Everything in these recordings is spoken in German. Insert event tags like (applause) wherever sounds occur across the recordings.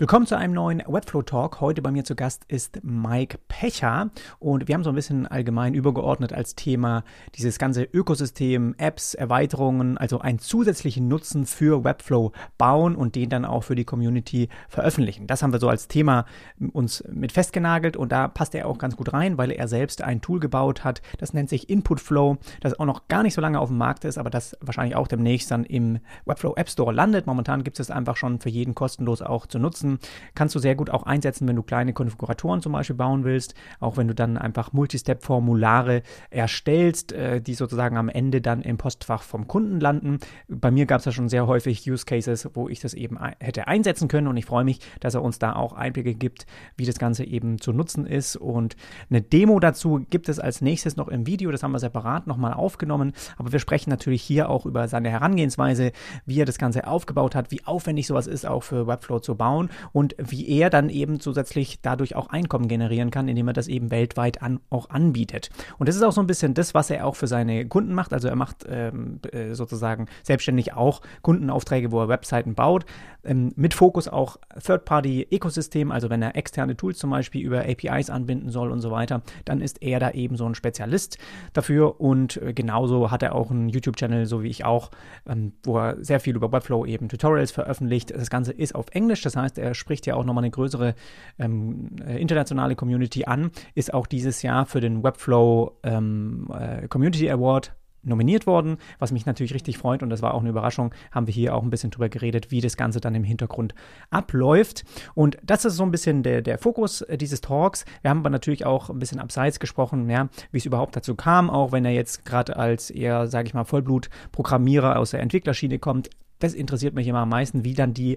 Willkommen zu einem neuen Webflow Talk. Heute bei mir zu Gast ist Mike Pecher und wir haben so ein bisschen allgemein übergeordnet als Thema dieses ganze Ökosystem, Apps, Erweiterungen, also einen zusätzlichen Nutzen für Webflow bauen und den dann auch für die Community veröffentlichen. Das haben wir so als Thema uns mit festgenagelt und da passt er auch ganz gut rein, weil er selbst ein Tool gebaut hat, das nennt sich Input Flow, das auch noch gar nicht so lange auf dem Markt ist, aber das wahrscheinlich auch demnächst dann im Webflow App Store landet. Momentan gibt es einfach schon für jeden kostenlos auch zu nutzen nutzen. Kannst du sehr gut auch einsetzen, wenn du kleine Konfiguratoren zum Beispiel bauen willst, auch wenn du dann einfach Multistep-Formulare erstellst, äh, die sozusagen am Ende dann im Postfach vom Kunden landen. Bei mir gab es ja schon sehr häufig Use Cases, wo ich das eben hätte einsetzen können und ich freue mich, dass er uns da auch Einblicke gibt, wie das Ganze eben zu nutzen ist. Und eine Demo dazu gibt es als nächstes noch im Video, das haben wir separat nochmal aufgenommen, aber wir sprechen natürlich hier auch über seine Herangehensweise, wie er das Ganze aufgebaut hat, wie aufwendig sowas ist, auch für Webflow zu bauen und wie er dann eben zusätzlich dadurch auch Einkommen generieren kann, indem er das eben weltweit an, auch anbietet. Und das ist auch so ein bisschen das, was er auch für seine Kunden macht. Also er macht ähm, äh, sozusagen selbstständig auch Kundenaufträge, wo er Webseiten baut, ähm, mit Fokus auch Third-Party-Ökosystem, also wenn er externe Tools zum Beispiel über APIs anbinden soll und so weiter, dann ist er da eben so ein Spezialist dafür und äh, genauso hat er auch einen YouTube-Channel, so wie ich auch, ähm, wo er sehr viel über Webflow eben Tutorials veröffentlicht. Das Ganze ist auf Englisch, das heißt, er spricht ja auch nochmal eine größere ähm, äh, internationale Community an, ist auch dieses Jahr für den Webflow ähm, äh, Community Award nominiert worden, was mich natürlich richtig freut und das war auch eine Überraschung, haben wir hier auch ein bisschen drüber geredet, wie das Ganze dann im Hintergrund abläuft. Und das ist so ein bisschen der, der Fokus äh, dieses Talks. Wir haben aber natürlich auch ein bisschen abseits gesprochen, ja, wie es überhaupt dazu kam, auch wenn er jetzt gerade als eher, sage ich mal, Vollblut-Programmierer aus der Entwicklerschiene kommt, das interessiert mich immer am meisten, wie dann die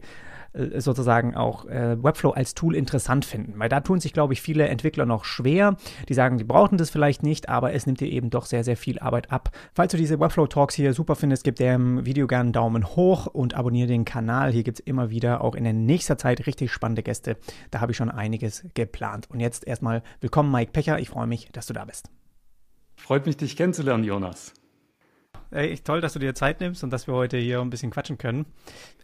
sozusagen auch äh, Webflow als Tool interessant finden. Weil da tun sich, glaube ich, viele Entwickler noch schwer. Die sagen, die brauchen das vielleicht nicht, aber es nimmt dir eben doch sehr, sehr viel Arbeit ab. Falls du diese Webflow-Talks hier super findest, gib dem Video gerne einen Daumen hoch und abonniere den Kanal. Hier gibt es immer wieder auch in der nächster Zeit richtig spannende Gäste. Da habe ich schon einiges geplant. Und jetzt erstmal willkommen, Mike Pecher. Ich freue mich, dass du da bist. Freut mich, dich kennenzulernen, Jonas. Ey, toll, dass du dir Zeit nimmst und dass wir heute hier ein bisschen quatschen können.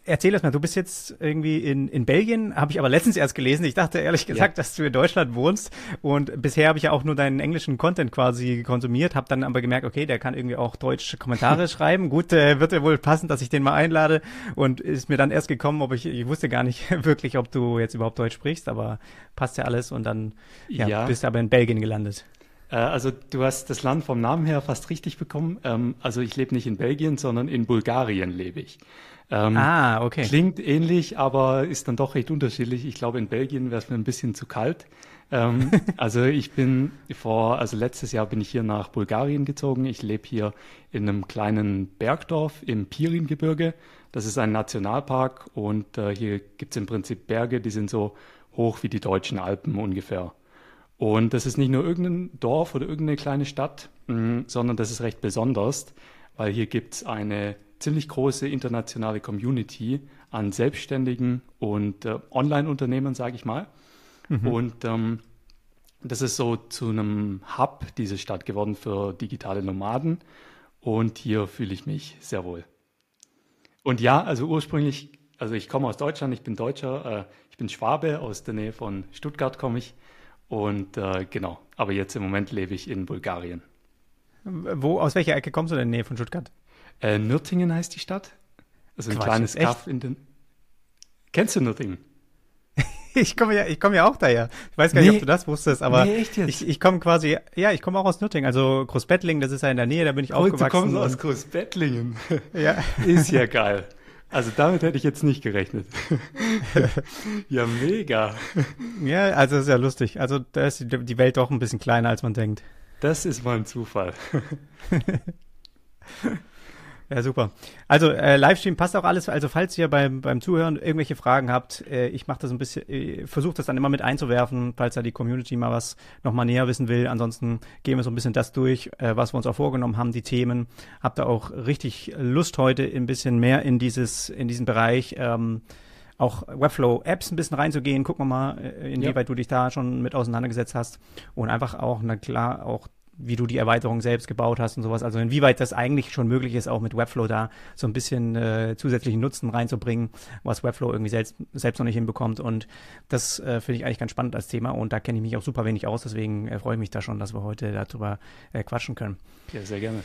Erzähl es mal, du bist jetzt irgendwie in, in Belgien, habe ich aber letztens erst gelesen. Ich dachte ehrlich gesagt, ja. dass du in Deutschland wohnst und bisher habe ich ja auch nur deinen englischen Content quasi konsumiert, habe dann aber gemerkt, okay, der kann irgendwie auch deutsche Kommentare (laughs) schreiben. Gut, äh, wird ja wohl passen, dass ich den mal einlade und ist mir dann erst gekommen, ob ich, ich wusste gar nicht (laughs) wirklich, ob du jetzt überhaupt Deutsch sprichst, aber passt ja alles und dann ja, ja. bist du aber in Belgien gelandet. Äh, also du hast das Land vom Namen her fast richtig bekommen. Ähm, also ich lebe nicht in Belgien, sondern in Bulgarien lebe ich. Ähm, ah, okay. Klingt ähnlich, aber ist dann doch recht unterschiedlich. Ich glaube, in Belgien wäre es mir ein bisschen zu kalt. Ähm, (laughs) also ich bin vor, also letztes Jahr bin ich hier nach Bulgarien gezogen. Ich lebe hier in einem kleinen Bergdorf im Piringebirge. Das ist ein Nationalpark und äh, hier gibt es im Prinzip Berge, die sind so hoch wie die deutschen Alpen ungefähr. Und das ist nicht nur irgendein Dorf oder irgendeine kleine Stadt, mm, sondern das ist recht besonders, weil hier gibt es eine ziemlich große internationale Community an Selbstständigen und äh, Online-Unternehmen, sage ich mal. Mhm. Und ähm, das ist so zu einem Hub, diese Stadt geworden für digitale Nomaden. Und hier fühle ich mich sehr wohl. Und ja, also ursprünglich, also ich komme aus Deutschland, ich bin Deutscher, äh, ich bin Schwabe, aus der Nähe von Stuttgart komme ich. Und äh, genau, aber jetzt im Moment lebe ich in Bulgarien. Wo, aus welcher Ecke kommst du denn in der Nähe von Stuttgart? Äh, Nürtingen heißt die Stadt. Also ein Quatsch, kleines Kaff in den. Kennst du Nürtingen? (laughs) ich komme ja, ich komme ja auch daher. Ich weiß gar nee, nicht, ob du das wusstest, aber nee, ich, ich komme quasi, ja, ich komme auch aus Nürtingen, also Großbettlingen, das ist ja in der Nähe, da bin ich oh, aufgewachsen. Du kommst aus Großbettlingen. ja. Ist ja geil. (laughs) Also damit hätte ich jetzt nicht gerechnet. (laughs) ja, mega. Ja, also ist ja lustig. Also da ist die Welt doch ein bisschen kleiner, als man denkt. Das ist mal ein Zufall. (laughs) Ja, super. Also äh, Livestream passt auch alles. Also falls ihr beim, beim Zuhören irgendwelche Fragen habt, äh, ich mache das ein bisschen, äh, versuche das dann immer mit einzuwerfen, falls da die Community mal was nochmal näher wissen will. Ansonsten gehen wir so ein bisschen das durch, äh, was wir uns auch vorgenommen haben, die Themen. Habt da auch richtig Lust heute ein bisschen mehr in dieses, in diesen Bereich. Ähm, auch Webflow-Apps ein bisschen reinzugehen. Gucken wir mal, äh, inwieweit ja. du dich da schon mit auseinandergesetzt hast. Und einfach auch, na klar, auch wie du die Erweiterung selbst gebaut hast und sowas. Also inwieweit das eigentlich schon möglich ist, auch mit Webflow da so ein bisschen äh, zusätzlichen Nutzen reinzubringen, was Webflow irgendwie selbst, selbst noch nicht hinbekommt. Und das äh, finde ich eigentlich ganz spannend als Thema und da kenne ich mich auch super wenig aus. Deswegen äh, freue ich mich da schon, dass wir heute darüber äh, quatschen können. Ja, sehr gerne.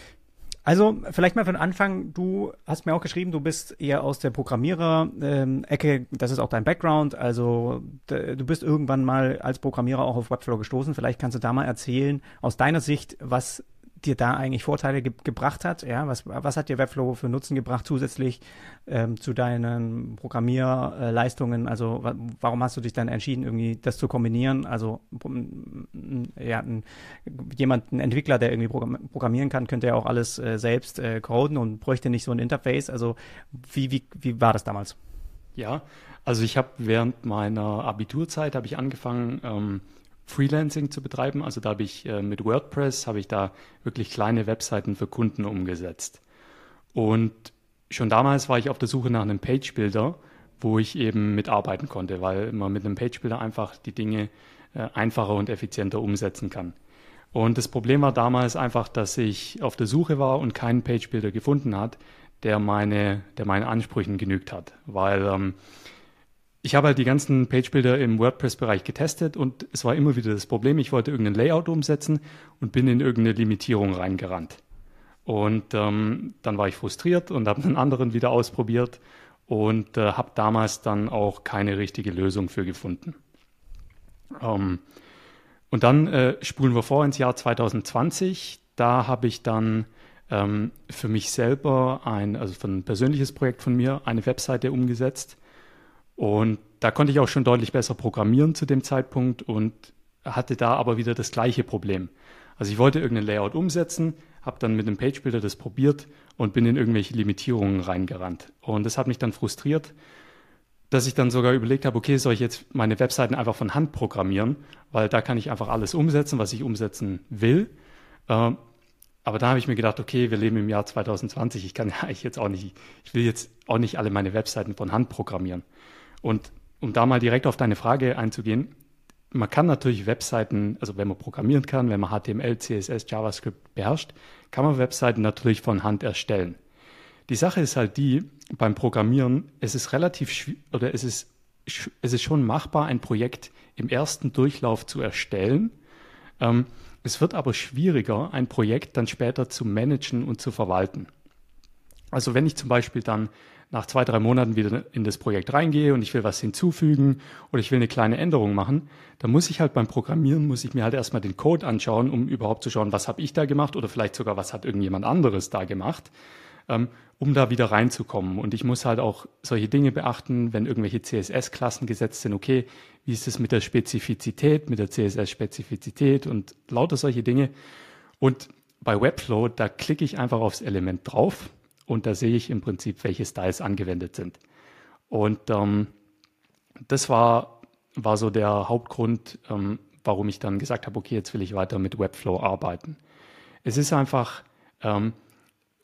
Also vielleicht mal von Anfang, du hast mir auch geschrieben, du bist eher aus der Programmierer-Ecke, ähm, das ist auch dein Background, also du bist irgendwann mal als Programmierer auch auf Webflow gestoßen. Vielleicht kannst du da mal erzählen, aus deiner Sicht, was dir da eigentlich Vorteile ge gebracht hat? Ja, was, was hat dir Webflow für Nutzen gebracht zusätzlich ähm, zu deinen Programmierleistungen? Also warum hast du dich dann entschieden, irgendwie das zu kombinieren? Also ja, ein, jemand, ein Entwickler, der irgendwie programmieren kann, könnte ja auch alles äh, selbst äh, coden und bräuchte nicht so ein Interface. Also wie, wie, wie war das damals? Ja, also ich habe während meiner Abiturzeit habe ich angefangen, ähm, Freelancing zu betreiben. Also da habe ich äh, mit WordPress habe ich da wirklich kleine Webseiten für Kunden umgesetzt. Und schon damals war ich auf der Suche nach einem Page-Builder, wo ich eben mitarbeiten konnte, weil man mit einem Page-Builder einfach die Dinge äh, einfacher und effizienter umsetzen kann. Und das Problem war damals einfach, dass ich auf der Suche war und keinen Page-Builder gefunden hat, der meine, der meinen Ansprüchen genügt hat, weil ähm, ich habe halt die ganzen Page-Builder im WordPress-Bereich getestet und es war immer wieder das Problem, ich wollte irgendein Layout umsetzen und bin in irgendeine Limitierung reingerannt. Und ähm, dann war ich frustriert und habe einen anderen wieder ausprobiert und äh, habe damals dann auch keine richtige Lösung für gefunden. Ähm, und dann äh, spulen wir vor ins Jahr 2020. Da habe ich dann ähm, für mich selber ein, also für ein persönliches Projekt von mir, eine Webseite umgesetzt und da konnte ich auch schon deutlich besser programmieren zu dem Zeitpunkt und hatte da aber wieder das gleiche Problem. Also ich wollte irgendein Layout umsetzen, habe dann mit einem Page Builder das probiert und bin in irgendwelche Limitierungen reingerannt. Und das hat mich dann frustriert, dass ich dann sogar überlegt habe, okay, soll ich jetzt meine Webseiten einfach von Hand programmieren, weil da kann ich einfach alles umsetzen, was ich umsetzen will. Ähm, aber da habe ich mir gedacht, okay, wir leben im Jahr 2020, ich kann (laughs) ja eigentlich jetzt auch nicht, ich will jetzt auch nicht alle meine Webseiten von Hand programmieren. Und um da mal direkt auf deine Frage einzugehen, man kann natürlich Webseiten, also wenn man programmieren kann, wenn man HTML, CSS, JavaScript beherrscht, kann man Webseiten natürlich von Hand erstellen. Die Sache ist halt die, beim Programmieren, es ist relativ oder es ist, es ist schon machbar, ein Projekt im ersten Durchlauf zu erstellen. Ähm, es wird aber schwieriger, ein Projekt dann später zu managen und zu verwalten. Also wenn ich zum Beispiel dann nach zwei, drei Monaten wieder in das Projekt reingehe und ich will was hinzufügen oder ich will eine kleine Änderung machen, dann muss ich halt beim Programmieren, muss ich mir halt erstmal den Code anschauen, um überhaupt zu schauen, was habe ich da gemacht oder vielleicht sogar, was hat irgendjemand anderes da gemacht, ähm, um da wieder reinzukommen. Und ich muss halt auch solche Dinge beachten, wenn irgendwelche CSS-Klassen gesetzt sind, okay, wie ist es mit der Spezifizität, mit der CSS-Spezifizität und lauter solche Dinge. Und bei Webflow, da klicke ich einfach aufs Element drauf und da sehe ich im Prinzip, welche Styles angewendet sind. Und ähm, das war, war so der Hauptgrund, ähm, warum ich dann gesagt habe, okay, jetzt will ich weiter mit Webflow arbeiten. Es ist einfach ähm,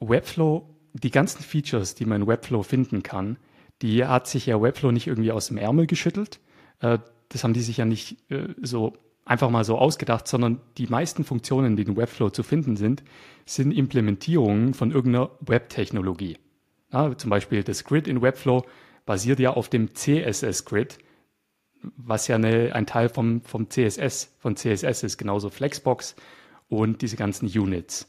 Webflow, die ganzen Features, die man in Webflow finden kann, die hat sich ja Webflow nicht irgendwie aus dem Ärmel geschüttelt. Äh, das haben die sich ja nicht äh, so einfach mal so ausgedacht, sondern die meisten Funktionen, die in Webflow zu finden sind, sind Implementierungen von irgendeiner Web-Technologie. Ja, zum Beispiel das Grid in Webflow basiert ja auf dem CSS-Grid, was ja eine, ein Teil vom, vom CSS, von CSS ist, genauso Flexbox und diese ganzen Units.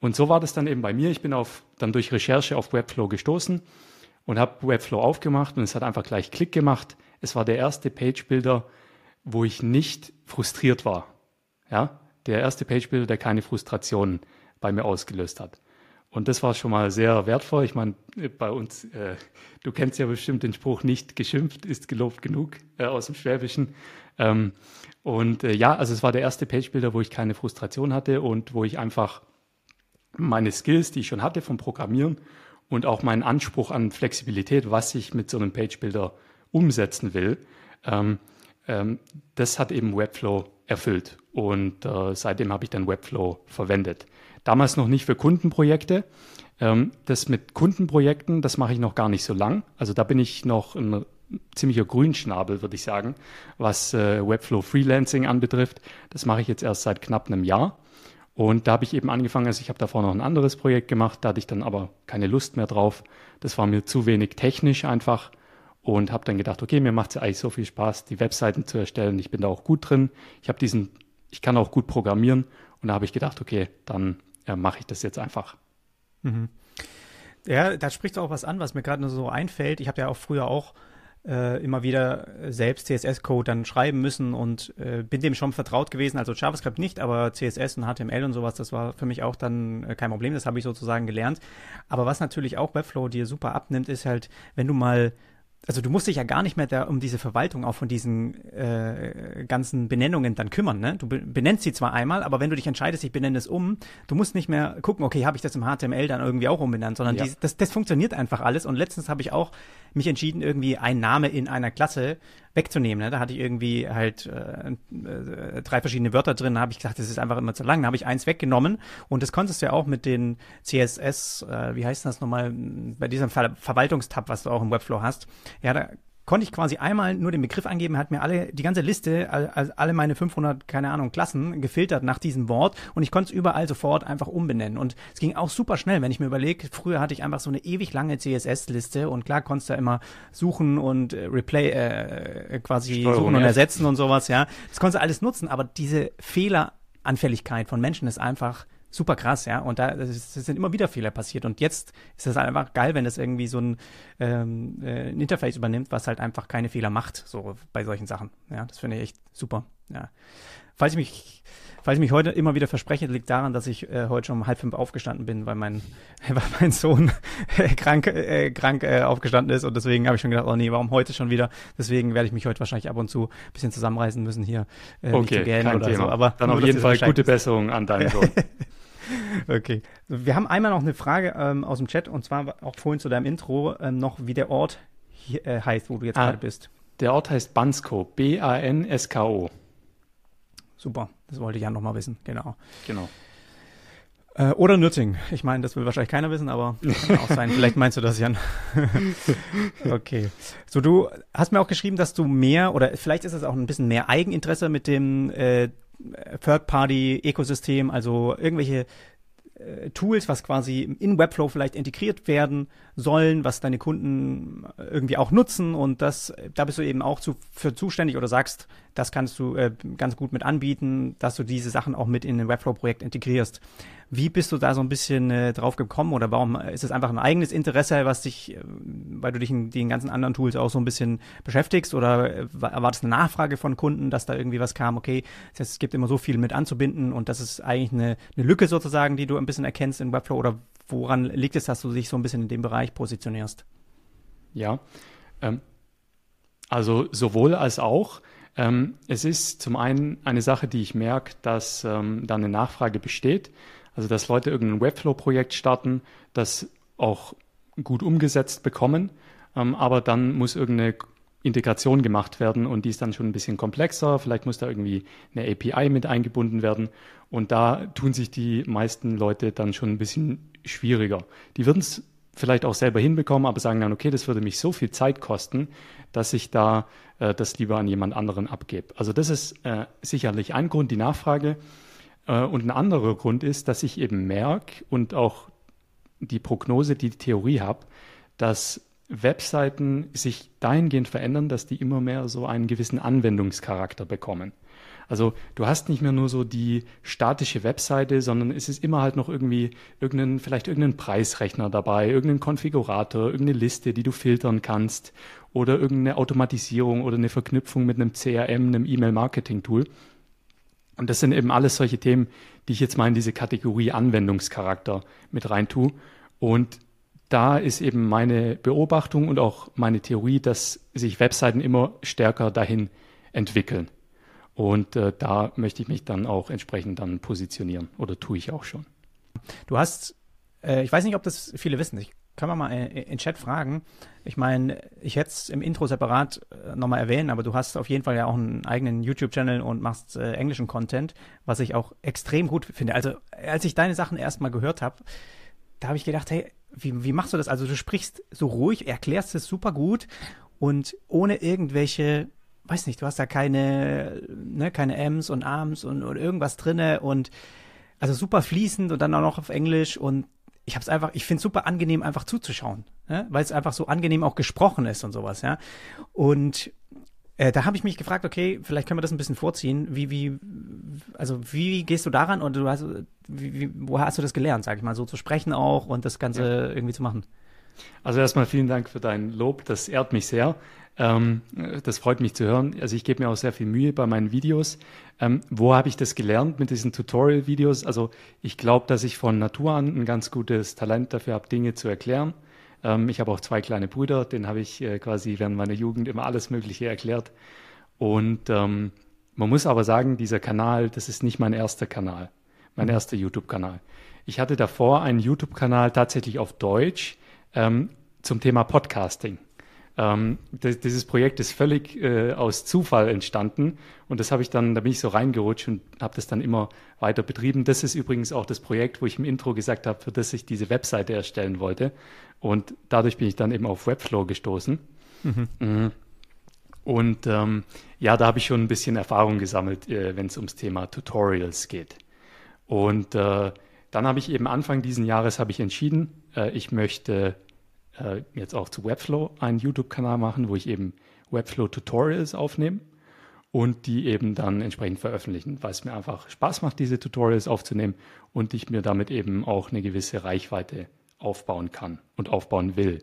Und so war das dann eben bei mir. Ich bin auf, dann durch Recherche auf Webflow gestoßen und habe Webflow aufgemacht und es hat einfach gleich Klick gemacht. Es war der erste Page-Builder, wo ich nicht frustriert war. Ja, der erste Page-Builder, der keine Frustration bei mir ausgelöst hat. Und das war schon mal sehr wertvoll. Ich meine, bei uns, äh, du kennst ja bestimmt den Spruch, nicht geschimpft ist gelobt genug äh, aus dem Schwäbischen. Ähm, und äh, ja, also es war der erste Page-Builder, wo ich keine Frustration hatte und wo ich einfach meine Skills, die ich schon hatte vom Programmieren und auch meinen Anspruch an Flexibilität, was ich mit so einem Page-Builder umsetzen will, ähm, ähm, das hat eben Webflow erfüllt. Und äh, seitdem habe ich dann Webflow verwendet. Damals noch nicht für Kundenprojekte. Ähm, das mit Kundenprojekten, das mache ich noch gar nicht so lang. Also da bin ich noch ein ziemlicher Grünschnabel, würde ich sagen, was äh, Webflow Freelancing anbetrifft. Das mache ich jetzt erst seit knapp einem Jahr. Und da habe ich eben angefangen, also ich habe davor noch ein anderes Projekt gemacht, da hatte ich dann aber keine Lust mehr drauf. Das war mir zu wenig technisch einfach und habe dann gedacht, okay, mir macht es eigentlich so viel Spaß, die Webseiten zu erstellen. Ich bin da auch gut drin. Ich habe diesen, ich kann auch gut programmieren und da habe ich gedacht, okay, dann äh, mache ich das jetzt einfach. Mhm. Ja, da sprichst du auch was an, was mir gerade nur so einfällt. Ich habe ja auch früher auch äh, immer wieder selbst CSS-Code dann schreiben müssen und äh, bin dem schon vertraut gewesen. Also JavaScript nicht, aber CSS und HTML und sowas, das war für mich auch dann äh, kein Problem. Das habe ich sozusagen gelernt. Aber was natürlich auch Webflow dir super abnimmt, ist halt, wenn du mal also du musst dich ja gar nicht mehr da um diese Verwaltung auch von diesen äh, ganzen Benennungen dann kümmern. Ne? Du benennst sie zwar einmal, aber wenn du dich entscheidest, ich benenne es um, du musst nicht mehr gucken, okay, habe ich das im HTML dann irgendwie auch umbenannt, sondern ja. die, das, das funktioniert einfach alles. Und letztens habe ich auch mich entschieden, irgendwie einen Name in einer Klasse wegzunehmen. Ne? Da hatte ich irgendwie halt äh, äh, drei verschiedene Wörter drin, habe ich gesagt, das ist einfach immer zu lang. Da habe ich eins weggenommen und das konntest du ja auch mit den CSS, äh, wie heißt das nochmal, bei diesem Ver Verwaltungstab, was du auch im Webflow hast. Ja, da konnte ich quasi einmal nur den Begriff angeben, hat mir alle, die ganze Liste, alle meine 500, keine Ahnung, Klassen gefiltert nach diesem Wort und ich konnte es überall sofort einfach umbenennen. Und es ging auch super schnell, wenn ich mir überlege, früher hatte ich einfach so eine ewig lange CSS-Liste und klar konntest du immer suchen und äh, Replay, äh, quasi Steuerung, suchen und ersetzen und sowas, ja. Das konntest du alles nutzen, aber diese Fehleranfälligkeit von Menschen ist einfach super krass, ja. Und da es sind immer wieder Fehler passiert. Und jetzt ist es einfach geil, wenn das irgendwie so ein, ähm, äh, ein Interface übernimmt, was halt einfach keine Fehler macht, so bei solchen Sachen. Ja, das finde ich echt super. Ja. Falls ich mich, falls ich mich heute immer wieder verspreche, liegt daran, dass ich äh, heute schon um halb fünf aufgestanden bin, weil mein, (laughs) weil mein Sohn äh, krank, äh, krank äh, aufgestanden ist und deswegen habe ich schon gedacht, oh nee, warum heute schon wieder? Deswegen werde ich mich heute wahrscheinlich ab und zu ein bisschen zusammenreißen müssen hier. Äh, okay, kein oder Thema. So. Aber dann auf jeden Fall gute Besserung an deinen Sohn. (laughs) (laughs) Okay. Wir haben einmal noch eine Frage ähm, aus dem Chat und zwar auch vorhin zu deinem Intro ähm, noch, wie der Ort hier, äh, heißt, wo du jetzt ah, gerade bist. Der Ort heißt Bansko, B-A-N-S-K-O. Super, das wollte ich ja nochmal wissen, genau. Genau. Äh, oder Nürting. Ich meine, das will wahrscheinlich keiner wissen, aber (laughs) kann auch sein. Vielleicht meinst du das, Jan. (laughs) okay. So, du hast mir auch geschrieben, dass du mehr, oder vielleicht ist es auch ein bisschen mehr Eigeninteresse mit dem äh, Third-Party-Ökosystem, also irgendwelche äh, Tools, was quasi in Webflow vielleicht integriert werden sollen, was deine Kunden irgendwie auch nutzen und das, da bist du eben auch zu, für zuständig oder sagst, das kannst du äh, ganz gut mit anbieten, dass du diese Sachen auch mit in ein Webflow-Projekt integrierst. Wie bist du da so ein bisschen äh, drauf gekommen oder warum ist es einfach ein eigenes Interesse, was dich, äh, weil du dich in den ganzen anderen Tools auch so ein bisschen beschäftigst oder äh, war das eine Nachfrage von Kunden, dass da irgendwie was kam, okay, es gibt immer so viel mit anzubinden und das ist eigentlich eine, eine Lücke sozusagen, die du ein bisschen erkennst in Webflow oder woran liegt es, dass du dich so ein bisschen in dem Bereich positionierst? Ja, ähm, also sowohl als auch. Ähm, es ist zum einen eine Sache, die ich merke, dass ähm, da eine Nachfrage besteht. Also dass Leute irgendein Webflow-Projekt starten, das auch gut umgesetzt bekommen, ähm, aber dann muss irgendeine Integration gemacht werden und die ist dann schon ein bisschen komplexer. Vielleicht muss da irgendwie eine API mit eingebunden werden und da tun sich die meisten Leute dann schon ein bisschen schwieriger. Die würden es vielleicht auch selber hinbekommen, aber sagen dann, okay, das würde mich so viel Zeit kosten, dass ich da äh, das lieber an jemand anderen abgebe. Also das ist äh, sicherlich ein Grund, die Nachfrage. Äh, und ein anderer Grund ist, dass ich eben merke und auch die Prognose, die Theorie habe, dass Webseiten sich dahingehend verändern, dass die immer mehr so einen gewissen Anwendungscharakter bekommen. Also du hast nicht mehr nur so die statische Webseite, sondern es ist immer halt noch irgendwie irgendein, vielleicht irgendein Preisrechner dabei, irgendein Konfigurator, irgendeine Liste, die du filtern kannst oder irgendeine Automatisierung oder eine Verknüpfung mit einem CRM, einem E-Mail-Marketing-Tool. Und das sind eben alles solche Themen, die ich jetzt mal in diese Kategorie Anwendungscharakter mit rein tue. Und da ist eben meine Beobachtung und auch meine Theorie, dass sich Webseiten immer stärker dahin entwickeln. Und äh, da möchte ich mich dann auch entsprechend dann positionieren oder tue ich auch schon. Du hast, äh, ich weiß nicht, ob das viele wissen, ich kann man mal in Chat fragen. Ich meine, ich hätte es im Intro separat äh, nochmal erwähnen, aber du hast auf jeden Fall ja auch einen eigenen YouTube-Channel und machst äh, englischen Content, was ich auch extrem gut finde. Also, als ich deine Sachen erstmal gehört habe, da habe ich gedacht, hey, wie, wie machst du das? Also, du sprichst so ruhig, erklärst es super gut und ohne irgendwelche, weiß nicht, du hast da keine, ne, keine M's und Arms und, und irgendwas drinne und also super fließend und dann auch noch auf Englisch und ich habe es einfach, ich finde es super angenehm, einfach zuzuschauen, ja? weil es einfach so angenehm auch gesprochen ist und sowas, ja. Und äh, da habe ich mich gefragt, okay, vielleicht können wir das ein bisschen vorziehen. Wie, wie, also wie gehst du daran und du hast, wie, wie, woher hast du das gelernt, sag ich mal, so zu sprechen auch und das Ganze ja. irgendwie zu machen? Also erstmal vielen Dank für dein Lob, das ehrt mich sehr. Ähm, das freut mich zu hören. Also ich gebe mir auch sehr viel Mühe bei meinen Videos. Ähm, wo habe ich das gelernt mit diesen Tutorial-Videos? Also ich glaube, dass ich von Natur an ein ganz gutes Talent dafür habe, Dinge zu erklären. Ähm, ich habe auch zwei kleine Brüder, denen habe ich äh, quasi während meiner Jugend immer alles Mögliche erklärt. Und ähm, man muss aber sagen, dieser Kanal, das ist nicht mein erster Kanal, mein mhm. erster YouTube-Kanal. Ich hatte davor einen YouTube-Kanal tatsächlich auf Deutsch ähm, zum Thema Podcasting. Ähm, das, dieses Projekt ist völlig äh, aus Zufall entstanden und das habe ich dann, da bin ich so reingerutscht und habe das dann immer weiter betrieben. Das ist übrigens auch das Projekt, wo ich im Intro gesagt habe, für das ich diese Webseite erstellen wollte. Und dadurch bin ich dann eben auf Webflow gestoßen. Mhm. mhm. Und ähm, ja, da habe ich schon ein bisschen Erfahrung gesammelt, äh, wenn es ums Thema Tutorials geht. Und äh, dann habe ich eben Anfang diesen Jahres habe ich entschieden, äh, ich möchte äh, jetzt auch zu Webflow einen YouTube-Kanal machen, wo ich eben Webflow-Tutorials aufnehme und die eben dann entsprechend veröffentlichen, weil es mir einfach Spaß macht, diese Tutorials aufzunehmen und ich mir damit eben auch eine gewisse Reichweite aufbauen kann und aufbauen will.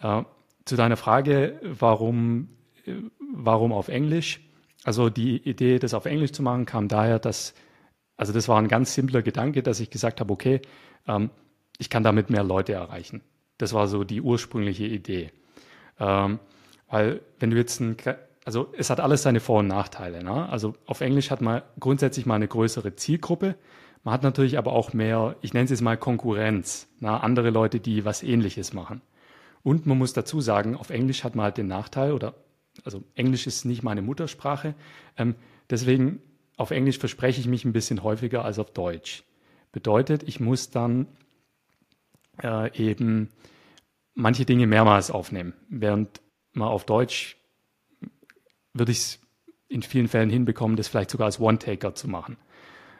Äh, zu deiner Frage, warum, äh, warum auf Englisch? Also die Idee, das auf Englisch zu machen, kam daher, dass, also das war ein ganz simpler Gedanke, dass ich gesagt habe, okay, ähm, ich kann damit mehr Leute erreichen. Das war so die ursprüngliche Idee. Ähm, weil wenn du jetzt ein, also es hat alles seine Vor- und Nachteile. Ne? Also auf Englisch hat man grundsätzlich mal eine größere Zielgruppe. Man hat natürlich aber auch mehr, ich nenne es jetzt mal Konkurrenz, ne? andere Leute, die was Ähnliches machen. Und man muss dazu sagen, auf Englisch hat man halt den Nachteil, oder also Englisch ist nicht meine Muttersprache. Ähm, deswegen auf Englisch verspreche ich mich ein bisschen häufiger als auf Deutsch. Bedeutet, ich muss dann äh, eben manche Dinge mehrmals aufnehmen. Während man auf Deutsch würde ich es in vielen Fällen hinbekommen, das vielleicht sogar als One-Taker zu machen.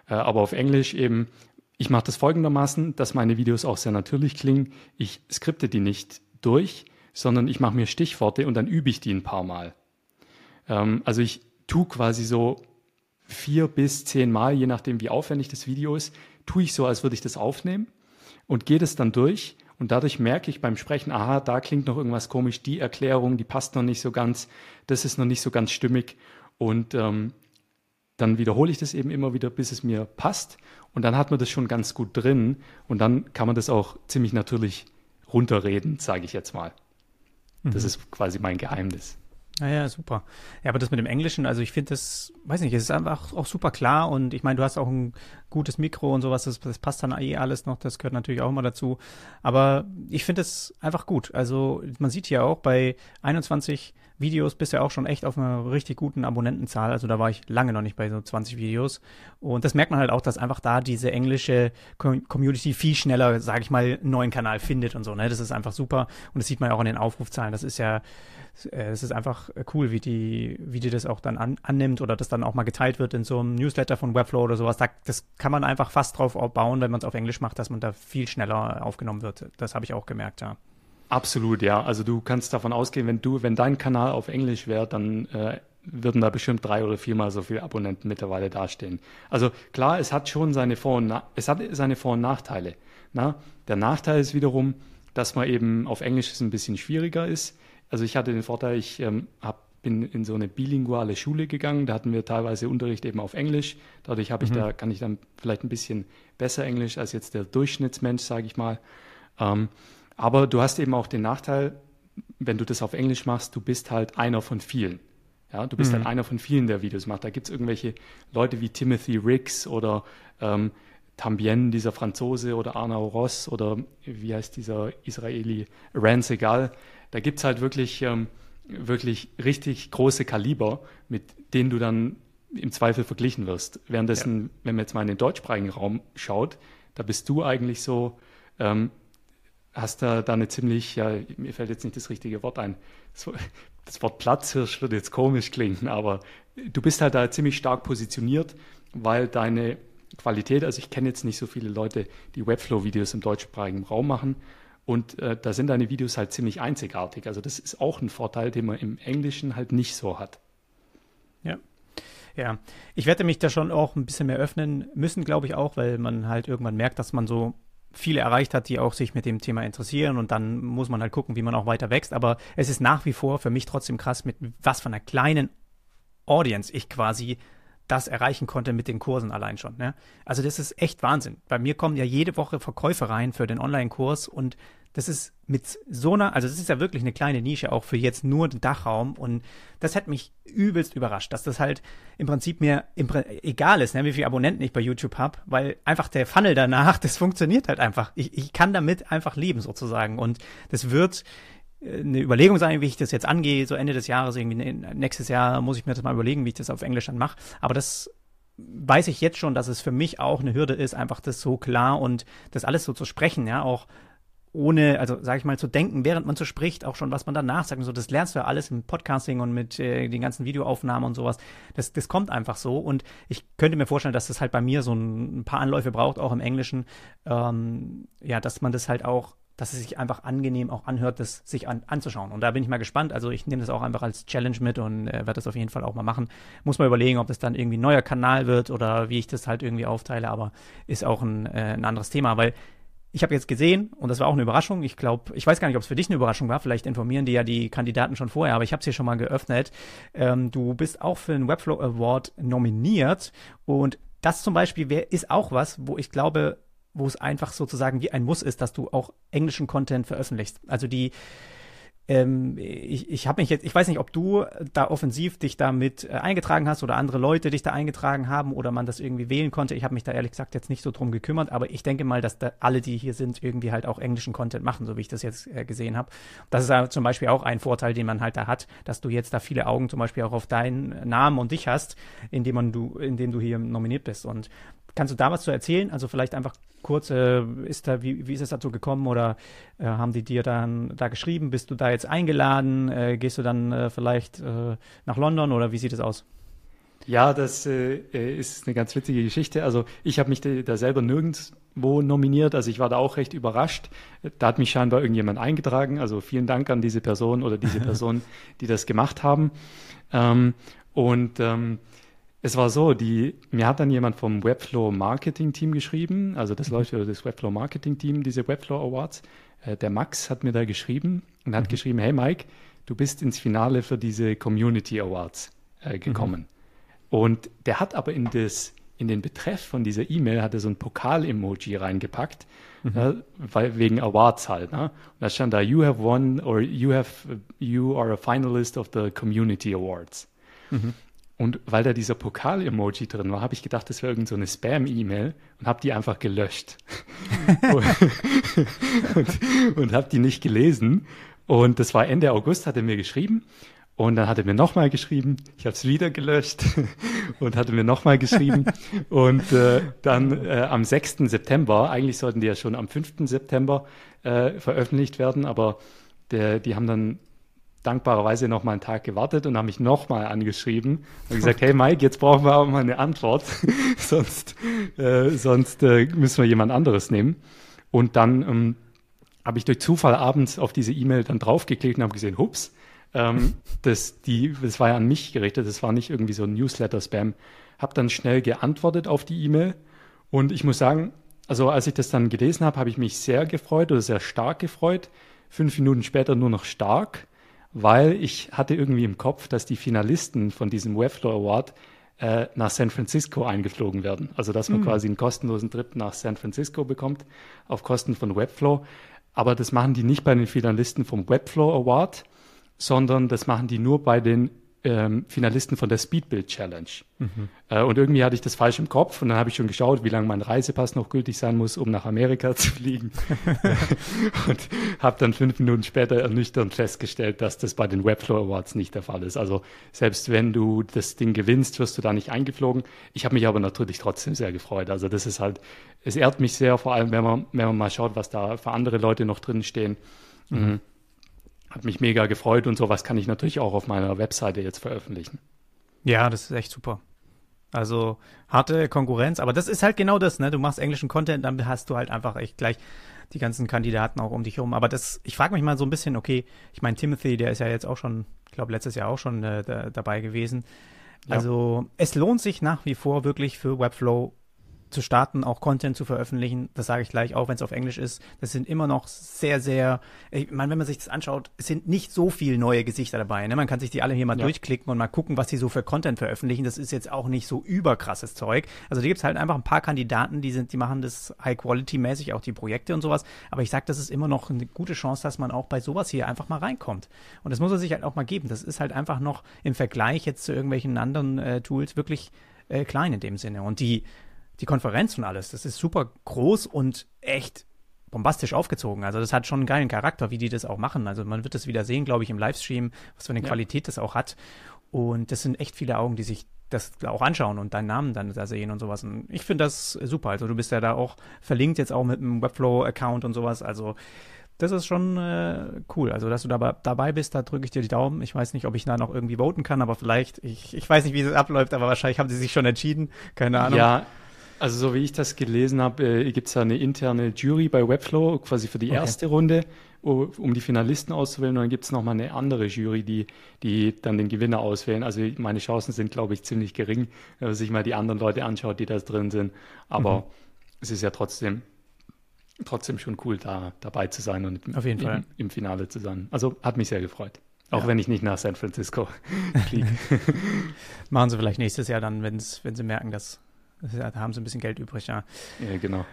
Äh, aber auf Englisch eben, ich mache das folgendermaßen, dass meine Videos auch sehr natürlich klingen. Ich skripte die nicht durch, sondern ich mache mir Stichworte und dann übe ich die ein paar Mal. Ähm, also ich tue quasi so vier bis zehn Mal, je nachdem wie aufwendig das Video ist, tue ich so, als würde ich das aufnehmen und gehe das dann durch und dadurch merke ich beim Sprechen, aha, da klingt noch irgendwas komisch, die Erklärung, die passt noch nicht so ganz, das ist noch nicht so ganz stimmig und ähm, dann wiederhole ich das eben immer wieder, bis es mir passt und dann hat man das schon ganz gut drin und dann kann man das auch ziemlich natürlich runterreden, sage ich jetzt mal. Das mhm. ist quasi mein Geheimnis. Naja, super. Ja, aber das mit dem Englischen, also ich finde das, weiß nicht, es ist einfach auch super klar und ich meine, du hast auch ein gutes Mikro und sowas, das, das passt dann eh alles noch, das gehört natürlich auch immer dazu. Aber ich finde es einfach gut. Also man sieht hier auch bei 21 Videos bist ja auch schon echt auf einer richtig guten Abonnentenzahl. Also da war ich lange noch nicht bei so 20 Videos. Und das merkt man halt auch, dass einfach da diese englische Community viel schneller, sage ich mal, einen neuen Kanal findet und so. Ne? Das ist einfach super. Und das sieht man ja auch an den Aufrufzahlen. Das ist ja, äh, es ist einfach cool, wie die, wie die das auch dann an, annimmt oder das dann auch mal geteilt wird in so einem Newsletter von Webflow oder sowas. Da, das kann man einfach fast drauf bauen, wenn man es auf Englisch macht, dass man da viel schneller aufgenommen wird. Das habe ich auch gemerkt, ja. Absolut, ja. Also du kannst davon ausgehen, wenn du, wenn dein Kanal auf Englisch wäre, dann äh, würden da bestimmt drei oder viermal so viele Abonnenten mittlerweile dastehen. Also klar, es hat schon seine Vor- und es hat seine Vor- und Nachteile. Na? Der Nachteil ist wiederum, dass man eben auf Englisch ein bisschen schwieriger ist. Also ich hatte den Vorteil, ich ähm, hab, bin in so eine bilinguale Schule gegangen. Da hatten wir teilweise Unterricht eben auf Englisch. Dadurch habe ich mhm. da kann ich dann vielleicht ein bisschen besser Englisch als jetzt der Durchschnittsmensch, sage ich mal. Ähm, aber du hast eben auch den Nachteil, wenn du das auf Englisch machst, du bist halt einer von vielen. Ja, du bist halt mhm. halt einer von vielen, der Videos macht. Da gibt es irgendwelche Leute wie Timothy Riggs oder ähm, Tambien, dieser Franzose, oder Arnaud Ross oder wie heißt dieser Israeli, Rance Segal. Da gibt es halt wirklich, ähm, wirklich richtig große Kaliber, mit denen du dann im Zweifel verglichen wirst. Währenddessen, ja. wenn man jetzt mal in den deutschsprachigen Raum schaut, da bist du eigentlich so ähm, hast da, da eine ziemlich, ja, mir fällt jetzt nicht das richtige Wort ein. Das Wort Platzhirsch wird jetzt komisch klingen, aber du bist halt da ziemlich stark positioniert, weil deine, Qualität. Also ich kenne jetzt nicht so viele Leute, die Webflow-Videos im deutschsprachigen Raum machen. Und äh, da sind deine Videos halt ziemlich einzigartig. Also das ist auch ein Vorteil, den man im Englischen halt nicht so hat. Ja. Ja, ich werde mich da schon auch ein bisschen mehr öffnen müssen, glaube ich auch, weil man halt irgendwann merkt, dass man so viele erreicht hat, die auch sich mit dem Thema interessieren und dann muss man halt gucken, wie man auch weiter wächst. Aber es ist nach wie vor für mich trotzdem krass, mit was von einer kleinen Audience ich quasi das erreichen konnte mit den Kursen allein schon. Ne? Also das ist echt Wahnsinn. Bei mir kommen ja jede Woche Verkäufe rein für den Online-Kurs und das ist mit so einer, also das ist ja wirklich eine kleine Nische auch für jetzt nur den Dachraum und das hat mich übelst überrascht, dass das halt im Prinzip mir im, egal ist, ne, wie viele Abonnenten ich bei YouTube habe, weil einfach der Funnel danach, (laughs) das funktioniert halt einfach. Ich, ich kann damit einfach leben sozusagen und das wird eine Überlegung sein, wie ich das jetzt angehe, so Ende des Jahres, irgendwie ne, nächstes Jahr muss ich mir das mal überlegen, wie ich das auf Englisch dann mache. Aber das weiß ich jetzt schon, dass es für mich auch eine Hürde ist, einfach das so klar und das alles so zu sprechen, ja, auch ohne, also sage ich mal, zu denken, während man so spricht, auch schon, was man danach sagt und so, das lernst du ja alles im Podcasting und mit äh, den ganzen Videoaufnahmen und sowas. Das, das kommt einfach so und ich könnte mir vorstellen, dass das halt bei mir so ein, ein paar Anläufe braucht, auch im Englischen, ähm, ja, dass man das halt auch dass es sich einfach angenehm auch anhört, das sich an, anzuschauen. Und da bin ich mal gespannt. Also ich nehme das auch einfach als Challenge mit und äh, werde das auf jeden Fall auch mal machen. Muss mal überlegen, ob das dann irgendwie ein neuer Kanal wird oder wie ich das halt irgendwie aufteile, aber ist auch ein, äh, ein anderes Thema, weil ich habe jetzt gesehen, und das war auch eine Überraschung, ich glaube, ich weiß gar nicht, ob es für dich eine Überraschung war, vielleicht informieren die ja die Kandidaten schon vorher, aber ich habe es hier schon mal geöffnet. Ähm, du bist auch für den Webflow Award nominiert und das zum Beispiel wär, ist auch was, wo ich glaube, wo es einfach sozusagen wie ein Muss ist, dass du auch englischen Content veröffentlichst. Also die ähm, ich, ich habe mich jetzt, ich weiß nicht, ob du da offensiv dich damit äh, eingetragen hast oder andere Leute dich da eingetragen haben oder man das irgendwie wählen konnte. Ich habe mich da ehrlich gesagt jetzt nicht so drum gekümmert, aber ich denke mal, dass da alle, die hier sind, irgendwie halt auch englischen Content machen, so wie ich das jetzt äh, gesehen habe. Das ist ja zum Beispiel auch ein Vorteil, den man halt da hat, dass du jetzt da viele Augen zum Beispiel auch auf deinen Namen und dich hast, indem man du, indem du hier nominiert bist. Und Kannst du da was zu erzählen? Also vielleicht einfach kurz, äh, ist da, wie, wie ist es dazu gekommen oder äh, haben die dir dann da geschrieben? Bist du da jetzt eingeladen? Äh, gehst du dann äh, vielleicht äh, nach London oder wie sieht es aus? Ja, das äh, ist eine ganz witzige Geschichte. Also ich habe mich da, da, selber nirgendwo nominiert. Also ich war da auch recht überrascht. Da hat mich scheinbar irgendjemand eingetragen. Also vielen Dank an diese Person oder diese (laughs) Person, die das gemacht haben. Ähm, und ähm, es war so, die, mir hat dann jemand vom Webflow Marketing Team geschrieben, also das mhm. läuft über das Webflow Marketing Team, diese Webflow Awards. Äh, der Max hat mir da geschrieben und hat mhm. geschrieben, hey Mike, du bist ins Finale für diese Community Awards äh, gekommen. Mhm. Und der hat aber in das, in den Betreff von dieser E-Mail hat er so ein Pokal-Emoji reingepackt, mhm. äh, weil, wegen Awards halt. Ne? Und da stand da, you have won or you have, you are a finalist of the Community Awards. Und weil da dieser Pokal-Emoji drin war, habe ich gedacht, das wäre irgend so eine Spam-E-Mail und habe die einfach gelöscht. (laughs) und, und, (laughs) und habe die nicht gelesen. Und das war Ende August, hat er mir geschrieben. Und dann hat er mir nochmal geschrieben, ich habe es wieder gelöscht (laughs) und hatte mir nochmal geschrieben. und äh, dann äh, am 6. September, eigentlich sollten die ja schon am 5. September äh, veröffentlicht werden, aber der, die haben dann dankbarerweise noch mal einen Tag gewartet und haben mich noch mal angeschrieben und gesagt, hey Mike, jetzt brauchen wir aber mal eine Antwort, (laughs) sonst, äh, sonst äh, müssen wir jemand anderes nehmen. Und dann ähm, habe ich durch Zufall abends auf diese E-Mail dann draufgeklickt und habe gesehen, hups, ähm, (laughs) das, die, das war ja an mich gerichtet, das war nicht irgendwie so ein Newsletter-Spam. Habe dann schnell geantwortet auf die E-Mail und ich muss sagen, also als ich das dann gelesen habe, habe ich mich sehr gefreut oder sehr stark gefreut. Fünf Minuten später nur noch stark weil ich hatte irgendwie im Kopf, dass die Finalisten von diesem Webflow Award äh, nach San Francisco eingeflogen werden. Also dass man mhm. quasi einen kostenlosen Trip nach San Francisco bekommt auf Kosten von Webflow. Aber das machen die nicht bei den Finalisten vom Webflow Award, sondern das machen die nur bei den ähm, Finalisten von der Speedbuild Challenge. Mhm. Äh, und irgendwie hatte ich das falsch im Kopf und dann habe ich schon geschaut, wie lange mein Reisepass noch gültig sein muss, um nach Amerika (laughs) zu fliegen. (laughs) und habe dann fünf Minuten später ernüchternd festgestellt, dass das bei den Webflow Awards nicht der Fall ist. Also selbst wenn du das Ding gewinnst, wirst du da nicht eingeflogen. Ich habe mich aber natürlich trotzdem sehr gefreut. Also das ist halt, es ehrt mich sehr, vor allem wenn man, wenn man mal schaut, was da für andere Leute noch drin stehen. Mhm hat mich mega gefreut und sowas kann ich natürlich auch auf meiner Webseite jetzt veröffentlichen. Ja, das ist echt super. Also harte Konkurrenz, aber das ist halt genau das, ne? Du machst englischen Content, dann hast du halt einfach echt gleich die ganzen Kandidaten auch um dich herum. Aber das, ich frage mich mal so ein bisschen, okay, ich meine, Timothy, der ist ja jetzt auch schon, ich glaube, letztes Jahr auch schon äh, da, dabei gewesen. Ja. Also es lohnt sich nach wie vor wirklich für Webflow zu starten, auch Content zu veröffentlichen. Das sage ich gleich, auch wenn es auf Englisch ist. Das sind immer noch sehr, sehr, ich meine, wenn man sich das anschaut, es sind nicht so viele neue Gesichter dabei. Ne? Man kann sich die alle hier mal ja. durchklicken und mal gucken, was die so für Content veröffentlichen. Das ist jetzt auch nicht so überkrasses Zeug. Also da gibt es halt einfach ein paar Kandidaten, die sind, die machen das High-Quality-mäßig, auch die Projekte und sowas. Aber ich sage, das ist immer noch eine gute Chance, dass man auch bei sowas hier einfach mal reinkommt. Und das muss er sich halt auch mal geben. Das ist halt einfach noch im Vergleich jetzt zu irgendwelchen anderen äh, Tools wirklich äh, klein in dem Sinne. Und die die Konferenz und alles, das ist super groß und echt bombastisch aufgezogen. Also das hat schon einen geilen Charakter, wie die das auch machen. Also man wird das wieder sehen, glaube ich, im Livestream, was für eine ja. Qualität das auch hat. Und das sind echt viele Augen, die sich das auch anschauen und deinen Namen dann da sehen und sowas. Und ich finde das super. Also du bist ja da auch verlinkt jetzt auch mit einem Webflow-Account und sowas. Also das ist schon äh, cool. Also, dass du dabei, dabei bist, da drücke ich dir die Daumen. Ich weiß nicht, ob ich da noch irgendwie voten kann, aber vielleicht, ich, ich weiß nicht, wie es abläuft, aber wahrscheinlich haben sie sich schon entschieden. Keine Ahnung. Ja, also so wie ich das gelesen habe, äh, gibt es da eine interne Jury bei Webflow, quasi für die okay. erste Runde, um die Finalisten auszuwählen. Und dann gibt es nochmal eine andere Jury, die, die dann den Gewinner auswählen. Also meine Chancen sind, glaube ich, ziemlich gering, wenn man sich mal die anderen Leute anschaut, die da drin sind. Aber mhm. es ist ja trotzdem, trotzdem schon cool, da dabei zu sein und Auf jeden im, Fall. im Finale zu sein. Also hat mich sehr gefreut. Auch ja. wenn ich nicht nach San Francisco (laughs) fliege. Machen sie vielleicht nächstes Jahr dann, wenn sie merken, dass da haben sie ein bisschen Geld übrig, ja. Ja, genau.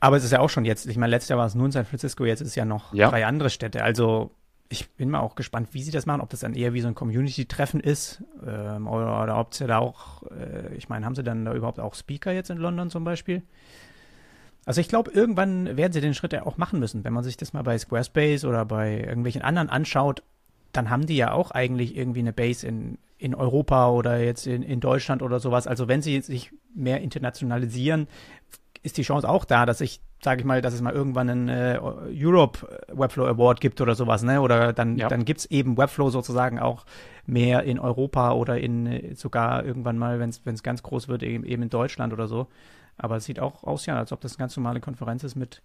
Aber es ist ja auch schon jetzt, ich meine, letztes Jahr war es nur in San Francisco, jetzt ist es ja noch ja. drei andere Städte. Also ich bin mal auch gespannt, wie sie das machen, ob das dann eher wie so ein Community-Treffen ist ähm, oder, oder, ob sie da auch, äh, ich meine, haben sie dann da überhaupt auch Speaker jetzt in London zum Beispiel? Also ich glaube, irgendwann werden sie den Schritt ja auch machen müssen. Wenn man sich das mal bei Squarespace oder bei irgendwelchen anderen anschaut, dann haben die ja auch eigentlich irgendwie eine Base in, in Europa oder jetzt in, in Deutschland oder sowas. Also wenn sie sich mehr internationalisieren, ist die Chance auch da, dass ich, sage ich mal, dass es mal irgendwann einen äh, Europe Webflow Award gibt oder sowas, ne? Oder dann, ja. dann gibt es eben Webflow sozusagen auch mehr in Europa oder in sogar irgendwann mal, wenn es ganz groß wird, eben, eben in Deutschland oder so. Aber es sieht auch aus, ja, als ob das eine ganz normale Konferenz ist mit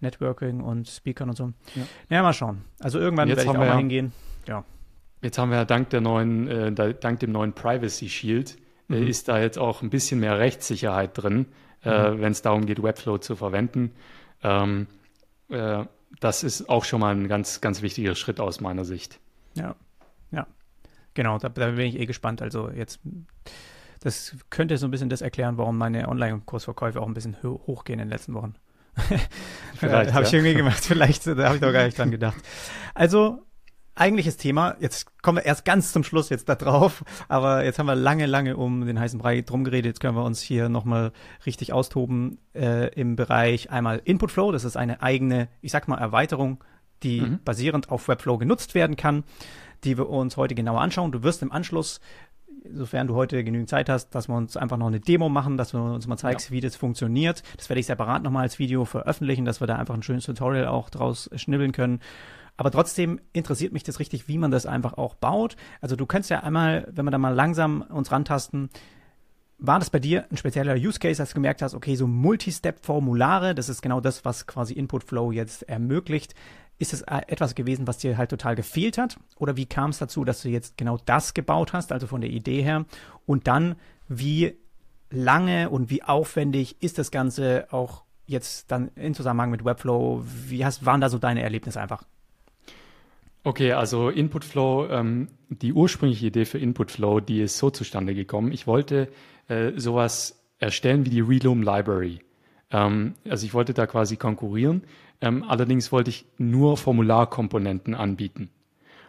Networking und Speakern und so. Ja, ja mal schauen. Also irgendwann werde ich auch mal ja, hingehen. Ja. Jetzt haben wir ja dank der neuen, äh, dank dem neuen Privacy Shield äh, mhm. ist da jetzt auch ein bisschen mehr Rechtssicherheit drin, äh, mhm. wenn es darum geht, Webflow zu verwenden. Ähm, äh, das ist auch schon mal ein ganz, ganz wichtiger Schritt aus meiner Sicht. Ja, ja. Genau, da, da bin ich eh gespannt. Also jetzt, das könnte so ein bisschen das erklären, warum meine Online-Kursverkäufe auch ein bisschen hochgehen in den letzten Wochen. (laughs) Vielleicht. habe ja. ich irgendwie gemacht. Vielleicht, da habe ich doch gar nicht dran gedacht. Also, eigentliches Thema. Jetzt kommen wir erst ganz zum Schluss jetzt da drauf. Aber jetzt haben wir lange, lange um den heißen Brei drum geredet. Jetzt können wir uns hier nochmal richtig austoben äh, im Bereich einmal Input Flow. Das ist eine eigene, ich sag mal, Erweiterung, die mhm. basierend auf Webflow genutzt werden kann, die wir uns heute genauer anschauen. Du wirst im Anschluss sofern du heute genügend Zeit hast, dass wir uns einfach noch eine Demo machen, dass du uns mal zeigst, ja. wie das funktioniert. Das werde ich separat nochmal als Video veröffentlichen, dass wir da einfach ein schönes Tutorial auch draus schnibbeln können. Aber trotzdem interessiert mich das richtig, wie man das einfach auch baut. Also du kannst ja einmal, wenn wir da mal langsam uns rantasten, war das bei dir ein spezieller Use Case, als du gemerkt hast, okay, so Multi-Step-Formulare, das ist genau das, was quasi Input Flow jetzt ermöglicht. Ist es äh, etwas gewesen, was dir halt total gefehlt hat? Oder wie kam es dazu, dass du jetzt genau das gebaut hast, also von der Idee her? Und dann, wie lange und wie aufwendig ist das Ganze auch jetzt dann in Zusammenhang mit Webflow? Wie hast, waren da so deine Erlebnisse einfach? Okay, also Inputflow, ähm, die ursprüngliche Idee für Inputflow, die ist so zustande gekommen. Ich wollte äh, sowas erstellen wie die Reloom Library. Ähm, also ich wollte da quasi konkurrieren. Ähm, allerdings wollte ich nur Formularkomponenten anbieten.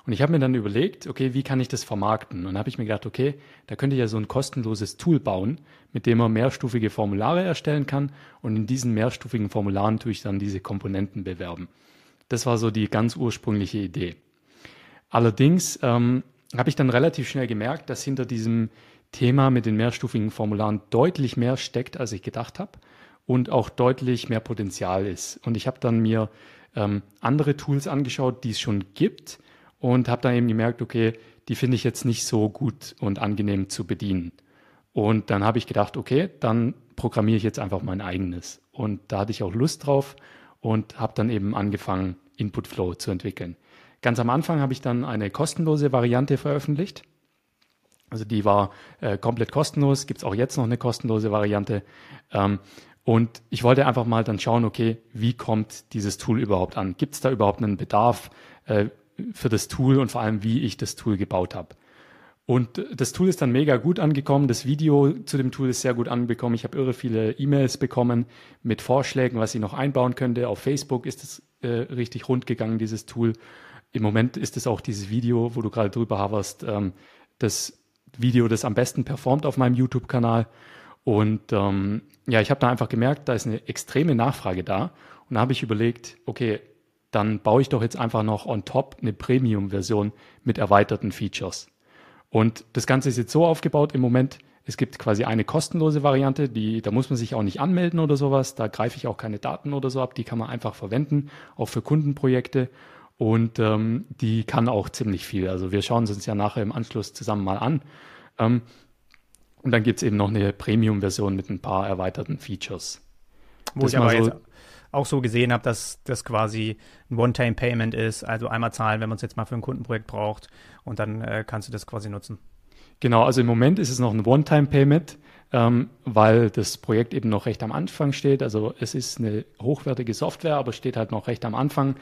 Und ich habe mir dann überlegt, okay, wie kann ich das vermarkten? Und dann habe ich mir gedacht, okay, da könnte ich ja so ein kostenloses Tool bauen, mit dem man mehrstufige Formulare erstellen kann. Und in diesen mehrstufigen Formularen tue ich dann diese Komponenten bewerben. Das war so die ganz ursprüngliche Idee. Allerdings ähm, habe ich dann relativ schnell gemerkt, dass hinter diesem Thema mit den mehrstufigen Formularen deutlich mehr steckt, als ich gedacht habe und auch deutlich mehr Potenzial ist. Und ich habe dann mir ähm, andere Tools angeschaut, die es schon gibt und habe dann eben gemerkt, okay, die finde ich jetzt nicht so gut und angenehm zu bedienen. Und dann habe ich gedacht, okay, dann programmiere ich jetzt einfach mein eigenes. Und da hatte ich auch Lust drauf und habe dann eben angefangen, Input Flow zu entwickeln. Ganz am Anfang habe ich dann eine kostenlose Variante veröffentlicht. Also die war äh, komplett kostenlos, gibt es auch jetzt noch eine kostenlose Variante. Ähm, und ich wollte einfach mal dann schauen, okay, wie kommt dieses Tool überhaupt an? Gibt es da überhaupt einen Bedarf äh, für das Tool und vor allem, wie ich das Tool gebaut habe? Und das Tool ist dann mega gut angekommen. Das Video zu dem Tool ist sehr gut angekommen. Ich habe irre viele E-Mails bekommen mit Vorschlägen, was ich noch einbauen könnte. Auf Facebook ist es äh, richtig rund gegangen, dieses Tool. Im Moment ist es auch dieses Video, wo du gerade drüber haverst, ähm, das Video, das am besten performt auf meinem YouTube-Kanal. Und ähm, ja, ich habe da einfach gemerkt, da ist eine extreme Nachfrage da. Und da habe ich überlegt, okay, dann baue ich doch jetzt einfach noch on top eine Premium-Version mit erweiterten Features. Und das Ganze ist jetzt so aufgebaut im Moment, es gibt quasi eine kostenlose Variante, die, da muss man sich auch nicht anmelden oder sowas, da greife ich auch keine Daten oder so ab, die kann man einfach verwenden, auch für Kundenprojekte. Und ähm, die kann auch ziemlich viel. Also wir schauen es uns ja nachher im Anschluss zusammen mal an. Ähm, und dann gibt es eben noch eine Premium-Version mit ein paar erweiterten Features. Wo das ich aber so jetzt auch so gesehen habe, dass das quasi ein One-Time-Payment ist, also einmal zahlen, wenn man es jetzt mal für ein Kundenprojekt braucht und dann äh, kannst du das quasi nutzen. Genau, also im Moment ist es noch ein One-Time-Payment, ähm, weil das Projekt eben noch recht am Anfang steht. Also es ist eine hochwertige Software, aber steht halt noch recht am Anfang.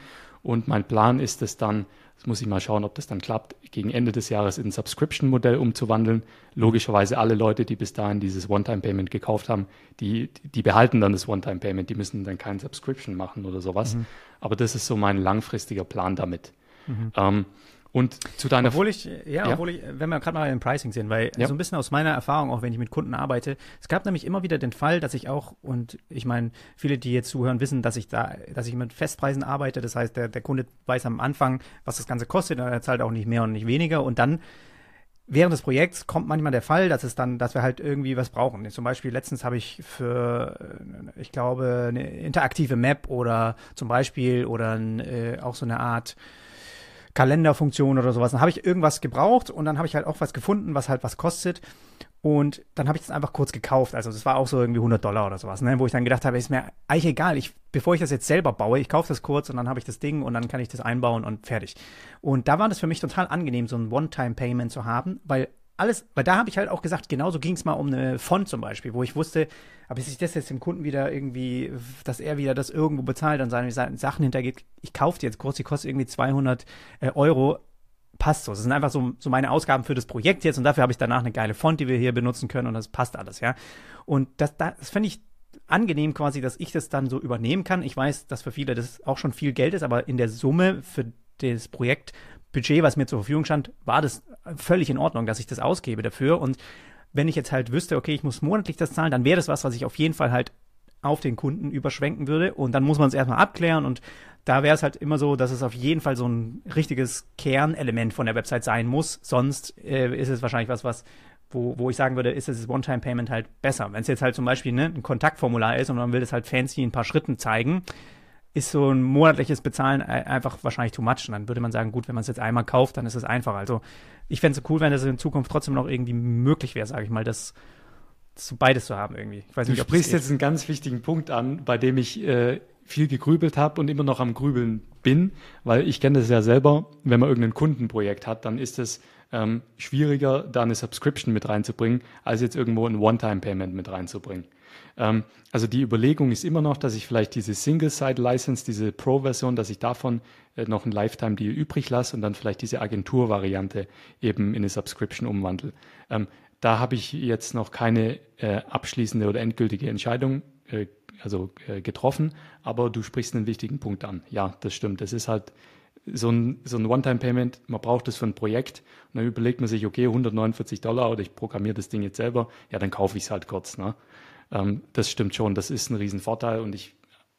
Und mein Plan ist es dann, das muss ich mal schauen, ob das dann klappt, gegen Ende des Jahres in ein Subscription-Modell umzuwandeln. Logischerweise alle Leute, die bis dahin dieses One-Time-Payment gekauft haben, die, die behalten dann das One-Time-Payment, die müssen dann kein Subscription machen oder sowas. Mhm. Aber das ist so mein langfristiger Plan damit. Mhm. Ähm, und zu deiner Obwohl ich, ja, ja. obwohl ich, wenn wir gerade mal im Pricing sehen, weil ja. so ein bisschen aus meiner Erfahrung, auch wenn ich mit Kunden arbeite, es gab nämlich immer wieder den Fall, dass ich auch, und ich meine, viele, die jetzt zuhören, wissen, dass ich da, dass ich mit Festpreisen arbeite. Das heißt, der, der Kunde weiß am Anfang, was das Ganze kostet, er zahlt auch nicht mehr und nicht weniger. Und dann während des Projekts kommt manchmal der Fall, dass es dann, dass wir halt irgendwie was brauchen. Zum Beispiel letztens habe ich für, ich glaube, eine interaktive Map oder zum Beispiel oder ein, äh, auch so eine Art Kalenderfunktion oder sowas. Dann habe ich irgendwas gebraucht und dann habe ich halt auch was gefunden, was halt was kostet. Und dann habe ich das einfach kurz gekauft. Also das war auch so irgendwie 100 Dollar oder sowas, ne? wo ich dann gedacht habe, ist mir eigentlich egal. Ich, bevor ich das jetzt selber baue, ich kaufe das kurz und dann habe ich das Ding und dann kann ich das einbauen und fertig. Und da war das für mich total angenehm, so ein One-Time-Payment zu haben, weil alles, weil da habe ich halt auch gesagt, genauso ging es mal um eine Font zum Beispiel, wo ich wusste, aber bis ich das jetzt dem Kunden wieder irgendwie, dass er wieder das irgendwo bezahlt und seine Sachen hintergeht, ich kaufe die jetzt kurz, die kostet irgendwie 200 äh, Euro, passt so. Das sind einfach so, so meine Ausgaben für das Projekt jetzt und dafür habe ich danach eine geile Font, die wir hier benutzen können und das passt alles, ja. Und das, das finde ich angenehm quasi, dass ich das dann so übernehmen kann. Ich weiß, dass für viele das auch schon viel Geld ist, aber in der Summe für das Projekt Budget, was mir zur Verfügung stand, war das völlig in Ordnung, dass ich das ausgebe dafür. Und wenn ich jetzt halt wüsste, okay, ich muss monatlich das zahlen, dann wäre das was, was ich auf jeden Fall halt auf den Kunden überschwenken würde. Und dann muss man es erstmal abklären. Und da wäre es halt immer so, dass es auf jeden Fall so ein richtiges Kernelement von der Website sein muss. Sonst äh, ist es wahrscheinlich was, was wo, wo ich sagen würde, ist das One-Time-Payment halt besser. Wenn es jetzt halt zum Beispiel ne, ein Kontaktformular ist und man will das halt fancy in ein paar Schritten zeigen, ist so ein monatliches Bezahlen einfach wahrscheinlich too much. Und dann würde man sagen, gut, wenn man es jetzt einmal kauft, dann ist es einfach. Also ich fände es cool, wenn das in Zukunft trotzdem noch irgendwie möglich wäre, sage ich mal, das, das beides zu haben irgendwie. Ich weiß nicht, du sprichst jetzt einen ganz wichtigen Punkt an, bei dem ich äh, viel gegrübelt habe und immer noch am Grübeln bin, weil ich kenne das ja selber, wenn man irgendein Kundenprojekt hat, dann ist es ähm, schwieriger, da eine Subscription mit reinzubringen, als jetzt irgendwo ein One-Time-Payment mit reinzubringen. Ähm, also die Überlegung ist immer noch, dass ich vielleicht diese Single-Side-License, diese Pro-Version, dass ich davon äh, noch ein Lifetime-Deal übrig lasse und dann vielleicht diese Agentur-Variante eben in eine Subscription umwandle. Ähm, da habe ich jetzt noch keine äh, abschließende oder endgültige Entscheidung äh, also äh, getroffen, aber du sprichst einen wichtigen Punkt an. Ja, das stimmt. Das ist halt so ein, so ein One-Time-Payment, man braucht das für ein Projekt und dann überlegt man sich, okay, 149 Dollar oder ich programmiere das Ding jetzt selber, ja, dann kaufe ich es halt kurz. Ne? Ähm, das stimmt schon, das ist ein Riesenvorteil und ich,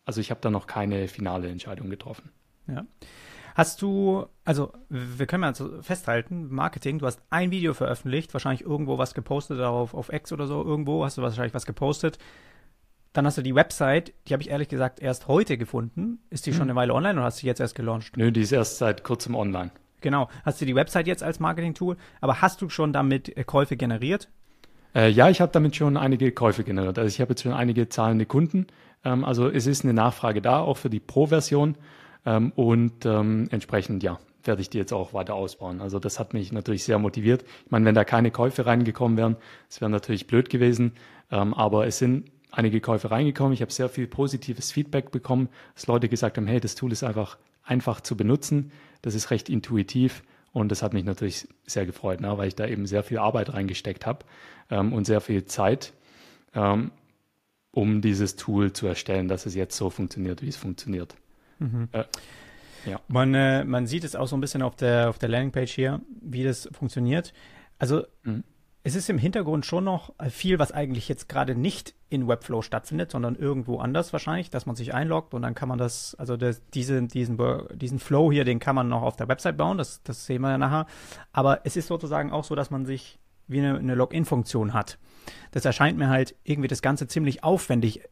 also ich habe da noch keine finale Entscheidung getroffen. Ja. Hast du, also wir können mal festhalten, Marketing, du hast ein Video veröffentlicht, wahrscheinlich irgendwo was gepostet darauf auf X oder so, irgendwo hast du wahrscheinlich was gepostet. Dann hast du die Website, die habe ich ehrlich gesagt erst heute gefunden. Ist die schon hm. eine Weile online oder hast du die jetzt erst gelauncht? Nö, die ist erst seit kurzem online. Genau. Hast du die Website jetzt als Marketing-Tool, aber hast du schon damit Käufe generiert? Äh, ja, ich habe damit schon einige Käufe generiert. Also ich habe jetzt schon einige zahlende Kunden. Ähm, also es ist eine Nachfrage da, auch für die Pro-Version. Ähm, und ähm, entsprechend, ja, werde ich die jetzt auch weiter ausbauen. Also das hat mich natürlich sehr motiviert. Ich meine, wenn da keine Käufe reingekommen wären, das wäre natürlich blöd gewesen. Ähm, aber es sind einige Käufe reingekommen. Ich habe sehr viel positives Feedback bekommen, dass Leute gesagt haben, hey, das Tool ist einfach einfach zu benutzen. Das ist recht intuitiv und das hat mich natürlich sehr gefreut, ne, weil ich da eben sehr viel Arbeit reingesteckt habe ähm, und sehr viel Zeit, ähm, um dieses Tool zu erstellen, dass es jetzt so funktioniert, wie es funktioniert. Mhm. Äh, ja. Man, äh, man sieht es auch so ein bisschen auf der, auf der Landingpage hier, wie das funktioniert. Also mhm es ist im Hintergrund schon noch viel, was eigentlich jetzt gerade nicht in Webflow stattfindet, sondern irgendwo anders wahrscheinlich, dass man sich einloggt und dann kann man das, also das, diese, diesen, diesen Flow hier, den kann man noch auf der Website bauen, das, das sehen wir ja nachher. Aber es ist sozusagen auch so, dass man sich wie eine, eine Login-Funktion hat. Das erscheint mir halt irgendwie das Ganze ziemlich aufwendig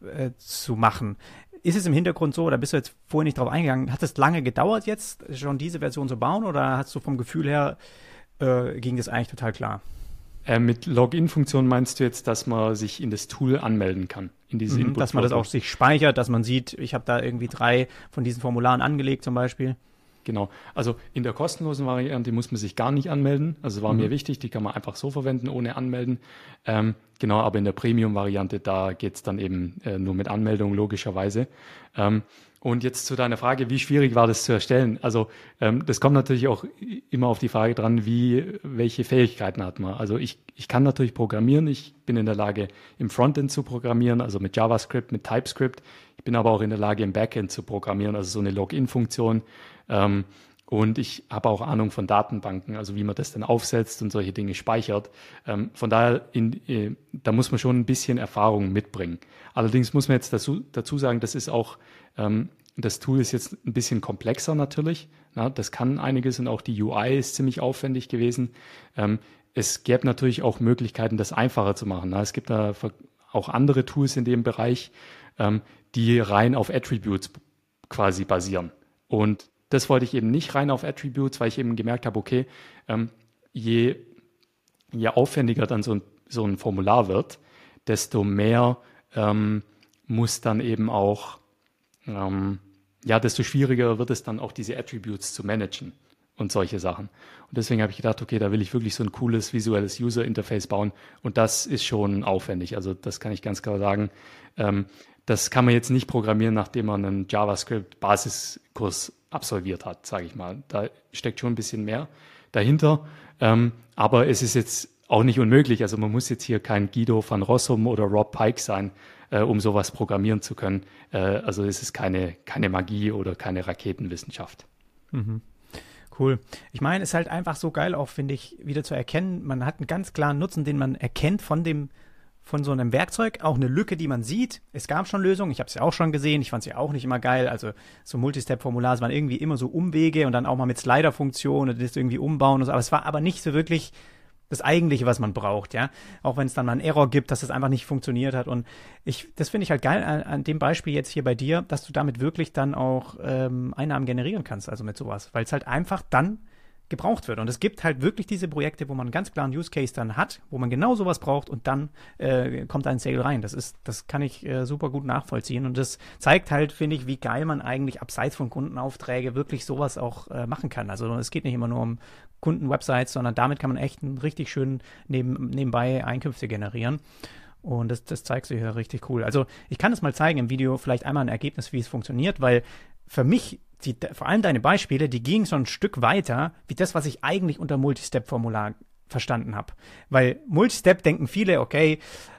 äh, äh zu machen. Ist es im Hintergrund so, oder bist du jetzt vorher nicht drauf eingegangen, hat es lange gedauert jetzt, schon diese Version zu bauen, oder hast du vom Gefühl her, äh, ging das eigentlich total klar? Äh, mit Login-Funktion meinst du jetzt, dass man sich in das Tool anmelden kann? In diese mhm, dass man das auch sich speichert, dass man sieht, ich habe da irgendwie drei von diesen Formularen angelegt zum Beispiel. Genau. Also in der kostenlosen Variante muss man sich gar nicht anmelden. Also war mhm. mir wichtig, die kann man einfach so verwenden, ohne anmelden. Ähm, genau, aber in der Premium-Variante, da geht es dann eben äh, nur mit Anmeldung, logischerweise. Ähm, und jetzt zu deiner Frage, wie schwierig war das zu erstellen? Also ähm, das kommt natürlich auch immer auf die Frage dran, wie welche Fähigkeiten hat man. Also ich, ich kann natürlich programmieren, ich bin in der Lage im Frontend zu programmieren, also mit JavaScript, mit TypeScript. Ich bin aber auch in der Lage im Backend zu programmieren, also so eine Login-Funktion. Ähm, und ich habe auch Ahnung von Datenbanken, also wie man das dann aufsetzt und solche Dinge speichert. Ähm, von daher, in, äh, da muss man schon ein bisschen Erfahrung mitbringen. Allerdings muss man jetzt dazu, dazu sagen, das ist auch ähm, das Tool ist jetzt ein bisschen komplexer natürlich. Na, das kann einiges und auch die UI ist ziemlich aufwendig gewesen. Ähm, es gäbe natürlich auch Möglichkeiten, das einfacher zu machen. Na, es gibt da auch andere Tools in dem Bereich, ähm, die rein auf Attributes quasi basieren. Und das wollte ich eben nicht rein auf Attributes, weil ich eben gemerkt habe, okay, ähm, je, je aufwendiger dann so ein, so ein Formular wird, desto mehr ähm, muss dann eben auch ähm, ja, desto schwieriger wird es dann auch diese Attributes zu managen und solche Sachen. Und deswegen habe ich gedacht, okay, da will ich wirklich so ein cooles visuelles User Interface bauen und das ist schon aufwendig. Also das kann ich ganz klar sagen. Ähm, das kann man jetzt nicht programmieren, nachdem man einen JavaScript-Basiskurs absolviert hat, sage ich mal. Da steckt schon ein bisschen mehr dahinter. Ähm, aber es ist jetzt auch nicht unmöglich. Also man muss jetzt hier kein Guido van Rossum oder Rob Pike sein, äh, um sowas programmieren zu können. Äh, also es ist keine, keine Magie oder keine Raketenwissenschaft. Mhm. Cool. Ich meine, es ist halt einfach so geil, auch finde ich, wieder zu erkennen. Man hat einen ganz klaren Nutzen, den man erkennt von dem, von so einem Werkzeug, auch eine Lücke, die man sieht. Es gab schon Lösungen, ich habe es ja auch schon gesehen, ich fand es ja auch nicht immer geil. Also so Multistep-Formulare waren irgendwie immer so Umwege und dann auch mal mit Slider-Funktion und das irgendwie umbauen und so. Aber es war aber nicht so wirklich das Eigentliche, was man braucht, ja. Auch wenn es dann mal einen Error gibt, dass es das einfach nicht funktioniert hat. Und ich, das finde ich halt geil an, an, dem Beispiel jetzt hier bei dir, dass du damit wirklich dann auch ähm, Einnahmen generieren kannst, also mit sowas. Weil es halt einfach dann gebraucht wird. Und es gibt halt wirklich diese Projekte, wo man ganz klar einen Use Case dann hat, wo man genau sowas braucht und dann äh, kommt ein Sale rein. Das ist, das kann ich äh, super gut nachvollziehen. Und das zeigt halt, finde ich, wie geil man eigentlich abseits von Kundenaufträge wirklich sowas auch äh, machen kann. Also es geht nicht immer nur um Kundenwebsites, sondern damit kann man echt einen richtig schönen neben, nebenbei Einkünfte generieren. Und das, das zeigt sich ja richtig cool. Also ich kann es mal zeigen im Video, vielleicht einmal ein Ergebnis, wie es funktioniert, weil für mich die, vor allem deine Beispiele, die gingen so ein Stück weiter, wie das, was ich eigentlich unter Multistep-Formular verstanden habe. Weil Multistep denken viele, okay,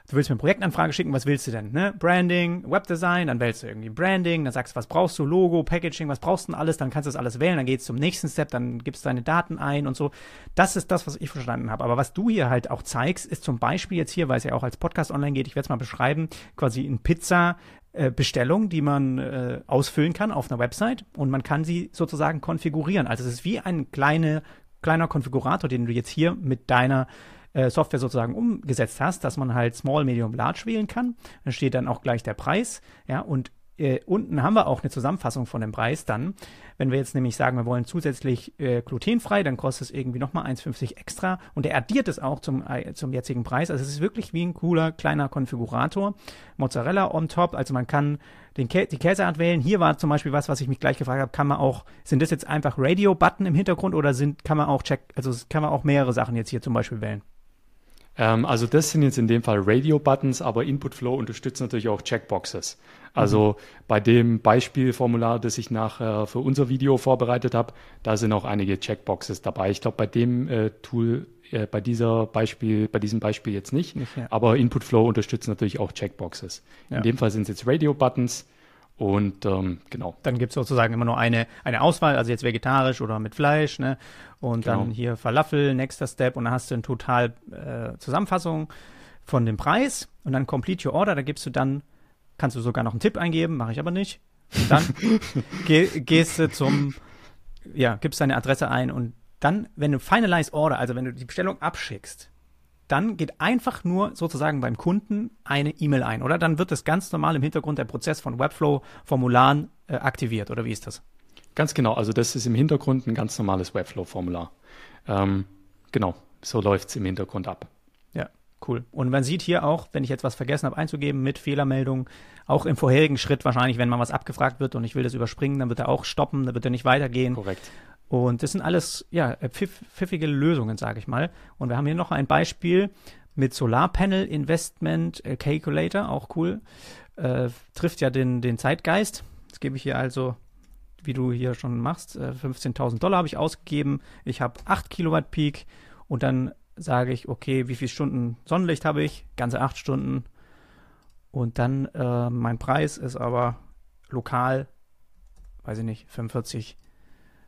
du willst mir eine Projektanfrage schicken, was willst du denn? Ne? Branding, Webdesign, dann wählst du irgendwie Branding, dann sagst du, was brauchst du, Logo, Packaging, was brauchst du denn alles, dann kannst du das alles wählen, dann geht's zum nächsten Step, dann gibst du deine Daten ein und so. Das ist das, was ich verstanden habe. Aber was du hier halt auch zeigst, ist zum Beispiel jetzt hier, weil es ja auch als Podcast online geht, ich werde es mal beschreiben, quasi in Pizza äh, Bestellung, die man äh, ausfüllen kann auf einer Website und man kann sie sozusagen konfigurieren. Also es ist wie ein kleine, kleiner Konfigurator, den du jetzt hier mit deiner äh, Software sozusagen umgesetzt hast, dass man halt Small, Medium, Large wählen kann. Da steht dann auch gleich der Preis, ja, und äh, unten haben wir auch eine Zusammenfassung von dem Preis dann. Wenn wir jetzt nämlich sagen, wir wollen zusätzlich äh, glutenfrei, dann kostet es irgendwie nochmal 1,50 extra und er addiert es auch zum, äh, zum jetzigen Preis. Also es ist wirklich wie ein cooler kleiner Konfigurator. Mozzarella on top, also man kann den Kä die Käseart wählen. Hier war zum Beispiel was, was ich mich gleich gefragt habe, kann man auch, sind das jetzt einfach Radio-Button im Hintergrund oder sind, kann man auch check, also kann man auch mehrere Sachen jetzt hier zum Beispiel wählen? Ähm, also das sind jetzt in dem Fall Radio-Buttons, aber Input-Flow unterstützt natürlich auch Checkboxes. Also mhm. bei dem Beispielformular, das ich nachher für unser Video vorbereitet habe, da sind auch einige Checkboxes dabei. Ich glaube, bei dem äh, Tool, äh, bei dieser Beispiel, bei diesem Beispiel jetzt nicht, nicht ja. aber Input-Flow unterstützt natürlich auch Checkboxes. Ja. In dem Fall sind es jetzt Radio-Buttons. Und ähm, genau. Dann gibt es sozusagen immer nur eine, eine Auswahl, also jetzt vegetarisch oder mit Fleisch, ne? Und genau. dann hier Falafel, nächster Step und dann hast du eine total äh, Zusammenfassung von dem Preis und dann Complete Your Order, da gibst du dann, kannst du sogar noch einen Tipp eingeben, mache ich aber nicht. Und dann (laughs) geh, gehst du zum, ja, gibst deine Adresse ein und dann, wenn du Finalize Order, also wenn du die Bestellung abschickst, dann geht einfach nur sozusagen beim Kunden eine E-Mail ein, oder? Dann wird das ganz normal im Hintergrund der Prozess von Webflow-Formularen äh, aktiviert, oder wie ist das? Ganz genau, also das ist im Hintergrund ein ganz normales Webflow-Formular. Ähm, genau, so läuft es im Hintergrund ab. Ja, cool. Und man sieht hier auch, wenn ich jetzt was vergessen habe einzugeben mit Fehlermeldung, auch im vorherigen Schritt wahrscheinlich, wenn mal was abgefragt wird und ich will das überspringen, dann wird er auch stoppen, dann wird er nicht weitergehen. Korrekt. Und das sind alles ja, äh, pfiff, pfiffige Lösungen, sage ich mal. Und wir haben hier noch ein Beispiel mit Solarpanel Investment äh, Calculator, auch cool. Äh, trifft ja den, den Zeitgeist. Jetzt gebe ich hier also, wie du hier schon machst, äh, 15.000 Dollar habe ich ausgegeben. Ich habe 8 Kilowatt Peak und dann sage ich, okay, wie viele Stunden Sonnenlicht habe ich? Ganze 8 Stunden. Und dann äh, mein Preis ist aber lokal, weiß ich nicht, 45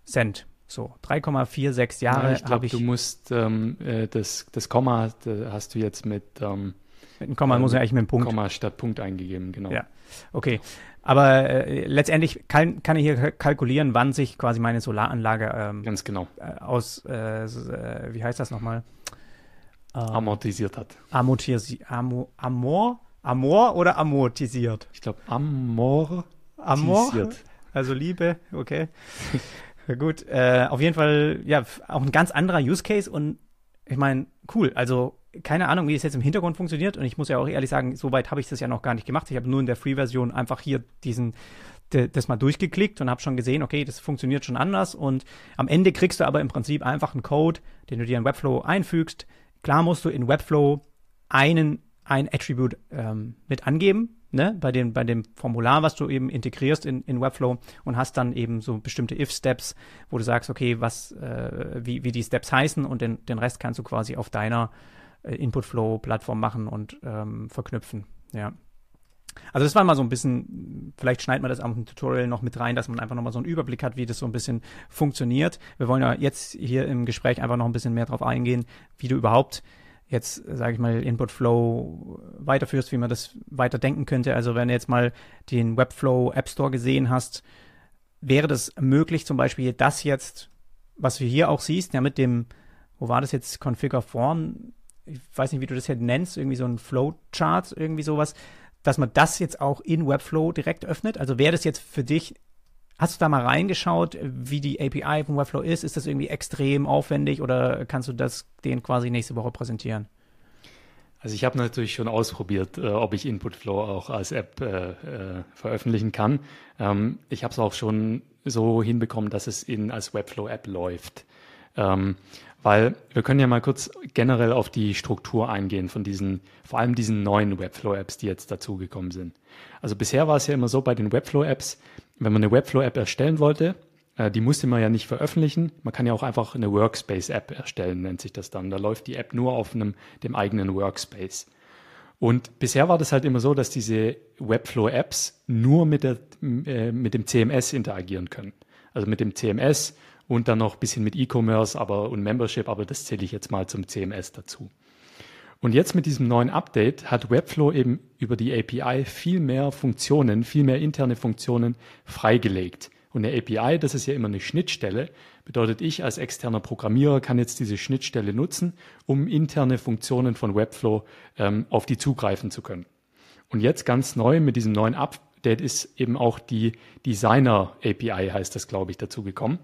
Cent. So, 3,46 Jahre ja, ich glaube, du musst ähm, äh, das, das Komma hast du jetzt mit ähm, mit einem Komma ähm, muss ja eigentlich mit einem Punkt. Komma statt Punkt eingegeben, genau. Ja, okay. Aber äh, letztendlich kann, kann ich hier kalkulieren, wann sich quasi meine Solaranlage ähm, ganz genau äh, aus, äh, äh wie heißt das nochmal? Ähm, amortisiert hat. Amortisi Amor, Amor, Amor oder amortisiert? Ich glaube Amor. Amor. Also Liebe, okay. (laughs) Ja, gut, äh, auf jeden Fall, ja, auch ein ganz anderer Use Case und ich meine, cool. Also, keine Ahnung, wie es jetzt im Hintergrund funktioniert und ich muss ja auch ehrlich sagen, so weit habe ich das ja noch gar nicht gemacht. Ich habe nur in der Free-Version einfach hier diesen, das mal durchgeklickt und habe schon gesehen, okay, das funktioniert schon anders und am Ende kriegst du aber im Prinzip einfach einen Code, den du dir in Webflow einfügst. Klar musst du in Webflow einen, ein Attribute ähm, mit angeben, ne, bei, dem, bei dem Formular, was du eben integrierst in, in Webflow und hast dann eben so bestimmte If-Steps, wo du sagst, okay, was, äh, wie, wie die Steps heißen und den, den Rest kannst du quasi auf deiner äh, Input-Flow-Plattform machen und ähm, verknüpfen. Ja. Also das war mal so ein bisschen, vielleicht schneidet man das auch im Tutorial noch mit rein, dass man einfach nochmal so einen Überblick hat, wie das so ein bisschen funktioniert. Wir wollen ja jetzt hier im Gespräch einfach noch ein bisschen mehr drauf eingehen, wie du überhaupt jetzt, sage ich mal, Input Flow weiterführst, wie man das weiter denken könnte. Also wenn du jetzt mal den Webflow App Store gesehen hast, wäre das möglich, zum Beispiel das jetzt, was du hier auch siehst, ja mit dem, wo war das jetzt, Configure Form, ich weiß nicht, wie du das jetzt nennst, irgendwie so ein Flowchart, irgendwie sowas, dass man das jetzt auch in Webflow direkt öffnet. Also wäre das jetzt für dich Hast du da mal reingeschaut, wie die API von Webflow ist? Ist das irgendwie extrem aufwendig oder kannst du das denen quasi nächste Woche präsentieren? Also ich habe natürlich schon ausprobiert, äh, ob ich Inputflow auch als App äh, äh, veröffentlichen kann. Ähm, ich habe es auch schon so hinbekommen, dass es in als Webflow-App läuft. Ähm, weil wir können ja mal kurz generell auf die Struktur eingehen von diesen, vor allem diesen neuen Webflow-Apps, die jetzt dazugekommen sind. Also bisher war es ja immer so bei den Webflow-Apps, wenn man eine Webflow-App erstellen wollte, äh, die musste man ja nicht veröffentlichen. Man kann ja auch einfach eine Workspace-App erstellen, nennt sich das dann. Da läuft die App nur auf einem, dem eigenen Workspace. Und bisher war das halt immer so, dass diese Webflow-Apps nur mit, der, äh, mit dem CMS interagieren können. Also mit dem CMS und dann noch ein bisschen mit E-Commerce und Membership, aber das zähle ich jetzt mal zum CMS dazu. Und jetzt mit diesem neuen Update hat Webflow eben über die API viel mehr Funktionen, viel mehr interne Funktionen freigelegt. Und eine API, das ist ja immer eine Schnittstelle, bedeutet ich als externer Programmierer kann jetzt diese Schnittstelle nutzen, um interne Funktionen von Webflow ähm, auf die zugreifen zu können. Und jetzt ganz neu mit diesem neuen Up Update ist eben auch die Designer API, heißt das, glaube ich, dazu gekommen.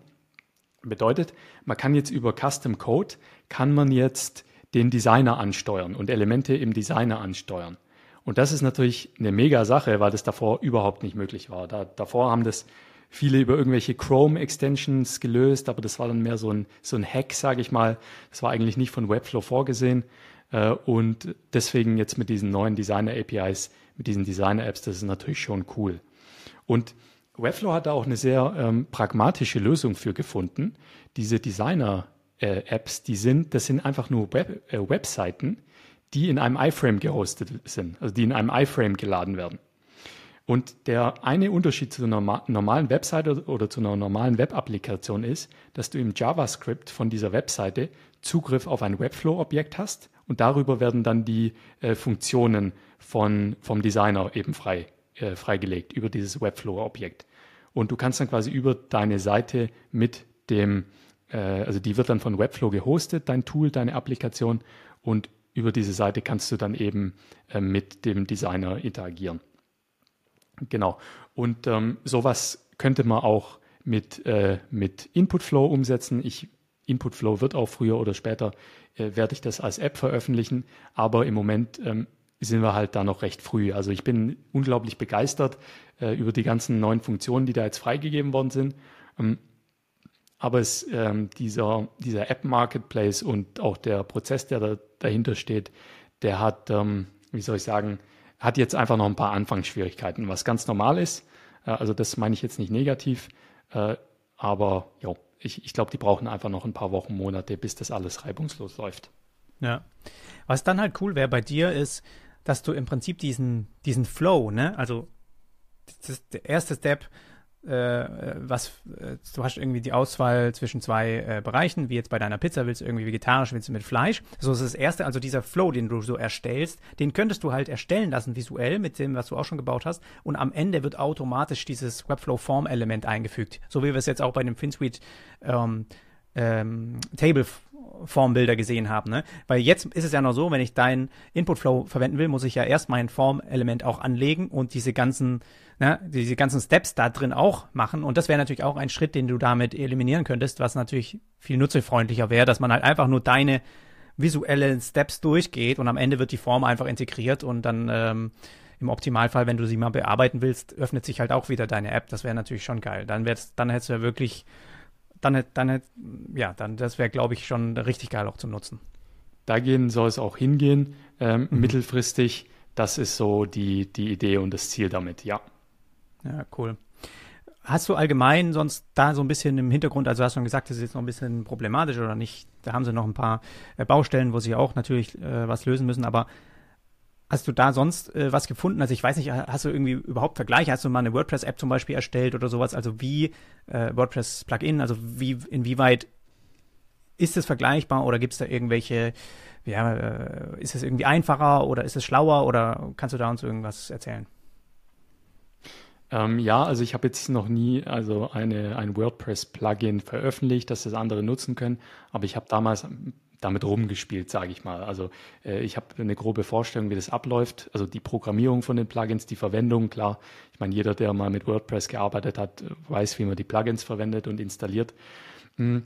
Bedeutet, man kann jetzt über Custom Code, kann man jetzt den Designer ansteuern und Elemente im Designer ansteuern. Und das ist natürlich eine mega Sache, weil das davor überhaupt nicht möglich war. Da, davor haben das viele über irgendwelche Chrome-Extensions gelöst, aber das war dann mehr so ein, so ein Hack, sage ich mal. Das war eigentlich nicht von Webflow vorgesehen. Äh, und deswegen jetzt mit diesen neuen Designer-APIs, mit diesen Designer-Apps, das ist natürlich schon cool. Und Webflow hat da auch eine sehr ähm, pragmatische Lösung für gefunden. Diese Designer-Apps, die sind, das sind einfach nur Web, äh, Webseiten, die in einem iFrame gehostet sind, also die in einem iFrame geladen werden. Und der eine Unterschied zu einer normalen Webseite oder zu einer normalen Web-Applikation ist, dass du im JavaScript von dieser Webseite Zugriff auf ein Webflow-Objekt hast und darüber werden dann die äh, Funktionen von, vom Designer eben frei, äh, freigelegt über dieses Webflow-Objekt. Und du kannst dann quasi über deine Seite mit dem, äh, also die wird dann von Webflow gehostet, dein Tool, deine Applikation und über diese Seite kannst du dann eben äh, mit dem Designer interagieren. Genau. Und ähm, sowas könnte man auch mit, äh, mit Inputflow umsetzen. Ich, Inputflow wird auch früher oder später, äh, werde ich das als App veröffentlichen. Aber im Moment ähm, sind wir halt da noch recht früh. Also ich bin unglaublich begeistert äh, über die ganzen neuen Funktionen, die da jetzt freigegeben worden sind. Ähm, aber es, ähm, dieser, dieser App-Marketplace und auch der Prozess, der da, dahinter steht, der hat, ähm, wie soll ich sagen, hat jetzt einfach noch ein paar Anfangsschwierigkeiten, was ganz normal ist. Äh, also das meine ich jetzt nicht negativ, äh, aber jo, ich, ich glaube, die brauchen einfach noch ein paar Wochen, Monate, bis das alles reibungslos läuft. Ja. Was dann halt cool wäre bei dir ist, dass du im Prinzip diesen, diesen Flow, ne, also das, der erste Step, was äh, du hast irgendwie die Auswahl zwischen zwei äh, Bereichen, wie jetzt bei deiner Pizza, willst du irgendwie vegetarisch, willst du mit Fleisch. So ist das erste, also dieser Flow, den du so erstellst, den könntest du halt erstellen lassen visuell mit dem, was du auch schon gebaut hast. Und am Ende wird automatisch dieses Webflow-Form-Element eingefügt. So wie wir es jetzt auch bei dem FinSuite ähm, ähm, Table Formbilder gesehen haben. Ne? Weil jetzt ist es ja noch so, wenn ich deinen Input-Flow verwenden will, muss ich ja erst mein Form-Element auch anlegen und diese ganzen, ne, diese ganzen Steps da drin auch machen. Und das wäre natürlich auch ein Schritt, den du damit eliminieren könntest, was natürlich viel nutzerfreundlicher wäre, dass man halt einfach nur deine visuellen Steps durchgeht und am Ende wird die Form einfach integriert und dann ähm, im Optimalfall, wenn du sie mal bearbeiten willst, öffnet sich halt auch wieder deine App. Das wäre natürlich schon geil. Dann, wär's, dann hättest du ja wirklich dann, dann, ja, dann, das wäre, glaube ich, schon richtig geil auch zum Nutzen. Dagegen soll es auch hingehen, ähm, mhm. mittelfristig. Das ist so die, die Idee und das Ziel damit, ja. Ja, cool. Hast du allgemein sonst da so ein bisschen im Hintergrund, also hast du schon gesagt, das ist jetzt noch ein bisschen problematisch oder nicht? Da haben sie noch ein paar äh, Baustellen, wo sie auch natürlich äh, was lösen müssen, aber Hast du da sonst äh, was gefunden? Also ich weiß nicht, hast du irgendwie überhaupt Vergleiche? Hast du mal eine WordPress-App zum Beispiel erstellt oder sowas? Also wie äh, WordPress-Plugin, also wie, inwieweit ist es vergleichbar oder gibt es da irgendwelche, ja, äh, ist es irgendwie einfacher oder ist es schlauer oder kannst du da uns irgendwas erzählen? Ähm, ja, also ich habe jetzt noch nie also eine, ein WordPress-Plugin veröffentlicht, dass das andere nutzen können, aber ich habe damals damit rumgespielt, sage ich mal. Also äh, ich habe eine grobe Vorstellung, wie das abläuft. Also die Programmierung von den Plugins, die Verwendung, klar. Ich meine, jeder, der mal mit WordPress gearbeitet hat, weiß, wie man die Plugins verwendet und installiert. Hm.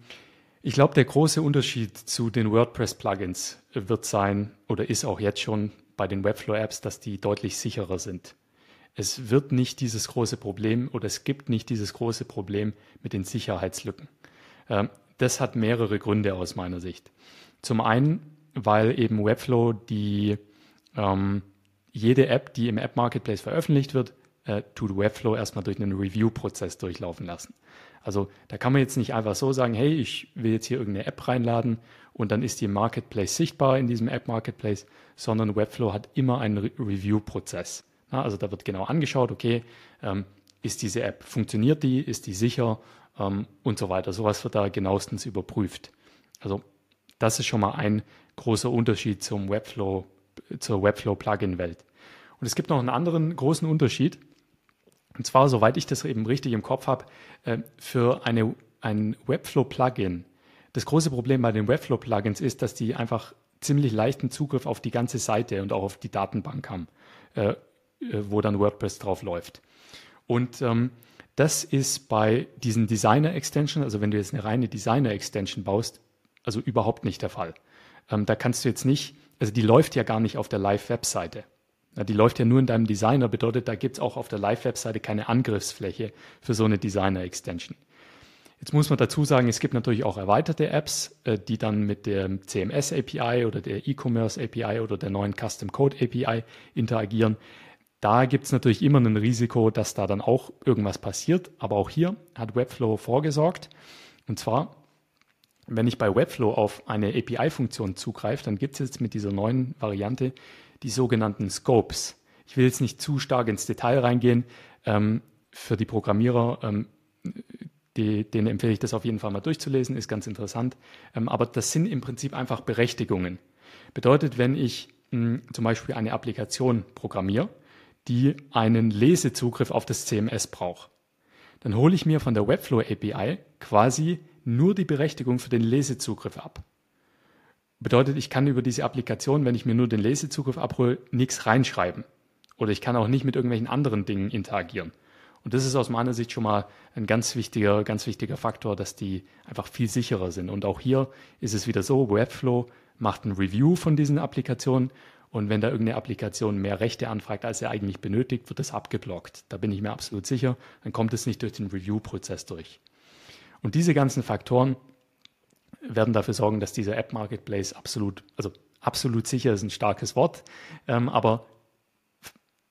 Ich glaube, der große Unterschied zu den WordPress-Plugins wird sein oder ist auch jetzt schon bei den Webflow-Apps, dass die deutlich sicherer sind. Es wird nicht dieses große Problem oder es gibt nicht dieses große Problem mit den Sicherheitslücken. Ähm, das hat mehrere Gründe aus meiner Sicht. Zum einen, weil eben Webflow die ähm, jede App, die im App Marketplace veröffentlicht wird, äh, tut Webflow erstmal durch einen Review-Prozess durchlaufen lassen. Also da kann man jetzt nicht einfach so sagen, hey, ich will jetzt hier irgendeine App reinladen und dann ist die im Marketplace sichtbar in diesem App Marketplace, sondern Webflow hat immer einen Re Review-Prozess. Also da wird genau angeschaut, okay, ähm, ist diese App, funktioniert die, ist die sicher ähm, und so weiter. Sowas wird da genauestens überprüft. Also das ist schon mal ein großer Unterschied zum Webflow, zur Webflow-Plugin-Welt. Und es gibt noch einen anderen großen Unterschied. Und zwar, soweit ich das eben richtig im Kopf habe, äh, für eine, ein Webflow-Plugin. Das große Problem bei den Webflow-Plugins ist, dass die einfach ziemlich leichten Zugriff auf die ganze Seite und auch auf die Datenbank haben. Äh, wo dann WordPress drauf läuft. Und ähm, das ist bei diesen Designer-Extension, also wenn du jetzt eine reine Designer-Extension baust, also überhaupt nicht der Fall. Ähm, da kannst du jetzt nicht, also die läuft ja gar nicht auf der Live-Webseite. Ja, die läuft ja nur in deinem Designer, bedeutet, da gibt es auch auf der Live-Webseite keine Angriffsfläche für so eine Designer-Extension. Jetzt muss man dazu sagen, es gibt natürlich auch erweiterte Apps, äh, die dann mit der CMS API oder der E-Commerce API oder der neuen Custom Code API interagieren. Da gibt es natürlich immer ein Risiko, dass da dann auch irgendwas passiert. Aber auch hier hat Webflow vorgesorgt. Und zwar, wenn ich bei Webflow auf eine API-Funktion zugreife, dann gibt es jetzt mit dieser neuen Variante die sogenannten Scopes. Ich will jetzt nicht zu stark ins Detail reingehen. Ähm, für die Programmierer, ähm, die, denen empfehle ich das auf jeden Fall mal durchzulesen, ist ganz interessant. Ähm, aber das sind im Prinzip einfach Berechtigungen. Bedeutet, wenn ich mh, zum Beispiel eine Applikation programmiere, die einen Lesezugriff auf das CMS braucht. Dann hole ich mir von der Webflow API quasi nur die Berechtigung für den Lesezugriff ab. Bedeutet, ich kann über diese Applikation, wenn ich mir nur den Lesezugriff abhole, nichts reinschreiben. Oder ich kann auch nicht mit irgendwelchen anderen Dingen interagieren. Und das ist aus meiner Sicht schon mal ein ganz wichtiger, ganz wichtiger Faktor, dass die einfach viel sicherer sind. Und auch hier ist es wieder so, Webflow macht ein Review von diesen Applikationen und wenn da irgendeine Applikation mehr Rechte anfragt, als er eigentlich benötigt, wird das abgeblockt. Da bin ich mir absolut sicher. Dann kommt es nicht durch den Review-Prozess durch. Und diese ganzen Faktoren werden dafür sorgen, dass dieser App Marketplace absolut, also absolut sicher ist ein starkes Wort, ähm, aber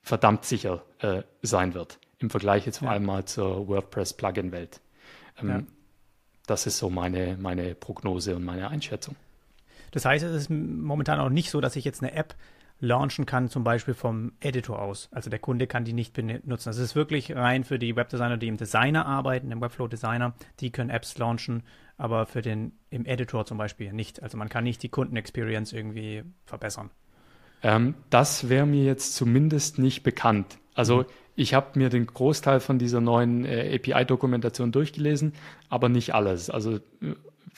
verdammt sicher äh, sein wird. Im Vergleich jetzt vor allem mal zur WordPress-Plugin-Welt. Ähm, ja. Das ist so meine, meine Prognose und meine Einschätzung. Das heißt, es ist momentan auch nicht so, dass ich jetzt eine App launchen kann, zum Beispiel vom Editor aus. Also der Kunde kann die nicht benutzen. Das ist wirklich rein für die Webdesigner, die im Designer arbeiten, im Webflow Designer, die können Apps launchen, aber für den im Editor zum Beispiel nicht. Also man kann nicht die Kundenexperience irgendwie verbessern. Ähm, das wäre mir jetzt zumindest nicht bekannt. Also mhm. ich habe mir den Großteil von dieser neuen äh, API-Dokumentation durchgelesen, aber nicht alles. Also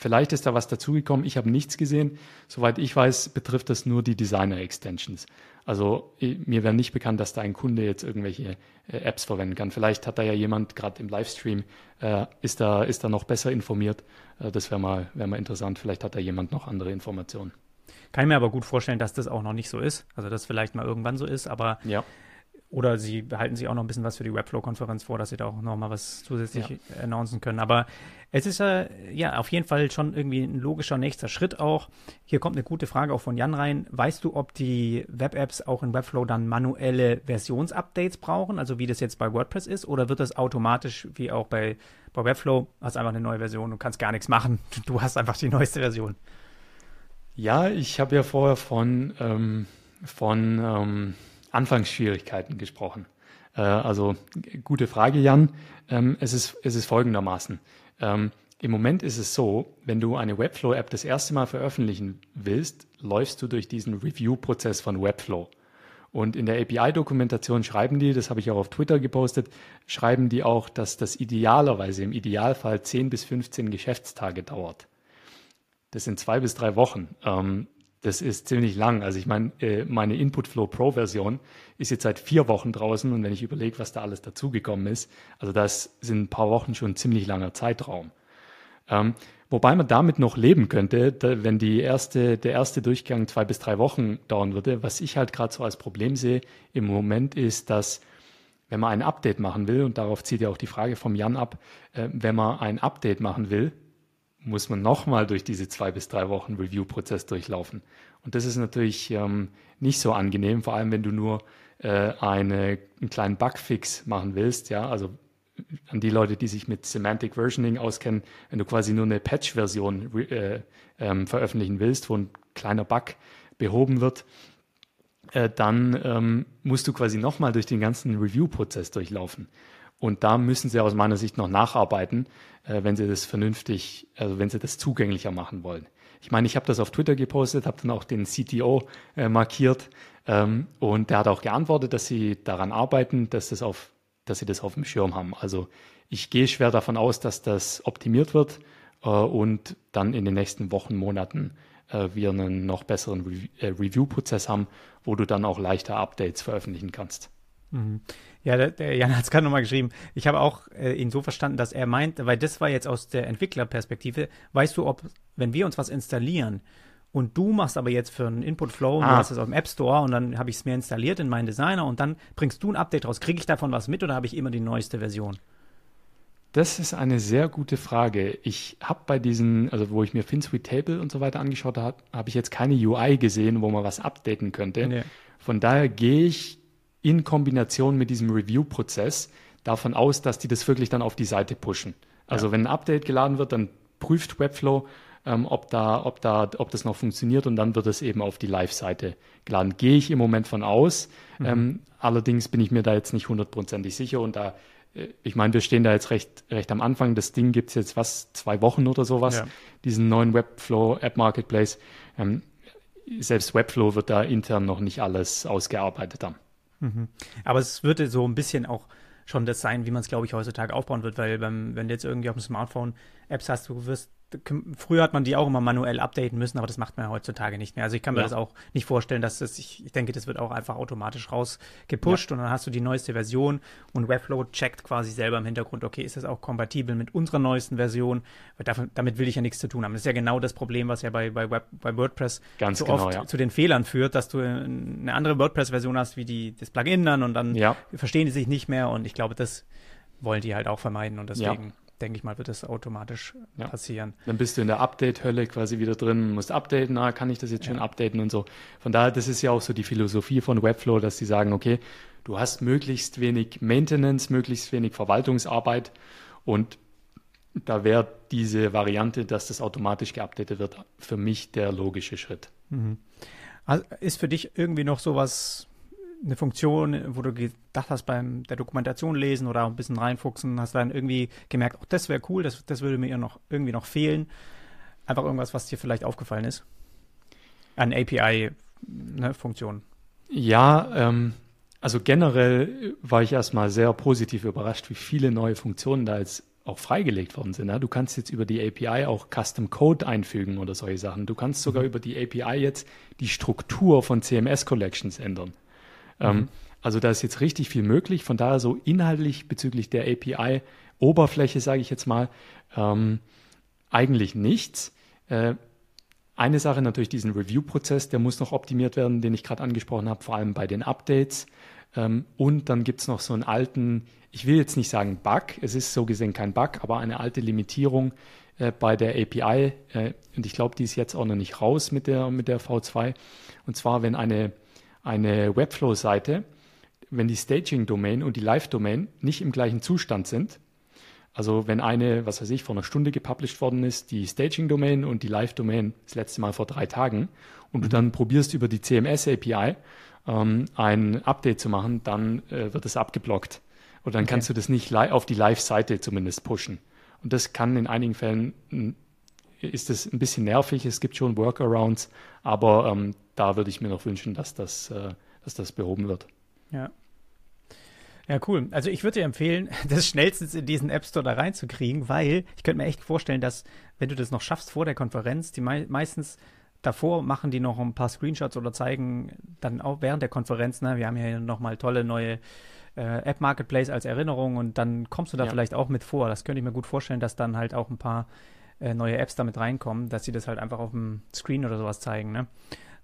Vielleicht ist da was dazugekommen. Ich habe nichts gesehen. Soweit ich weiß, betrifft das nur die Designer-Extensions. Also mir wäre nicht bekannt, dass da ein Kunde jetzt irgendwelche äh, Apps verwenden kann. Vielleicht hat da ja jemand gerade im Livestream, äh, ist, da, ist da noch besser informiert. Äh, das wäre mal, wär mal interessant. Vielleicht hat da jemand noch andere Informationen. Kann ich mir aber gut vorstellen, dass das auch noch nicht so ist. Also dass vielleicht mal irgendwann so ist, aber ja. Oder sie behalten sich auch noch ein bisschen was für die Webflow-Konferenz vor, dass sie da auch noch mal was zusätzlich ja. announcen können. Aber es ist äh, ja auf jeden Fall schon irgendwie ein logischer nächster Schritt auch. Hier kommt eine gute Frage auch von Jan rein. Weißt du, ob die Web-Apps auch in Webflow dann manuelle Versionsupdates brauchen, also wie das jetzt bei WordPress ist, oder wird das automatisch wie auch bei, bei Webflow, hast einfach eine neue Version und kannst gar nichts machen. (laughs) Du hast einfach die neueste Version. Ja, ich habe ja vorher von, ähm, von ähm Anfangsschwierigkeiten gesprochen. Äh, also gute Frage, Jan. Ähm, es, ist, es ist folgendermaßen. Ähm, Im Moment ist es so, wenn du eine Webflow-App das erste Mal veröffentlichen willst, läufst du durch diesen Review-Prozess von Webflow. Und in der API-Dokumentation schreiben die, das habe ich auch auf Twitter gepostet, schreiben die auch, dass das idealerweise im Idealfall 10 bis 15 Geschäftstage dauert. Das sind zwei bis drei Wochen. Ähm, das ist ziemlich lang. Also ich meine, äh, meine Inputflow Pro Version ist jetzt seit vier Wochen draußen und wenn ich überlege, was da alles dazugekommen ist, also das sind ein paar Wochen schon ein ziemlich langer Zeitraum. Ähm, wobei man damit noch leben könnte, da, wenn die erste, der erste Durchgang zwei bis drei Wochen dauern würde. Was ich halt gerade so als Problem sehe im Moment ist, dass wenn man ein Update machen will, und darauf zieht ja auch die Frage vom Jan ab, äh, wenn man ein Update machen will, muss man nochmal durch diese zwei bis drei Wochen Review-Prozess durchlaufen. Und das ist natürlich ähm, nicht so angenehm, vor allem wenn du nur äh, eine, einen kleinen Bugfix machen willst. Ja, also an die Leute, die sich mit Semantic Versioning auskennen, wenn du quasi nur eine Patch-Version äh, ähm, veröffentlichen willst, wo ein kleiner Bug behoben wird, äh, dann ähm, musst du quasi nochmal durch den ganzen Review-Prozess durchlaufen. Und da müssen sie aus meiner Sicht noch nacharbeiten, äh, wenn sie das vernünftig, also wenn sie das zugänglicher machen wollen. Ich meine, ich habe das auf Twitter gepostet, habe dann auch den CTO äh, markiert ähm, und der hat auch geantwortet, dass sie daran arbeiten, dass, das auf, dass sie das auf dem Schirm haben. Also ich gehe schwer davon aus, dass das optimiert wird äh, und dann in den nächsten Wochen, Monaten äh, wir einen noch besseren Re äh, Review-Prozess haben, wo du dann auch leichter Updates veröffentlichen kannst. Mhm. Ja, der, der Jan hat es (laughs) gerade nochmal geschrieben. Ich habe auch äh, ihn so verstanden, dass er meint, weil das war jetzt aus der Entwicklerperspektive, weißt du, ob, wenn wir uns was installieren und du machst aber jetzt für einen Input-Flow, ah. du hast es auf dem App Store und dann habe ich es mir installiert in meinen Designer und dann bringst du ein Update raus. Kriege ich davon was mit oder habe ich immer die neueste Version? Das ist eine sehr gute Frage. Ich habe bei diesen, also wo ich mir FinSuite Table und so weiter angeschaut habe, habe ich jetzt keine UI gesehen, wo man was updaten könnte. Nee. Von daher gehe ich in Kombination mit diesem Review-Prozess davon aus, dass die das wirklich dann auf die Seite pushen. Also ja. wenn ein Update geladen wird, dann prüft Webflow, ähm, ob, da, ob, da, ob das noch funktioniert und dann wird es eben auf die Live-Seite geladen. Gehe ich im Moment von aus. Mhm. Ähm, allerdings bin ich mir da jetzt nicht hundertprozentig sicher und da, äh, ich meine, wir stehen da jetzt recht, recht am Anfang. Das Ding gibt es jetzt was, zwei Wochen oder sowas, ja. diesen neuen Webflow App Marketplace. Ähm, selbst Webflow wird da intern noch nicht alles ausgearbeitet haben. Mhm. Aber es würde so ein bisschen auch schon das sein, wie man es, glaube ich, heutzutage aufbauen wird, weil beim, wenn du jetzt irgendwie auf dem Smartphone Apps hast, du wirst Früher hat man die auch immer manuell updaten müssen, aber das macht man ja heutzutage nicht mehr. Also ich kann mir ja. das auch nicht vorstellen, dass das, ich, ich, denke, das wird auch einfach automatisch rausgepusht ja. und dann hast du die neueste Version und Webflow checkt quasi selber im Hintergrund, okay, ist das auch kompatibel mit unserer neuesten Version? Weil davon, damit will ich ja nichts zu tun haben. Das ist ja genau das Problem, was ja bei, bei, Web, bei WordPress Ganz so genau, oft ja. zu den Fehlern führt, dass du eine andere WordPress-Version hast wie die, das Plugin dann und dann verstehen die sich nicht mehr und ich glaube, das wollen die halt auch vermeiden und deswegen denke ich mal, wird das automatisch ja. passieren. Dann bist du in der Update-Hölle quasi wieder drin, musst updaten, na, kann ich das jetzt ja. schon updaten und so. Von daher, das ist ja auch so die Philosophie von Webflow, dass sie sagen, okay, du hast möglichst wenig Maintenance, möglichst wenig Verwaltungsarbeit und da wäre diese Variante, dass das automatisch geupdatet wird, für mich der logische Schritt. Mhm. Also ist für dich irgendwie noch sowas eine Funktion, wo du gedacht hast beim der Dokumentation lesen oder ein bisschen reinfuchsen, hast dann irgendwie gemerkt, oh, das wäre cool, das, das würde mir noch irgendwie noch fehlen. Einfach irgendwas, was dir vielleicht aufgefallen ist. An API-Funktion. Ne, ja, ähm, also generell war ich erstmal sehr positiv überrascht, wie viele neue Funktionen da jetzt auch freigelegt worden sind. Du kannst jetzt über die API auch Custom Code einfügen oder solche Sachen. Du kannst sogar mhm. über die API jetzt die Struktur von CMS Collections ändern. Ähm, mhm. also da ist jetzt richtig viel möglich. Von daher so inhaltlich bezüglich der API-Oberfläche, sage ich jetzt mal, ähm, eigentlich nichts. Äh, eine Sache natürlich diesen Review-Prozess, der muss noch optimiert werden, den ich gerade angesprochen habe, vor allem bei den Updates. Ähm, und dann gibt es noch so einen alten, ich will jetzt nicht sagen Bug, es ist so gesehen kein Bug, aber eine alte Limitierung äh, bei der API. Äh, und ich glaube, die ist jetzt auch noch nicht raus mit der, mit der V2. Und zwar, wenn eine eine Webflow-Seite, wenn die Staging-Domain und die Live-Domain nicht im gleichen Zustand sind, also wenn eine, was weiß ich, vor einer Stunde gepublished worden ist, die Staging-Domain und die Live-Domain das letzte Mal vor drei Tagen und du mhm. dann probierst über die CMS-API ähm, ein Update zu machen, dann äh, wird es abgeblockt. Oder dann okay. kannst du das nicht auf die Live-Seite zumindest pushen. Und das kann in einigen Fällen, ist das ein bisschen nervig. Es gibt schon Workarounds, aber ähm, da würde ich mir noch wünschen, dass das, äh, dass das behoben wird. Ja. Ja, cool. Also ich würde dir empfehlen, (laughs) das schnellstens in diesen App Store da reinzukriegen, weil ich könnte mir echt vorstellen, dass, wenn du das noch schaffst vor der Konferenz, die mei meistens davor machen die noch ein paar Screenshots oder zeigen dann auch während der Konferenz, ne, wir haben hier nochmal tolle neue äh, App Marketplace als Erinnerung und dann kommst du da ja. vielleicht auch mit vor. Das könnte ich mir gut vorstellen, dass dann halt auch ein paar äh, neue Apps damit reinkommen, dass sie das halt einfach auf dem Screen oder sowas zeigen, ne?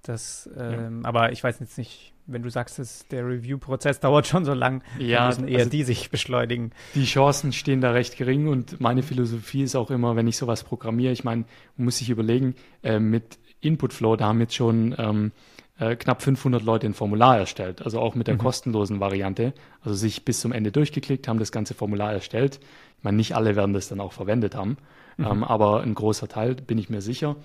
Das, ähm, ja. aber ich weiß jetzt nicht, wenn du sagst, dass der Review-Prozess (laughs) dauert schon so lang, ja, müssen eher also die sich beschleunigen. Die Chancen stehen da recht gering und meine Philosophie ist auch immer, wenn ich sowas programmiere, ich meine, man muss sich überlegen, äh, mit Inputflow, da haben jetzt schon ähm, äh, knapp 500 Leute ein Formular erstellt, also auch mit der mhm. kostenlosen Variante, also sich bis zum Ende durchgeklickt, haben das ganze Formular erstellt. Ich meine, nicht alle werden das dann auch verwendet haben, mhm. ähm, aber ein großer Teil bin ich mir sicher.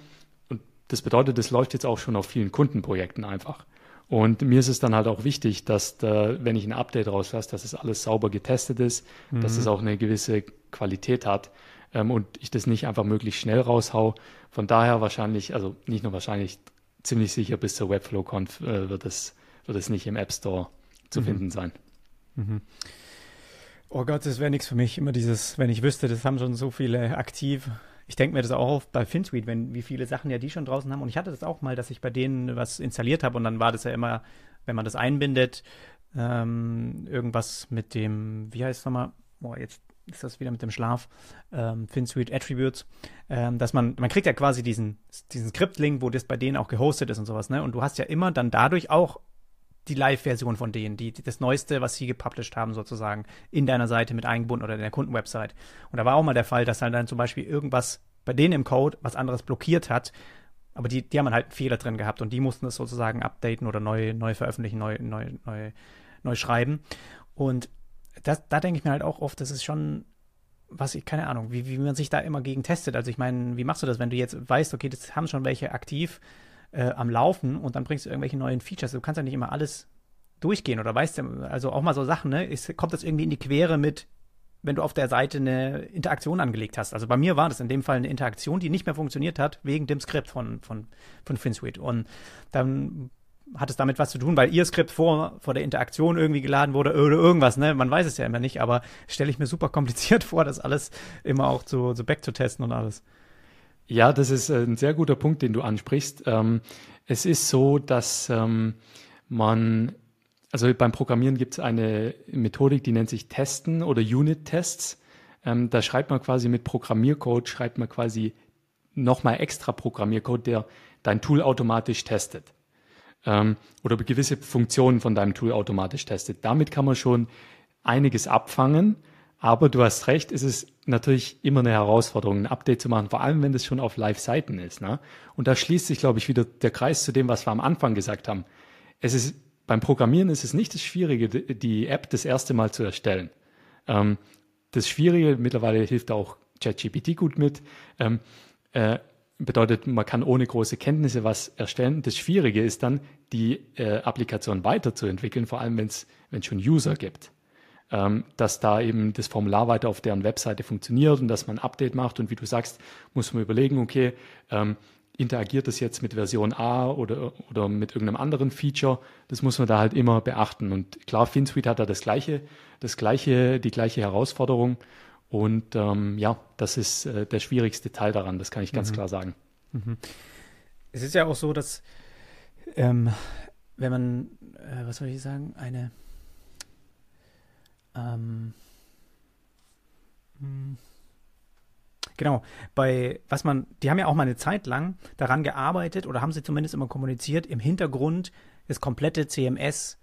Das bedeutet, das läuft jetzt auch schon auf vielen Kundenprojekten einfach. Und mir ist es dann halt auch wichtig, dass da, wenn ich ein Update rauslasse, dass es alles sauber getestet ist, mhm. dass es auch eine gewisse Qualität hat ähm, und ich das nicht einfach möglichst schnell raushau. Von daher wahrscheinlich, also nicht nur wahrscheinlich, ziemlich sicher bis zur Webflow-Conf äh, wird, es, wird es nicht im App Store zu mhm. finden sein. Mhm. Oh Gott, das wäre nichts für mich. Immer dieses, wenn ich wüsste, das haben schon so viele aktiv ich denke mir das auch auf bei FinSuite, wenn, wie viele Sachen ja die schon draußen haben. Und ich hatte das auch mal, dass ich bei denen was installiert habe und dann war das ja immer, wenn man das einbindet, ähm, irgendwas mit dem, wie heißt es nochmal? Boah, jetzt ist das wieder mit dem Schlaf, ähm, FinSuite Attributes, ähm, dass man, man kriegt ja quasi diesen, diesen Skript-Link, wo das bei denen auch gehostet ist und sowas, ne? Und du hast ja immer dann dadurch auch die Live-Version von denen, die, die, das Neueste, was sie gepublished haben, sozusagen, in deiner Seite mit eingebunden oder in der Kundenwebsite. Und da war auch mal der Fall, dass halt dann zum Beispiel irgendwas bei denen im Code was anderes blockiert hat. Aber die, die haben halt einen Fehler drin gehabt und die mussten es sozusagen updaten oder neu, neu veröffentlichen, neu, neu, neu, neu schreiben. Und das, da denke ich mir halt auch oft, das ist schon, was ich, keine Ahnung, wie, wie man sich da immer gegen testet. Also ich meine, wie machst du das, wenn du jetzt weißt, okay, das haben schon welche aktiv äh, am Laufen und dann bringst du irgendwelche neuen Features. Du kannst ja nicht immer alles durchgehen oder weißt du, also auch mal so Sachen, ne? Ist, kommt das irgendwie in die Quere mit, wenn du auf der Seite eine Interaktion angelegt hast. Also bei mir war das in dem Fall eine Interaktion, die nicht mehr funktioniert hat, wegen dem Skript von, von, von FinSuite. Und dann hat es damit was zu tun, weil ihr Skript vor, vor der Interaktion irgendwie geladen wurde oder irgendwas, ne? Man weiß es ja immer nicht, aber stelle ich mir super kompliziert (laughs) vor, das alles immer auch zu, so back zu testen und alles. Ja, das ist ein sehr guter Punkt, den du ansprichst. Ähm, es ist so, dass ähm, man, also beim Programmieren gibt es eine Methodik, die nennt sich Testen oder Unit-Tests. Ähm, da schreibt man quasi mit Programmiercode, schreibt man quasi nochmal extra Programmiercode, der dein Tool automatisch testet ähm, oder gewisse Funktionen von deinem Tool automatisch testet. Damit kann man schon einiges abfangen. Aber du hast recht, es ist natürlich immer eine Herausforderung, ein Update zu machen, vor allem wenn das schon auf Live-Seiten ist. Ne? Und da schließt sich, glaube ich, wieder der Kreis zu dem, was wir am Anfang gesagt haben. Es ist, beim Programmieren ist es nicht das Schwierige, die App das erste Mal zu erstellen. Ähm, das Schwierige, mittlerweile hilft auch ChatGPT gut mit, ähm, äh, bedeutet, man kann ohne große Kenntnisse was erstellen. Das Schwierige ist dann, die äh, Applikation weiterzuentwickeln, vor allem wenn es schon User gibt. Ähm, dass da eben das Formular weiter auf deren Webseite funktioniert und dass man ein Update macht. Und wie du sagst, muss man überlegen, okay, ähm, interagiert das jetzt mit Version A oder, oder mit irgendeinem anderen Feature? Das muss man da halt immer beachten. Und klar, FinSuite hat da das gleiche, das gleiche, die gleiche Herausforderung. Und ähm, ja, das ist äh, der schwierigste Teil daran, das kann ich ganz mhm. klar sagen. Mhm. Es ist ja auch so, dass ähm, wenn man, äh, was soll ich sagen, eine ähm, hm, Genau, bei was man, die haben ja auch mal eine Zeit lang daran gearbeitet oder haben sie zumindest immer kommuniziert, im Hintergrund das komplette CMS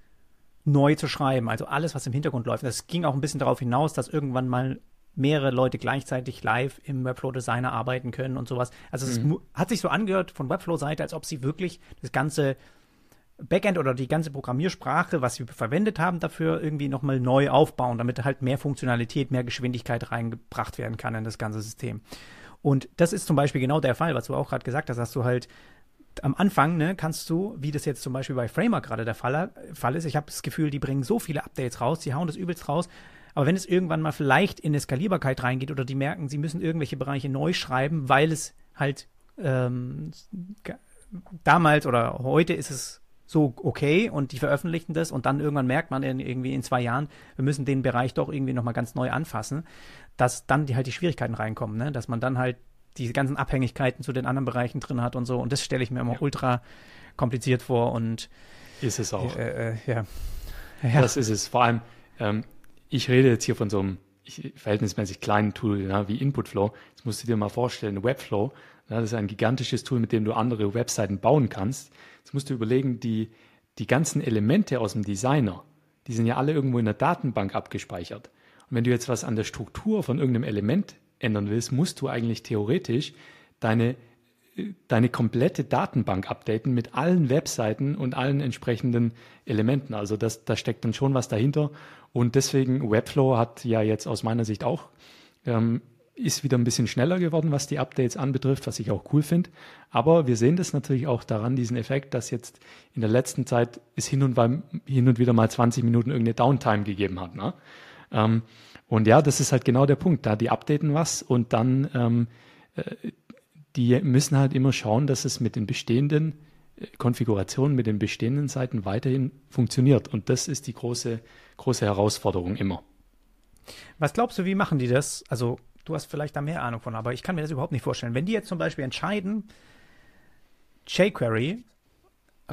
neu zu schreiben. Also alles, was im Hintergrund läuft. Das ging auch ein bisschen darauf hinaus, dass irgendwann mal mehrere Leute gleichzeitig live im Webflow Designer arbeiten können und sowas. Also es mhm. hat sich so angehört von Webflow-Seite, als ob sie wirklich das ganze Backend oder die ganze Programmiersprache, was wir verwendet haben, dafür irgendwie nochmal neu aufbauen, damit halt mehr Funktionalität, mehr Geschwindigkeit reingebracht werden kann in das ganze System. Und das ist zum Beispiel genau der Fall, was du auch gerade gesagt hast, dass du halt am Anfang ne, kannst du, wie das jetzt zum Beispiel bei Framer gerade der Fall, Fall ist, ich habe das Gefühl, die bringen so viele Updates raus, die hauen das übelst raus, aber wenn es irgendwann mal vielleicht in eine Skalierbarkeit reingeht oder die merken, sie müssen irgendwelche Bereiche neu schreiben, weil es halt ähm, damals oder heute ist es so okay und die veröffentlichen das und dann irgendwann merkt man in, irgendwie in zwei Jahren, wir müssen den Bereich doch irgendwie nochmal ganz neu anfassen, dass dann die halt die Schwierigkeiten reinkommen, ne? dass man dann halt die ganzen Abhängigkeiten zu den anderen Bereichen drin hat und so und das stelle ich mir immer ja. ultra kompliziert vor und ist es auch. Äh, äh, ja. (laughs) ja. Das ist es. Vor allem, ähm, ich rede jetzt hier von so einem verhältnismäßig kleinen Tool ja, wie Inputflow. Jetzt musst du dir mal vorstellen, Webflow, das ist ein gigantisches Tool, mit dem du andere Webseiten bauen kannst. Jetzt musst du überlegen, die, die ganzen Elemente aus dem Designer, die sind ja alle irgendwo in der Datenbank abgespeichert. Und wenn du jetzt was an der Struktur von irgendeinem Element ändern willst, musst du eigentlich theoretisch deine, deine komplette Datenbank updaten mit allen Webseiten und allen entsprechenden Elementen. Also das, da steckt dann schon was dahinter. Und deswegen Webflow hat ja jetzt aus meiner Sicht auch ähm, ist wieder ein bisschen schneller geworden, was die Updates anbetrifft, was ich auch cool finde. Aber wir sehen das natürlich auch daran, diesen Effekt, dass jetzt in der letzten Zeit es hin und, bei, hin und wieder mal 20 Minuten irgendeine Downtime gegeben hat. Ne? Ähm, und ja, das ist halt genau der Punkt. Da die updaten was und dann ähm, äh, die müssen halt immer schauen, dass es mit den bestehenden äh, Konfigurationen, mit den bestehenden Seiten weiterhin funktioniert. Und das ist die große, große Herausforderung immer. Was glaubst du, wie machen die das? Also Du hast vielleicht da mehr Ahnung von, aber ich kann mir das überhaupt nicht vorstellen. Wenn die jetzt zum Beispiel entscheiden, jQuery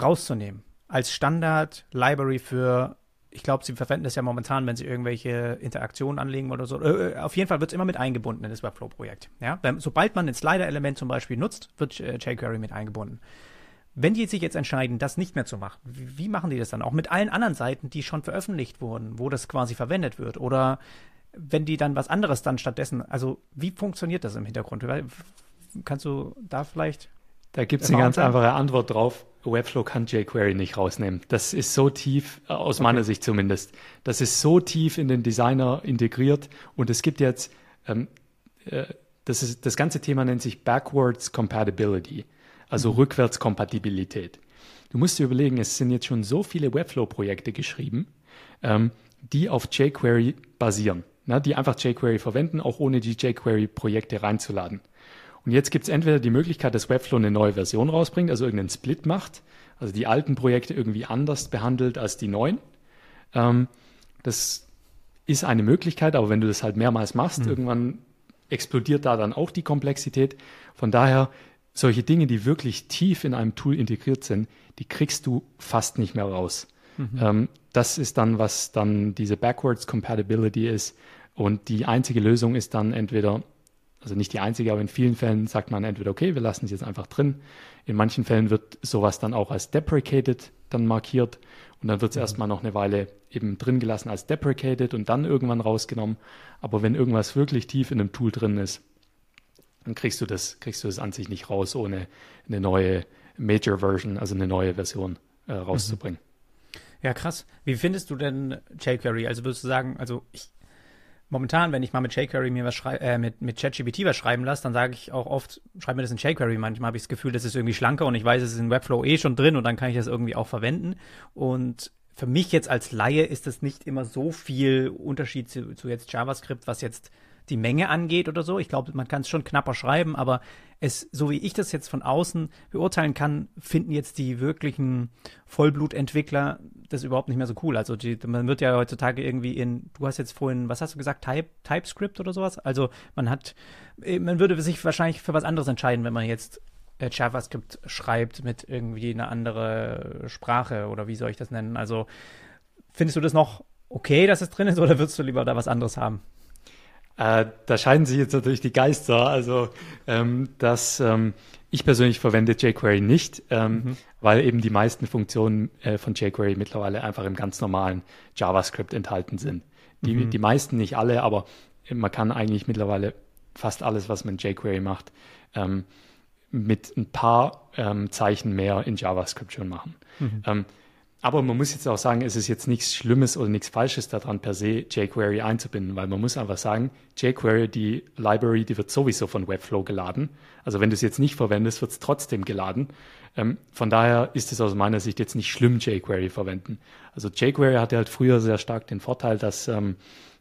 rauszunehmen als Standard-Library für ich glaube, sie verwenden das ja momentan, wenn sie irgendwelche Interaktionen anlegen oder so. Äh, auf jeden Fall wird es immer mit eingebunden in das Webflow-Projekt. Ja? sobald man ein Slider-Element zum Beispiel nutzt, wird äh, jQuery mit eingebunden. Wenn die sich jetzt entscheiden, das nicht mehr zu machen, wie, machen die das dann? Auch mit allen anderen Seiten, die schon veröffentlicht wurden, wo das quasi verwendet wird? Oder wenn die dann was anderes dann stattdessen, also wie funktioniert das im Hintergrund? Kannst du da vielleicht da gibt es eine ganz einfache Antwort drauf. Webflow kann jQuery nicht rausnehmen. Das ist so tief, äh, aus okay. meiner Sicht zumindest, das ist so tief in den Designer integriert und es gibt jetzt, ähm, äh, das, ist, das ganze Thema nennt sich Backwards Compatibility, also mhm. Rückwärtskompatibilität. Du musst dir überlegen, es sind jetzt schon so viele Webflow-Projekte geschrieben, ähm, die auf jQuery basieren, ne, die einfach jQuery verwenden, auch ohne die jQuery-Projekte reinzuladen. Und jetzt gibt es entweder die Möglichkeit, dass Webflow eine neue Version rausbringt, also irgendeinen Split macht, also die alten Projekte irgendwie anders behandelt als die neuen. Ähm, das ist eine Möglichkeit, aber wenn du das halt mehrmals machst, mhm. irgendwann explodiert da dann auch die Komplexität. Von daher, solche Dinge, die wirklich tief in einem Tool integriert sind, die kriegst du fast nicht mehr raus. Mhm. Ähm, das ist dann, was dann diese Backwards Compatibility ist. Und die einzige Lösung ist dann entweder also nicht die einzige, aber in vielen Fällen sagt man entweder, okay, wir lassen es jetzt einfach drin. In manchen Fällen wird sowas dann auch als deprecated dann markiert und dann wird es mhm. erstmal noch eine Weile eben drin gelassen als deprecated und dann irgendwann rausgenommen. Aber wenn irgendwas wirklich tief in einem Tool drin ist, dann kriegst du das, kriegst du das an sich nicht raus, ohne eine neue Major Version, also eine neue Version äh, rauszubringen. Ja, krass. Wie findest du denn jQuery? Also würdest du sagen, also ich momentan, wenn ich mal mit jQuery mir was schrei äh, mit, mit ChatGPT was schreiben lasse, dann sage ich auch oft, schreib mir das in jQuery. Manchmal habe ich das Gefühl, das ist irgendwie schlanker und ich weiß, es ist in Webflow eh schon drin und dann kann ich das irgendwie auch verwenden. Und für mich jetzt als Laie ist das nicht immer so viel Unterschied zu, zu jetzt JavaScript, was jetzt die Menge angeht oder so. Ich glaube, man kann es schon knapper schreiben, aber es, so wie ich das jetzt von außen beurteilen kann, finden jetzt die wirklichen Vollblutentwickler das überhaupt nicht mehr so cool. Also die, man wird ja heutzutage irgendwie in, du hast jetzt vorhin, was hast du gesagt, Type, TypeScript oder sowas? Also man hat, äh, man würde sich wahrscheinlich für was anderes entscheiden, wenn man jetzt äh, JavaScript schreibt mit irgendwie einer anderen Sprache oder wie soll ich das nennen? Also findest du das noch okay, dass es drin ist oder würdest du lieber da was anderes haben? Äh, da scheiden sich jetzt natürlich die Geister. Also, ähm, dass ähm, ich persönlich verwende jQuery nicht, ähm, mhm. weil eben die meisten Funktionen äh, von jQuery mittlerweile einfach im ganz normalen JavaScript enthalten sind. Die, mhm. die meisten, nicht alle, aber man kann eigentlich mittlerweile fast alles, was man jQuery macht, ähm, mit ein paar ähm, Zeichen mehr in JavaScript schon machen. Mhm. Aber man muss jetzt auch sagen, es ist jetzt nichts Schlimmes oder nichts Falsches daran, per se jQuery einzubinden, weil man muss einfach sagen, jQuery, die Library, die wird sowieso von Webflow geladen. Also wenn du es jetzt nicht verwendest, wird es trotzdem geladen. Ähm, von daher ist es aus meiner Sicht jetzt nicht schlimm, jQuery verwenden. Also jQuery hatte halt früher sehr stark den Vorteil, dass, ähm,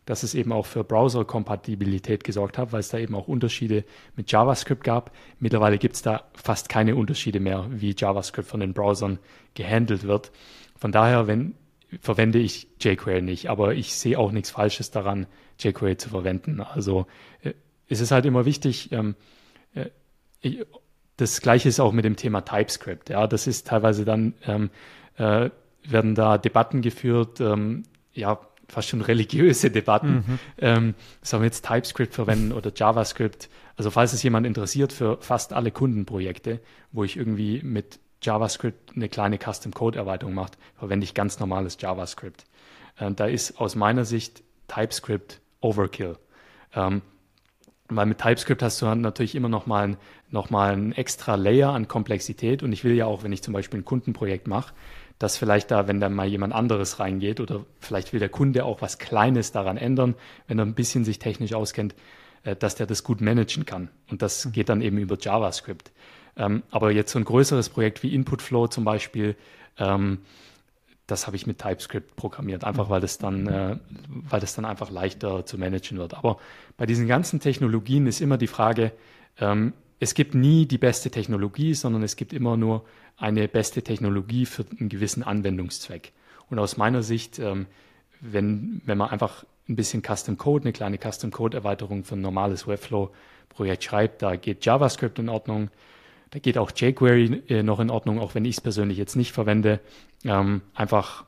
dass es eben auch für Browser-Kompatibilität gesorgt hat, weil es da eben auch Unterschiede mit JavaScript gab. Mittlerweile gibt es da fast keine Unterschiede mehr, wie JavaScript von den Browsern gehandelt wird. Von daher, wenn, verwende ich jQuery nicht, aber ich sehe auch nichts Falsches daran, jQuery zu verwenden. Also äh, es ist halt immer wichtig, ähm, äh, ich, das gleiche ist auch mit dem Thema TypeScript. Ja, das ist teilweise dann, ähm, äh, werden da Debatten geführt, ähm, ja, fast schon religiöse Debatten. Mhm. Ähm, sollen wir jetzt TypeScript verwenden oder JavaScript? Also falls es jemand interessiert für fast alle Kundenprojekte, wo ich irgendwie mit JavaScript eine kleine Custom-Code-Erweiterung macht, verwende ich ganz normales JavaScript. Ähm, da ist aus meiner Sicht TypeScript Overkill. Ähm, weil mit TypeScript hast du natürlich immer noch mal, ein, noch mal einen extra Layer an Komplexität und ich will ja auch, wenn ich zum Beispiel ein Kundenprojekt mache, dass vielleicht da, wenn da mal jemand anderes reingeht oder vielleicht will der Kunde auch was Kleines daran ändern, wenn er ein bisschen sich technisch auskennt, äh, dass der das gut managen kann. Und das mhm. geht dann eben über JavaScript. Ähm, aber jetzt so ein größeres Projekt wie Inputflow zum Beispiel, ähm, das habe ich mit TypeScript programmiert, einfach weil das dann, äh, weil das dann einfach leichter zu managen wird. Aber bei diesen ganzen Technologien ist immer die Frage, ähm, es gibt nie die beste Technologie, sondern es gibt immer nur eine beste Technologie für einen gewissen Anwendungszweck. Und aus meiner Sicht, ähm, wenn, wenn man einfach ein bisschen Custom Code, eine kleine Custom Code Erweiterung für ein normales Webflow Projekt schreibt, da geht JavaScript in Ordnung, da geht auch jQuery äh, noch in Ordnung, auch wenn ich es persönlich jetzt nicht verwende. Ähm, einfach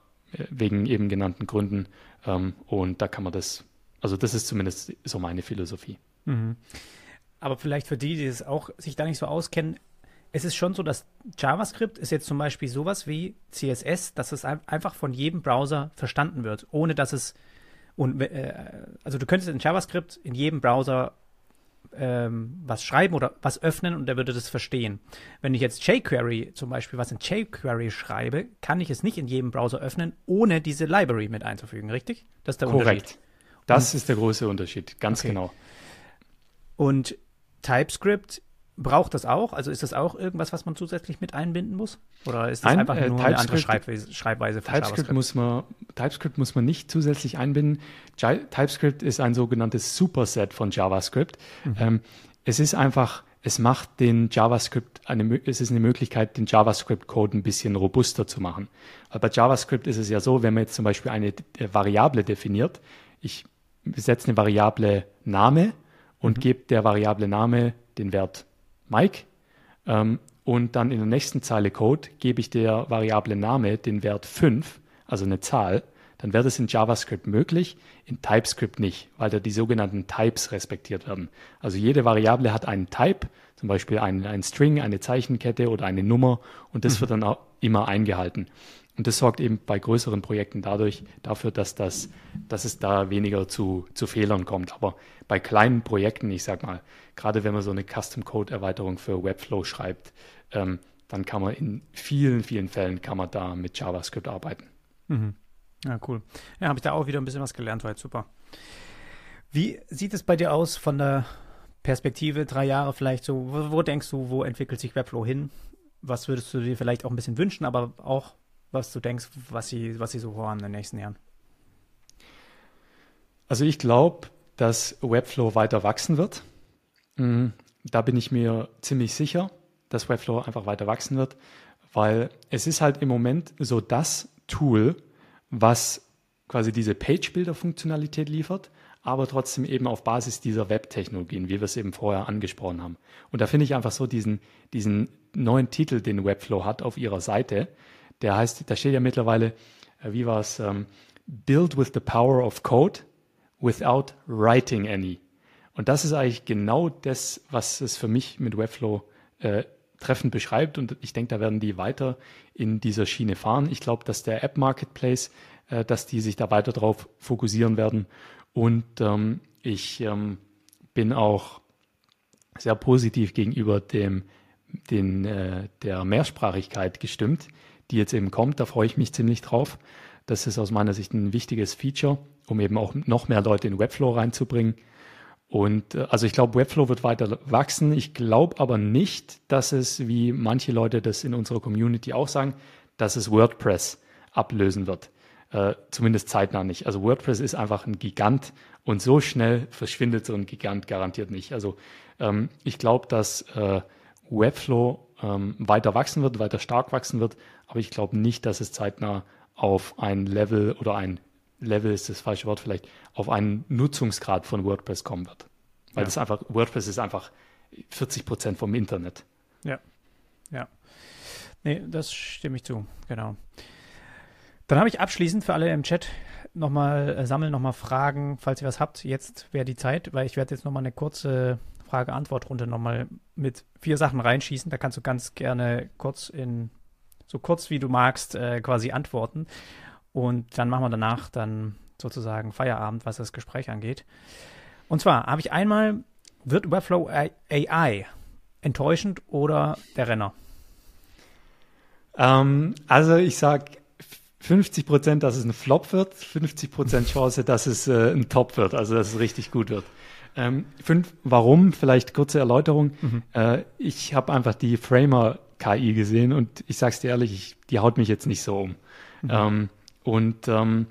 wegen eben genannten Gründen. Ähm, und da kann man das, also das ist zumindest so meine Philosophie. Mhm. Aber vielleicht für die, die es auch sich da nicht so auskennen, es ist schon so, dass JavaScript ist jetzt zum Beispiel sowas wie CSS, dass es einfach von jedem Browser verstanden wird, ohne dass es und äh, also du könntest in JavaScript in jedem Browser ähm, was schreiben oder was öffnen und der würde das verstehen. Wenn ich jetzt jQuery zum Beispiel was in jQuery schreibe, kann ich es nicht in jedem Browser öffnen, ohne diese Library mit einzufügen, richtig? Das ist der Korrekt. Unterschied. Das und, ist der große Unterschied, ganz okay. genau. Und TypeScript Braucht das auch? Also ist das auch irgendwas, was man zusätzlich mit einbinden muss? Oder ist das Nein, einfach äh, nur eine andere Schreibweise, Schreibweise von TypeScript JavaScript? Muss man, TypeScript muss man nicht zusätzlich einbinden. TypeScript ist ein sogenanntes Superset von JavaScript. Mhm. Ähm, es ist einfach, es macht den JavaScript, eine, es ist eine Möglichkeit, den JavaScript-Code ein bisschen robuster zu machen. Aber bei JavaScript ist es ja so, wenn man jetzt zum Beispiel eine äh, Variable definiert, ich setze eine Variable Name und mhm. gebe der Variable Name den Wert Mike. Ähm, und dann in der nächsten Zeile Code gebe ich der Variable Name den Wert 5, also eine Zahl. Dann wäre das in JavaScript möglich, in TypeScript nicht, weil da die sogenannten Types respektiert werden. Also jede Variable hat einen Type, zum Beispiel ein, ein String, eine Zeichenkette oder eine Nummer und das mhm. wird dann auch immer eingehalten. Und das sorgt eben bei größeren Projekten dadurch dafür, dass, das, dass es da weniger zu, zu Fehlern kommt. Aber bei kleinen Projekten, ich sag mal, gerade wenn man so eine Custom-Code-Erweiterung für Webflow schreibt, ähm, dann kann man in vielen, vielen Fällen kann man da mit JavaScript arbeiten. Mhm. Ja, cool. Ja, habe ich da auch wieder ein bisschen was gelernt, war jetzt super. Wie sieht es bei dir aus von der Perspektive, drei Jahre vielleicht so? Wo, wo denkst du, wo entwickelt sich Webflow hin? Was würdest du dir vielleicht auch ein bisschen wünschen, aber auch was du denkst, was sie, was sie so vorhaben in den nächsten Jahren? Also ich glaube, dass Webflow weiter wachsen wird. Mhm. Da bin ich mir ziemlich sicher, dass Webflow einfach weiter wachsen wird, weil es ist halt im Moment so das Tool, was quasi diese Page-Builder-Funktionalität liefert, aber trotzdem eben auf Basis dieser Web-Technologien, wie wir es eben vorher angesprochen haben. Und da finde ich einfach so diesen, diesen neuen Titel, den Webflow hat auf ihrer Seite, der heißt, da steht ja mittlerweile, äh, wie war es, ähm, Build with the power of code without writing any. Und das ist eigentlich genau das, was es für mich mit Webflow äh, treffend beschreibt. Und ich denke, da werden die weiter in dieser Schiene fahren. Ich glaube, dass der App Marketplace, äh, dass die sich da weiter drauf fokussieren werden. Und ähm, ich ähm, bin auch sehr positiv gegenüber dem, den, äh, der Mehrsprachigkeit gestimmt, die jetzt eben kommt. Da freue ich mich ziemlich drauf. Das ist aus meiner Sicht ein wichtiges Feature, um eben auch noch mehr Leute in Webflow reinzubringen. Und äh, also ich glaube, Webflow wird weiter wachsen. Ich glaube aber nicht, dass es, wie manche Leute das in unserer Community auch sagen, dass es WordPress ablösen wird. Äh, zumindest zeitnah nicht. Also WordPress ist einfach ein Gigant und so schnell verschwindet so ein Gigant garantiert nicht. Also ähm, ich glaube, dass äh, Webflow ähm, weiter wachsen wird, weiter stark wachsen wird, aber ich glaube nicht, dass es zeitnah auf ein Level oder ein Level ist das falsche Wort vielleicht, auf einen Nutzungsgrad von WordPress kommen wird. Weil ja. das einfach, WordPress ist einfach 40 Prozent vom Internet. Ja, ja. Nee, das stimme ich zu, genau. Dann habe ich abschließend für alle im Chat nochmal, äh, sammeln nochmal Fragen, falls ihr was habt. Jetzt wäre die Zeit, weil ich werde jetzt nochmal eine kurze Frage-Antwort-Runde nochmal mit vier Sachen reinschießen. Da kannst du ganz gerne kurz in, so kurz wie du magst, äh, quasi antworten. Und dann machen wir danach dann sozusagen Feierabend, was das Gespräch angeht. Und zwar habe ich einmal, wird Webflow AI enttäuschend oder der Renner? Ähm, also ich sage 50 Prozent, dass es ein Flop wird, 50 Prozent Chance, dass es äh, ein Top wird, also dass es richtig gut wird. Ähm, fünf, warum? Vielleicht kurze Erläuterung. Mhm. Äh, ich habe einfach die Framer KI gesehen und ich sag's dir ehrlich, ich, die haut mich jetzt nicht so um. Mhm. Ähm, und ähm,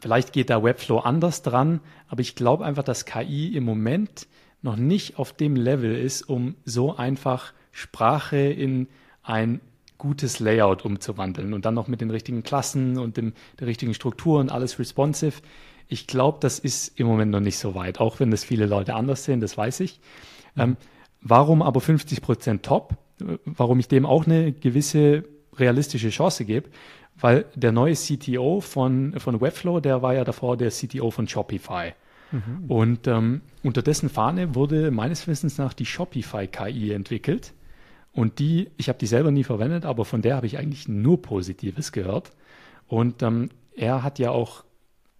vielleicht geht da Webflow anders dran, aber ich glaube einfach, dass KI im Moment noch nicht auf dem Level ist, um so einfach Sprache in ein gutes Layout umzuwandeln und dann noch mit den richtigen Klassen und dem, der richtigen Struktur und alles responsive. Ich glaube, das ist im Moment noch nicht so weit, auch wenn das viele Leute anders sehen, das weiß ich. Ähm, warum aber 50% top? Warum ich dem auch eine gewisse realistische Chance gebe? weil der neue CTO von, von Webflow, der war ja davor der CTO von Shopify. Mhm. Und ähm, unter dessen Fahne wurde meines Wissens nach die Shopify KI entwickelt. Und die, ich habe die selber nie verwendet, aber von der habe ich eigentlich nur Positives gehört. Und ähm, er hat ja auch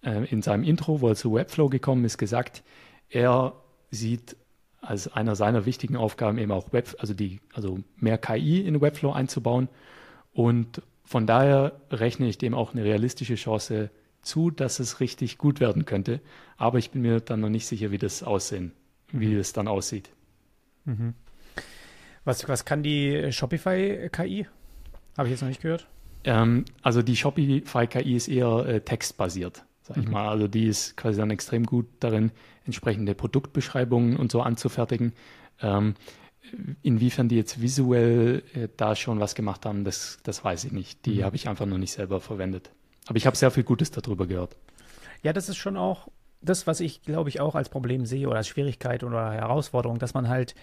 äh, in seinem Intro, wo er zu Webflow gekommen ist, gesagt, er sieht als einer seiner wichtigen Aufgaben eben auch Web, also die, also mehr KI in Webflow einzubauen. Und von daher rechne ich dem auch eine realistische Chance zu, dass es richtig gut werden könnte. Aber ich bin mir dann noch nicht sicher, wie das aussehen, wie mhm. es dann aussieht. Mhm. Was, was kann die Shopify-KI? Habe ich jetzt noch nicht gehört. Ähm, also die Shopify-KI ist eher äh, textbasiert, sag ich mhm. mal. Also die ist quasi dann extrem gut darin, entsprechende Produktbeschreibungen und so anzufertigen. Ähm, inwiefern die jetzt visuell äh, da schon was gemacht haben, das, das weiß ich nicht. Die mhm. habe ich einfach noch nicht selber verwendet. Aber ich habe sehr viel Gutes darüber gehört. Ja, das ist schon auch das, was ich, glaube ich, auch als Problem sehe oder als Schwierigkeit oder Herausforderung, dass man halt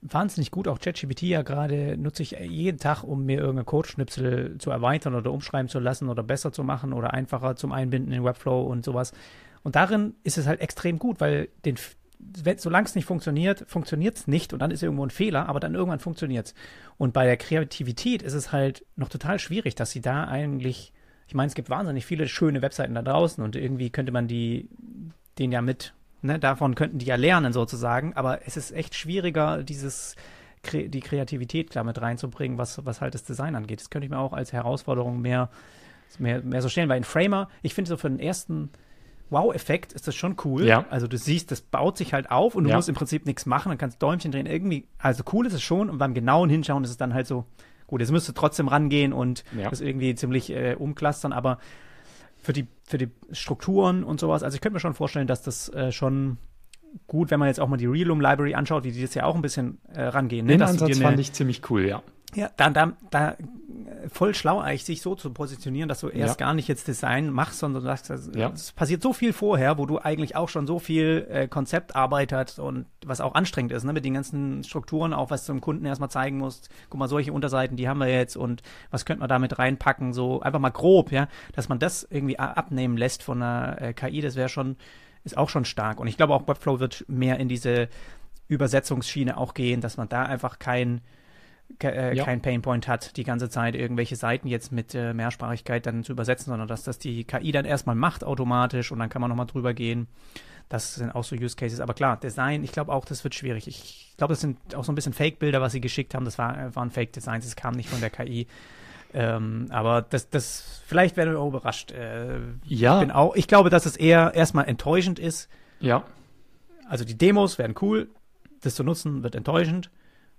wahnsinnig gut. Auch ChatGPT ja gerade nutze ich jeden Tag, um mir irgendeine Codeschnipsel zu erweitern oder umschreiben zu lassen oder besser zu machen oder einfacher zum Einbinden in Webflow und sowas. Und darin ist es halt extrem gut, weil den, solange es nicht funktioniert, funktioniert es nicht und dann ist irgendwo ein Fehler, aber dann irgendwann funktioniert es. Und bei der Kreativität ist es halt noch total schwierig, dass sie da eigentlich, ich meine, es gibt wahnsinnig viele schöne Webseiten da draußen und irgendwie könnte man die, den ja mit Ne, davon könnten die ja lernen sozusagen, aber es ist echt schwieriger, dieses die Kreativität klar mit reinzubringen, was, was halt das Design angeht. Das könnte ich mir auch als Herausforderung mehr, mehr, mehr so stellen, weil in Framer, ich finde so für den ersten Wow-Effekt ist das schon cool. Ja. Also du siehst, das baut sich halt auf und du ja. musst im Prinzip nichts machen, dann kannst Däumchen drehen. Irgendwie, also cool ist es schon und beim genauen Hinschauen ist es dann halt so, gut, jetzt müsste trotzdem rangehen und ja. das irgendwie ziemlich äh, umklustern, aber für die, für die Strukturen und sowas. Also ich könnte mir schon vorstellen, dass das äh, schon gut, wenn man jetzt auch mal die Realum Library anschaut, wie die das ja auch ein bisschen äh, rangehen. Ne? Den Ansatz fand ich ziemlich cool, ja. Ja, da, da, da voll schlau eigentlich, sich so zu positionieren, dass du erst ja. gar nicht jetzt Design machst, sondern sagst, es ja. passiert so viel vorher, wo du eigentlich auch schon so viel äh, Konzeptarbeit hast und was auch anstrengend ist, ne, mit den ganzen Strukturen, auch was du dem Kunden erstmal zeigen musst. Guck mal, solche Unterseiten, die haben wir jetzt und was könnte man damit reinpacken, so einfach mal grob, ja, dass man das irgendwie abnehmen lässt von einer äh, KI, das wäre schon, ist auch schon stark. Und ich glaube auch Webflow wird mehr in diese Übersetzungsschiene auch gehen, dass man da einfach kein äh, ja. kein Painpoint hat, die ganze Zeit irgendwelche Seiten jetzt mit äh, Mehrsprachigkeit dann zu übersetzen, sondern dass das die KI dann erstmal macht automatisch und dann kann man nochmal drüber gehen. Das sind auch so Use Cases. Aber klar, Design, ich glaube auch, das wird schwierig. Ich glaube, das sind auch so ein bisschen Fake-Bilder, was sie geschickt haben. Das war, äh, waren Fake-Designs, es kam nicht von der KI. Ähm, aber das, das, vielleicht werden wir auch überrascht. Äh, ja. Ich, bin auch, ich glaube, dass es eher erstmal enttäuschend ist. Ja. Also die Demos werden cool, das zu nutzen wird enttäuschend.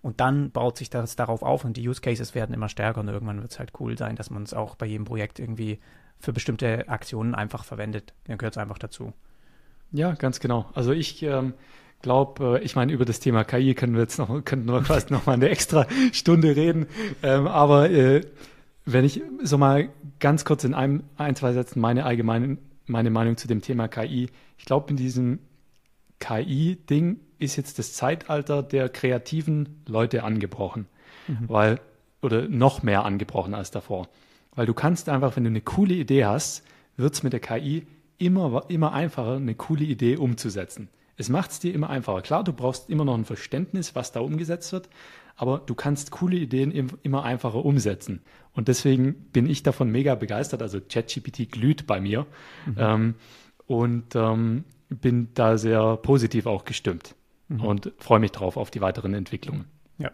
Und dann baut sich das darauf auf und die Use Cases werden immer stärker und irgendwann wird es halt cool sein, dass man es auch bei jedem Projekt irgendwie für bestimmte Aktionen einfach verwendet. Dann gehört es einfach dazu. Ja, ganz genau. Also ich ähm, glaube, äh, ich meine, über das Thema KI können wir jetzt noch, können wir fast noch mal eine extra Stunde reden. Ähm, aber äh, wenn ich so mal ganz kurz in einem, ein, zwei Sätzen meine allgemeine meine Meinung zu dem Thema KI. Ich glaube, in diesem KI-Ding ist jetzt das Zeitalter der kreativen Leute angebrochen, mhm. weil oder noch mehr angebrochen als davor, weil du kannst einfach, wenn du eine coole Idee hast, wird es mit der KI immer immer einfacher, eine coole Idee umzusetzen. Es macht es dir immer einfacher. Klar, du brauchst immer noch ein Verständnis, was da umgesetzt wird, aber du kannst coole Ideen immer einfacher umsetzen. Und deswegen bin ich davon mega begeistert. Also ChatGPT glüht bei mir mhm. ähm, und ähm, bin da sehr positiv auch gestimmt mhm. und freue mich drauf auf die weiteren Entwicklungen. Ja,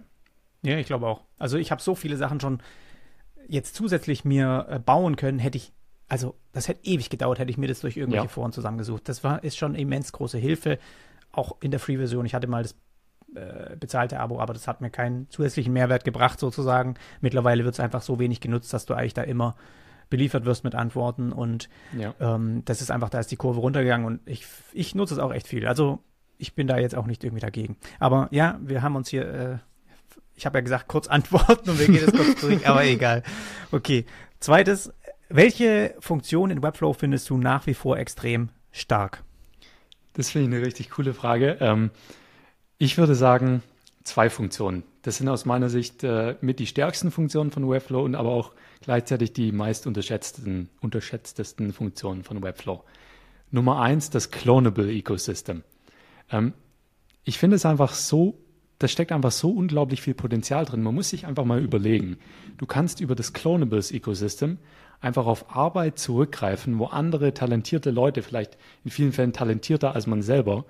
ja, ich glaube auch. Also ich habe so viele Sachen schon jetzt zusätzlich mir äh, bauen können, hätte ich, also das hätte ewig gedauert, hätte ich mir das durch irgendwelche ja. Foren zusammengesucht. Das war, ist schon immens große Hilfe, auch in der Free-Version. Ich hatte mal das äh, bezahlte Abo, aber das hat mir keinen zusätzlichen Mehrwert gebracht sozusagen. Mittlerweile wird es einfach so wenig genutzt, dass du eigentlich da immer beliefert wirst mit Antworten und ja. ähm, das ist einfach, da ist die Kurve runtergegangen und ich, ich nutze es auch echt viel. Also ich bin da jetzt auch nicht irgendwie dagegen. Aber ja, wir haben uns hier, äh, ich habe ja gesagt, kurz antworten und wir gehen jetzt kurz (laughs) durch, aber egal. Okay. Zweites, welche Funktion in Webflow findest du nach wie vor extrem stark? Das finde ich eine richtig coole Frage. Ähm, ich würde sagen, zwei Funktionen. Das sind aus meiner Sicht äh, mit die stärksten Funktionen von Webflow und aber auch gleichzeitig die meist unterschätztesten, unterschätztesten Funktionen von Webflow. Nummer eins, das Clonable Ecosystem. Ähm, ich finde es einfach so, da steckt einfach so unglaublich viel Potenzial drin. Man muss sich einfach mal überlegen. Du kannst über das Clonables Ecosystem einfach auf Arbeit zurückgreifen, wo andere talentierte Leute, vielleicht in vielen Fällen talentierter als man selber,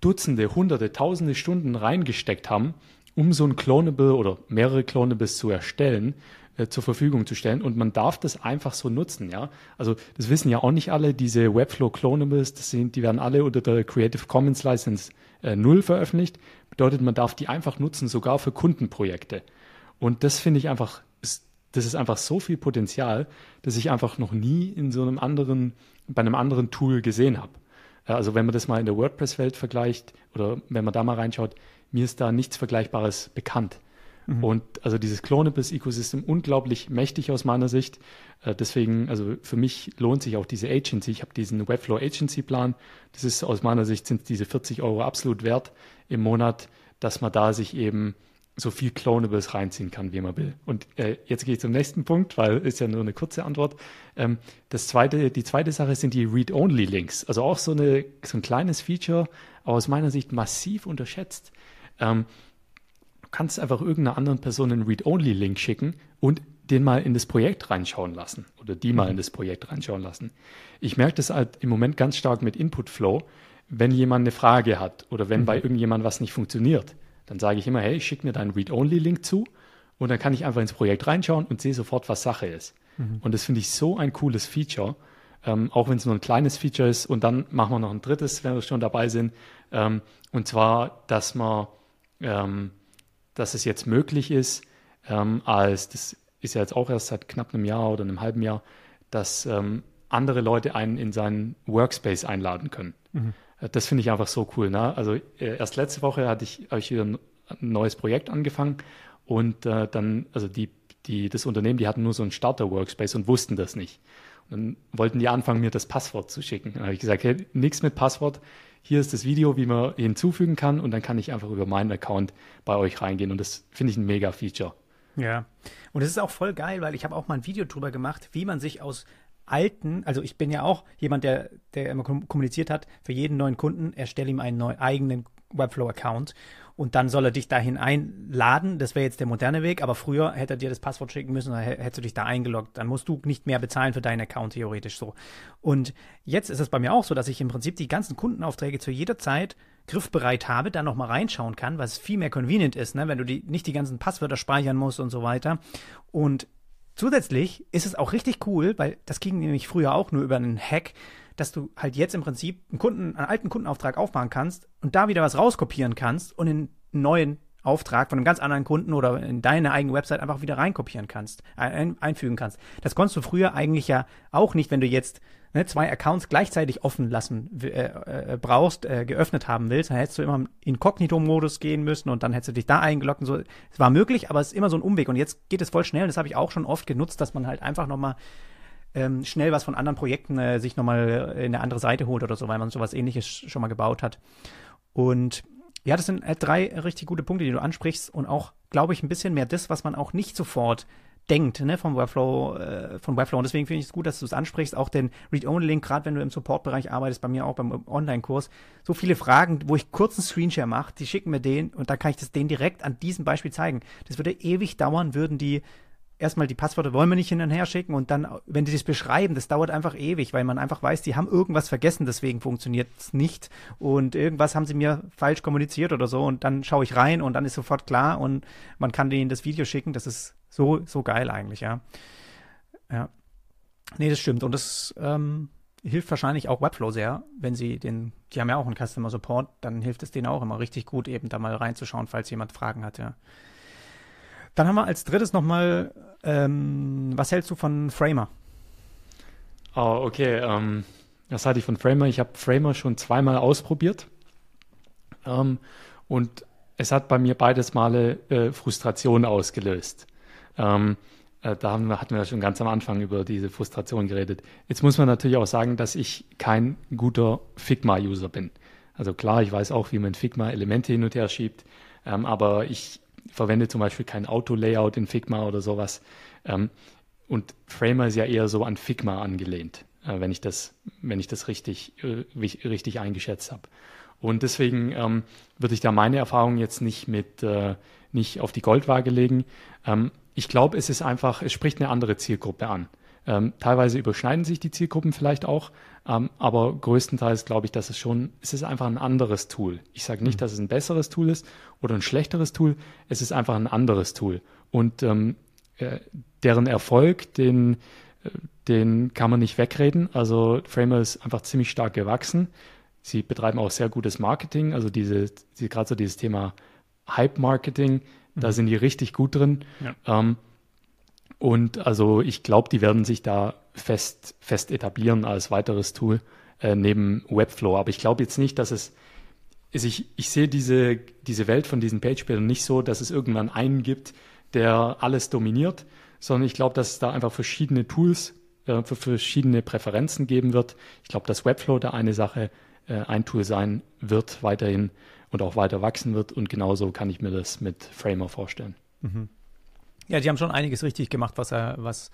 Dutzende, Hunderte, Tausende Stunden reingesteckt haben, um so ein Clonable oder mehrere Clonables zu erstellen, äh, zur Verfügung zu stellen. Und man darf das einfach so nutzen, ja. Also das wissen ja auch nicht alle, diese Webflow Clonables, das sind, die werden alle unter der Creative Commons License äh, 0 veröffentlicht. Bedeutet, man darf die einfach nutzen, sogar für Kundenprojekte. Und das finde ich einfach, das ist einfach so viel Potenzial, dass ich einfach noch nie in so einem anderen, bei einem anderen Tool gesehen habe. Also wenn man das mal in der WordPress-Welt vergleicht oder wenn man da mal reinschaut, mir ist da nichts Vergleichbares bekannt. Mhm. Und also dieses Clonables-Ecosystem unglaublich mächtig aus meiner Sicht. Äh, deswegen, also für mich lohnt sich auch diese Agency. Ich habe diesen Webflow Agency-Plan. Das ist aus meiner Sicht sind diese 40 Euro absolut wert im Monat, dass man da sich eben so viel Clonables reinziehen kann, wie man will. Und äh, jetzt gehe ich zum nächsten Punkt, weil ist ja nur eine kurze Antwort. Ähm, das zweite, die zweite Sache sind die Read-Only-Links. Also auch so, eine, so ein kleines Feature, aber aus meiner Sicht massiv unterschätzt. Ähm, kannst einfach irgendeiner anderen Person einen Read-Only-Link schicken und den mal in das Projekt reinschauen lassen oder die mal in das Projekt reinschauen lassen. Ich merke das halt im Moment ganz stark mit Input-Flow, wenn jemand eine Frage hat oder wenn mhm. bei irgendjemand was nicht funktioniert dann sage ich immer, hey, schick mir deinen Read-Only-Link zu und dann kann ich einfach ins Projekt reinschauen und sehe sofort, was Sache ist. Mhm. Und das finde ich so ein cooles Feature, ähm, auch wenn es nur ein kleines Feature ist. Und dann machen wir noch ein drittes, wenn wir schon dabei sind. Ähm, und zwar, dass man, ähm, dass es jetzt möglich ist, ähm, als das ist ja jetzt auch erst seit knapp einem Jahr oder einem halben Jahr, dass ähm, andere Leute einen in seinen Workspace einladen können. Mhm. Das finde ich einfach so cool. Ne? Also äh, erst letzte Woche hatte ich, ich wieder ein, neues Projekt angefangen und äh, dann, also die, die, das Unternehmen, die hatten nur so einen Starter-Workspace und wussten das nicht. Und dann wollten die anfangen, mir das Passwort zu schicken. Dann habe ich gesagt, hey, nichts mit Passwort. Hier ist das Video, wie man hinzufügen kann und dann kann ich einfach über meinen Account bei euch reingehen und das finde ich ein mega Feature. Ja, und es ist auch voll geil, weil ich habe auch mal ein Video drüber gemacht, wie man sich aus alten, also ich bin ja auch jemand, der, der immer kommuniziert hat, für jeden neuen Kunden erstelle ihm einen neuen eigenen Webflow-Account und dann soll er dich dahin einladen. Das wäre jetzt der moderne Weg, aber früher hätte er dir das Passwort schicken müssen, dann hättest du dich da eingeloggt. Dann musst du nicht mehr bezahlen für deinen Account theoretisch so. Und jetzt ist es bei mir auch so, dass ich im Prinzip die ganzen Kundenaufträge zu jeder Zeit griffbereit habe, da nochmal reinschauen kann, was viel mehr convenient ist, ne? wenn du die, nicht die ganzen Passwörter speichern musst und so weiter. Und Zusätzlich ist es auch richtig cool, weil das ging nämlich früher auch nur über einen Hack, dass du halt jetzt im Prinzip einen Kunden, einen alten Kundenauftrag aufmachen kannst und da wieder was rauskopieren kannst und in einen neuen Auftrag von einem ganz anderen Kunden oder in deine eigene Website einfach wieder reinkopieren kannst, ein, einfügen kannst. Das konntest du früher eigentlich ja auch nicht, wenn du jetzt ne, zwei Accounts gleichzeitig offen lassen äh, äh, brauchst, äh, geöffnet haben willst, dann hättest du immer im Inkognito-Modus gehen müssen und dann hättest du dich da eingeloggt und so. Es war möglich, aber es ist immer so ein Umweg und jetzt geht es voll schnell. Das habe ich auch schon oft genutzt, dass man halt einfach nochmal ähm, schnell was von anderen Projekten äh, sich nochmal in eine andere Seite holt oder so, weil man sowas ähnliches schon mal gebaut hat. Und ja, das sind äh, drei richtig gute Punkte, die du ansprichst und auch, glaube ich, ein bisschen mehr das, was man auch nicht sofort denkt, ne, vom Webflow, äh, von Webflow. Und deswegen finde ich es gut, dass du es ansprichst. Auch den Read-Only-Link, gerade wenn du im Support-Bereich arbeitest, bei mir auch beim Online-Kurs, so viele Fragen, wo ich kurz einen Screenshare mache, die schicken mir den und da kann ich das denen direkt an diesem Beispiel zeigen. Das würde ewig dauern, würden die erstmal die Passwörter wollen wir nicht hin und her schicken und dann, wenn die das beschreiben, das dauert einfach ewig, weil man einfach weiß, die haben irgendwas vergessen, deswegen funktioniert es nicht und irgendwas haben sie mir falsch kommuniziert oder so und dann schaue ich rein und dann ist sofort klar und man kann denen das Video schicken, das ist so, so geil eigentlich, ja. Ja. Nee, das stimmt und das ähm, hilft wahrscheinlich auch Webflow sehr, wenn sie den, die haben ja auch einen Customer Support, dann hilft es denen auch immer richtig gut, eben da mal reinzuschauen, falls jemand Fragen hat, ja. Dann haben wir als drittes nochmal, ähm, was hältst du von Framer? Oh, okay. Ähm, was halte ich von Framer? Ich habe Framer schon zweimal ausprobiert. Ähm, und es hat bei mir beides Male äh, Frustration ausgelöst. Ähm, äh, da haben hatten wir schon ganz am Anfang über diese Frustration geredet. Jetzt muss man natürlich auch sagen, dass ich kein guter Figma-User bin. Also klar, ich weiß auch, wie man Figma Elemente hin und her schiebt, ähm, aber ich verwende zum Beispiel kein Auto-Layout in Figma oder sowas. Ähm, und Framer ist ja eher so an Figma angelehnt, äh, wenn ich das, wenn ich das richtig, äh, richtig eingeschätzt habe. Und deswegen ähm, würde ich da meine Erfahrung jetzt nicht mit äh, nicht auf die Goldwaage legen. Ähm, ich glaube, es ist einfach, es spricht eine andere Zielgruppe an. Ähm, teilweise überschneiden sich die Zielgruppen vielleicht auch, ähm, aber größtenteils glaube ich, dass es schon, es ist einfach ein anderes Tool. Ich sage nicht, mhm. dass es ein besseres Tool ist oder ein schlechteres Tool, es ist einfach ein anderes Tool. Und ähm, äh, deren Erfolg, den, äh, den kann man nicht wegreden. Also Framer ist einfach ziemlich stark gewachsen. Sie betreiben auch sehr gutes Marketing, also diese, diese gerade so dieses Thema Hype-Marketing, mhm. da sind die richtig gut drin. Ja. Ähm, und also ich glaube, die werden sich da fest, fest etablieren als weiteres Tool äh, neben Webflow. Aber ich glaube jetzt nicht, dass es, also ich, ich sehe diese, diese Welt von diesen Page-Bildern nicht so, dass es irgendwann einen gibt, der alles dominiert, sondern ich glaube, dass es da einfach verschiedene Tools äh, für verschiedene Präferenzen geben wird. Ich glaube, dass Webflow da eine Sache, äh, ein Tool sein wird weiterhin und auch weiter wachsen wird. Und genauso kann ich mir das mit Framer vorstellen. Mhm. Ja, die haben schon einiges richtig gemacht, was, was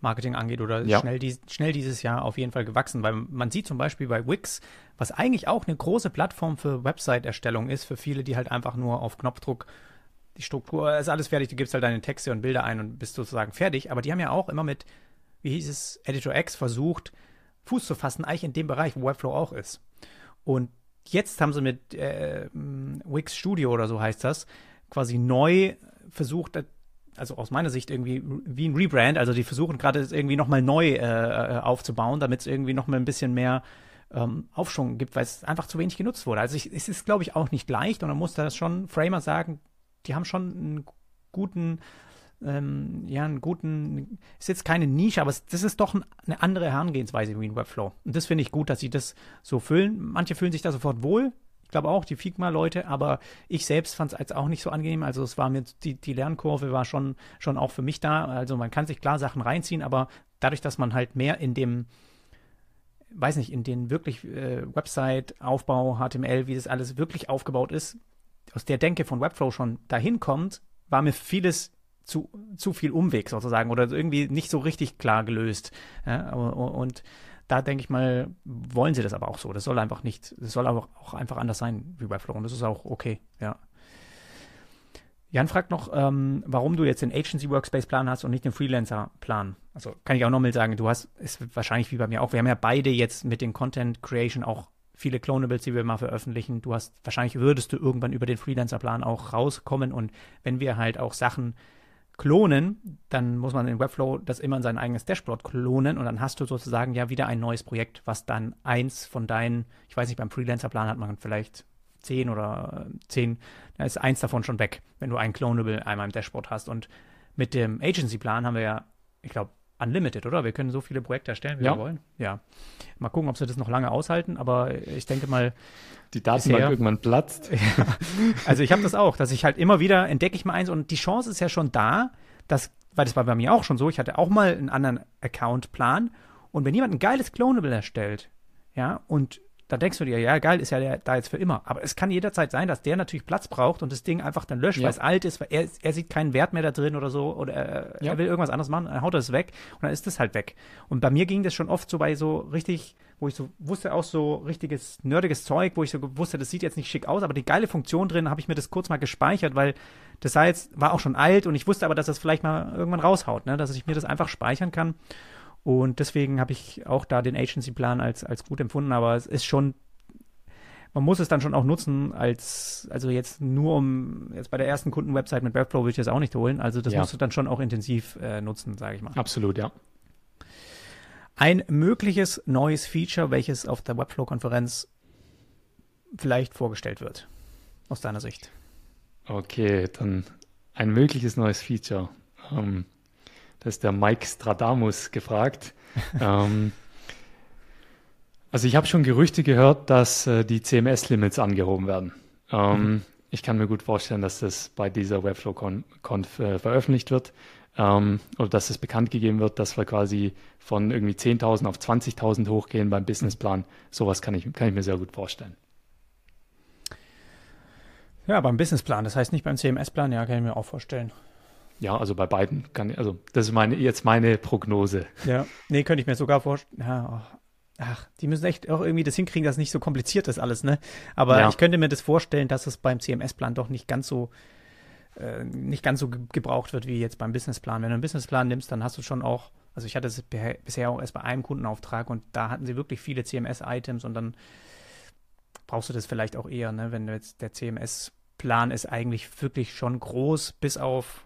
Marketing angeht oder ja. schnell, die, schnell dieses Jahr auf jeden Fall gewachsen, weil man sieht zum Beispiel bei Wix, was eigentlich auch eine große Plattform für Website-Erstellung ist, für viele, die halt einfach nur auf Knopfdruck die Struktur, ist alles fertig, du gibst halt deine Texte und Bilder ein und bist sozusagen fertig, aber die haben ja auch immer mit, wie hieß es, Editor X versucht, Fuß zu fassen, eigentlich in dem Bereich, wo Webflow auch ist. Und jetzt haben sie mit äh, Wix Studio oder so heißt das, quasi neu versucht, also aus meiner Sicht irgendwie wie ein Rebrand. Also die versuchen gerade irgendwie nochmal neu äh, äh, aufzubauen, damit es irgendwie nochmal ein bisschen mehr ähm, Aufschwung gibt, weil es einfach zu wenig genutzt wurde. Also ich, es ist, glaube ich, auch nicht leicht und man muss da schon Framer sagen, die haben schon einen guten, ähm, ja, einen guten, ist jetzt keine Nische, aber es, das ist doch eine andere Herangehensweise wie in Webflow. Und das finde ich gut, dass sie das so füllen. Manche fühlen sich da sofort wohl, glaube auch die Figma-Leute, aber ich selbst fand es als auch nicht so angenehm. Also es war mir, die, die Lernkurve war schon, schon auch für mich da. Also man kann sich klar Sachen reinziehen, aber dadurch, dass man halt mehr in dem, weiß nicht, in den wirklich äh, Website-Aufbau, HTML, wie das alles wirklich aufgebaut ist, aus der Denke von Webflow schon dahin kommt, war mir vieles zu, zu viel Umweg sozusagen oder irgendwie nicht so richtig klar gelöst. Ja, und da denke ich mal, wollen sie das aber auch so. Das soll einfach nicht, das soll aber auch einfach anders sein wie bei. Und das ist auch okay, ja. Jan fragt noch, ähm, warum du jetzt den Agency Workspace Plan hast und nicht den Freelancer Plan. Also kann ich auch nochmal sagen, du hast, ist wahrscheinlich wie bei mir auch, wir haben ja beide jetzt mit den Content Creation auch viele Clonables, die wir mal veröffentlichen. Du hast, wahrscheinlich würdest du irgendwann über den Freelancer Plan auch rauskommen und wenn wir halt auch Sachen klonen, dann muss man in Webflow das immer in sein eigenes Dashboard klonen und dann hast du sozusagen ja wieder ein neues Projekt, was dann eins von deinen, ich weiß nicht, beim Freelancer-Plan hat man vielleicht zehn oder zehn, da ist eins davon schon weg, wenn du ein Clonable einmal im Dashboard hast. Und mit dem Agency-Plan haben wir ja, ich glaube, unlimited, oder? Wir können so viele Projekte erstellen, wie ja. wir wollen. Ja. Mal gucken, ob sie das noch lange aushalten, aber ich denke mal, die Datenbank bisher, irgendwann platzt. (laughs) Ja. Also ich habe das auch, dass ich halt immer wieder entdecke ich mal eins und die Chance ist ja schon da, dass, weil das war bei mir auch schon so, ich hatte auch mal einen anderen Account-Plan und wenn jemand ein geiles Clonable erstellt, ja, und da denkst du dir, ja, geil, ist ja der, da jetzt für immer. Aber es kann jederzeit sein, dass der natürlich Platz braucht und das Ding einfach dann löscht, ja. weil es alt ist, weil er, er sieht keinen Wert mehr da drin oder so oder er, ja. er will irgendwas anderes machen, dann haut er es weg und dann ist das halt weg. Und bei mir ging das schon oft so bei so richtig, wo ich so wusste auch so richtiges nerdiges Zeug, wo ich so wusste, das sieht jetzt nicht schick aus, aber die geile Funktion drin, habe ich mir das kurz mal gespeichert, weil das sah jetzt, war auch schon alt und ich wusste aber, dass das vielleicht mal irgendwann raushaut, ne? dass ich mir das einfach speichern kann. Und deswegen habe ich auch da den Agency-Plan als, als gut empfunden, aber es ist schon, man muss es dann schon auch nutzen, als, also jetzt nur um, jetzt bei der ersten Kunden-Website mit Webflow will ich das auch nicht holen. Also das ja. musst du dann schon auch intensiv äh, nutzen, sage ich mal. Absolut, ja. Ein mögliches neues Feature, welches auf der Webflow-Konferenz vielleicht vorgestellt wird, aus deiner Sicht. Okay, dann ein mögliches neues Feature. Ähm, da ist der Mike Stradamus gefragt. (laughs) ähm, also ich habe schon Gerüchte gehört, dass äh, die CMS-Limits angehoben werden. Ähm, mhm. Ich kann mir gut vorstellen, dass das bei dieser Webflow-Conf äh, veröffentlicht wird ähm, oder dass es bekannt gegeben wird, dass wir quasi von irgendwie 10.000 auf 20.000 hochgehen beim Businessplan. Sowas kann ich, kann ich mir sehr gut vorstellen. Ja, beim Businessplan, das heißt nicht beim CMS-Plan, ja, kann ich mir auch vorstellen. Ja, also bei beiden kann ich, also das ist meine, jetzt meine Prognose. Ja, nee, könnte ich mir sogar vorstellen. Ja, oh. Ach, die müssen echt auch irgendwie das hinkriegen, dass nicht so kompliziert ist alles, ne? Aber ja. ich könnte mir das vorstellen, dass es beim CMS-Plan doch nicht ganz so äh, nicht ganz so ge gebraucht wird wie jetzt beim Businessplan. Wenn du einen Businessplan nimmst, dann hast du schon auch, also ich hatte es bisher auch erst bei einem Kundenauftrag und da hatten sie wirklich viele CMS-Items und dann brauchst du das vielleicht auch eher, ne? Wenn jetzt der CMS-Plan ist eigentlich wirklich schon groß, bis auf,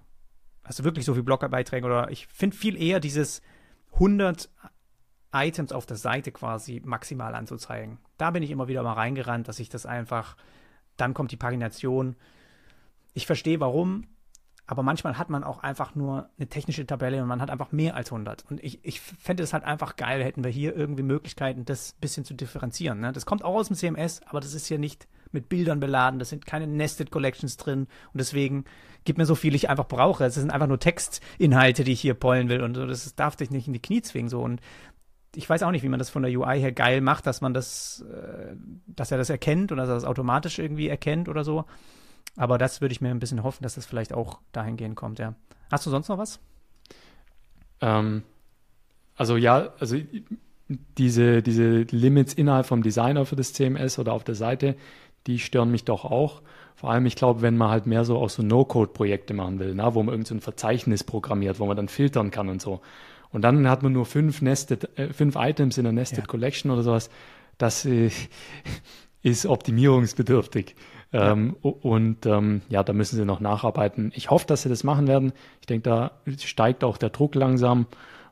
hast du wirklich so viele Bloggerbeiträge oder ich finde viel eher dieses 100 Items auf der Seite quasi maximal anzuzeigen. Da bin ich immer wieder mal reingerannt, dass ich das einfach, dann kommt die Pagination. Ich verstehe warum, aber manchmal hat man auch einfach nur eine technische Tabelle und man hat einfach mehr als 100. Und ich, ich fände es halt einfach geil, hätten wir hier irgendwie Möglichkeiten, das ein bisschen zu differenzieren. Ne? Das kommt auch aus dem CMS, aber das ist hier nicht mit Bildern beladen, das sind keine Nested Collections drin und deswegen gib mir so viel ich einfach brauche. Es sind einfach nur Textinhalte, die ich hier pollen will und das darf dich nicht in die Knie zwingen so und ich weiß auch nicht, wie man das von der UI her geil macht, dass man das, äh, dass er das erkennt und dass er das automatisch irgendwie erkennt oder so. Aber das würde ich mir ein bisschen hoffen, dass das vielleicht auch dahingehend kommt, ja. Hast du sonst noch was? Ähm, also ja, also diese, diese Limits innerhalb vom Designer für das CMS oder auf der Seite, die stören mich doch auch. Vor allem, ich glaube, wenn man halt mehr so auch so No-Code-Projekte machen will, na, wo man irgendein so Verzeichnis programmiert, wo man dann filtern kann und so. Und dann hat man nur fünf, nested, äh, fünf Items in der Nested ja. Collection oder sowas. Das äh, (laughs) ist optimierungsbedürftig. Ja. Ähm, und ähm, ja, da müssen sie noch nacharbeiten. Ich hoffe, dass sie das machen werden. Ich denke, da steigt auch der Druck langsam.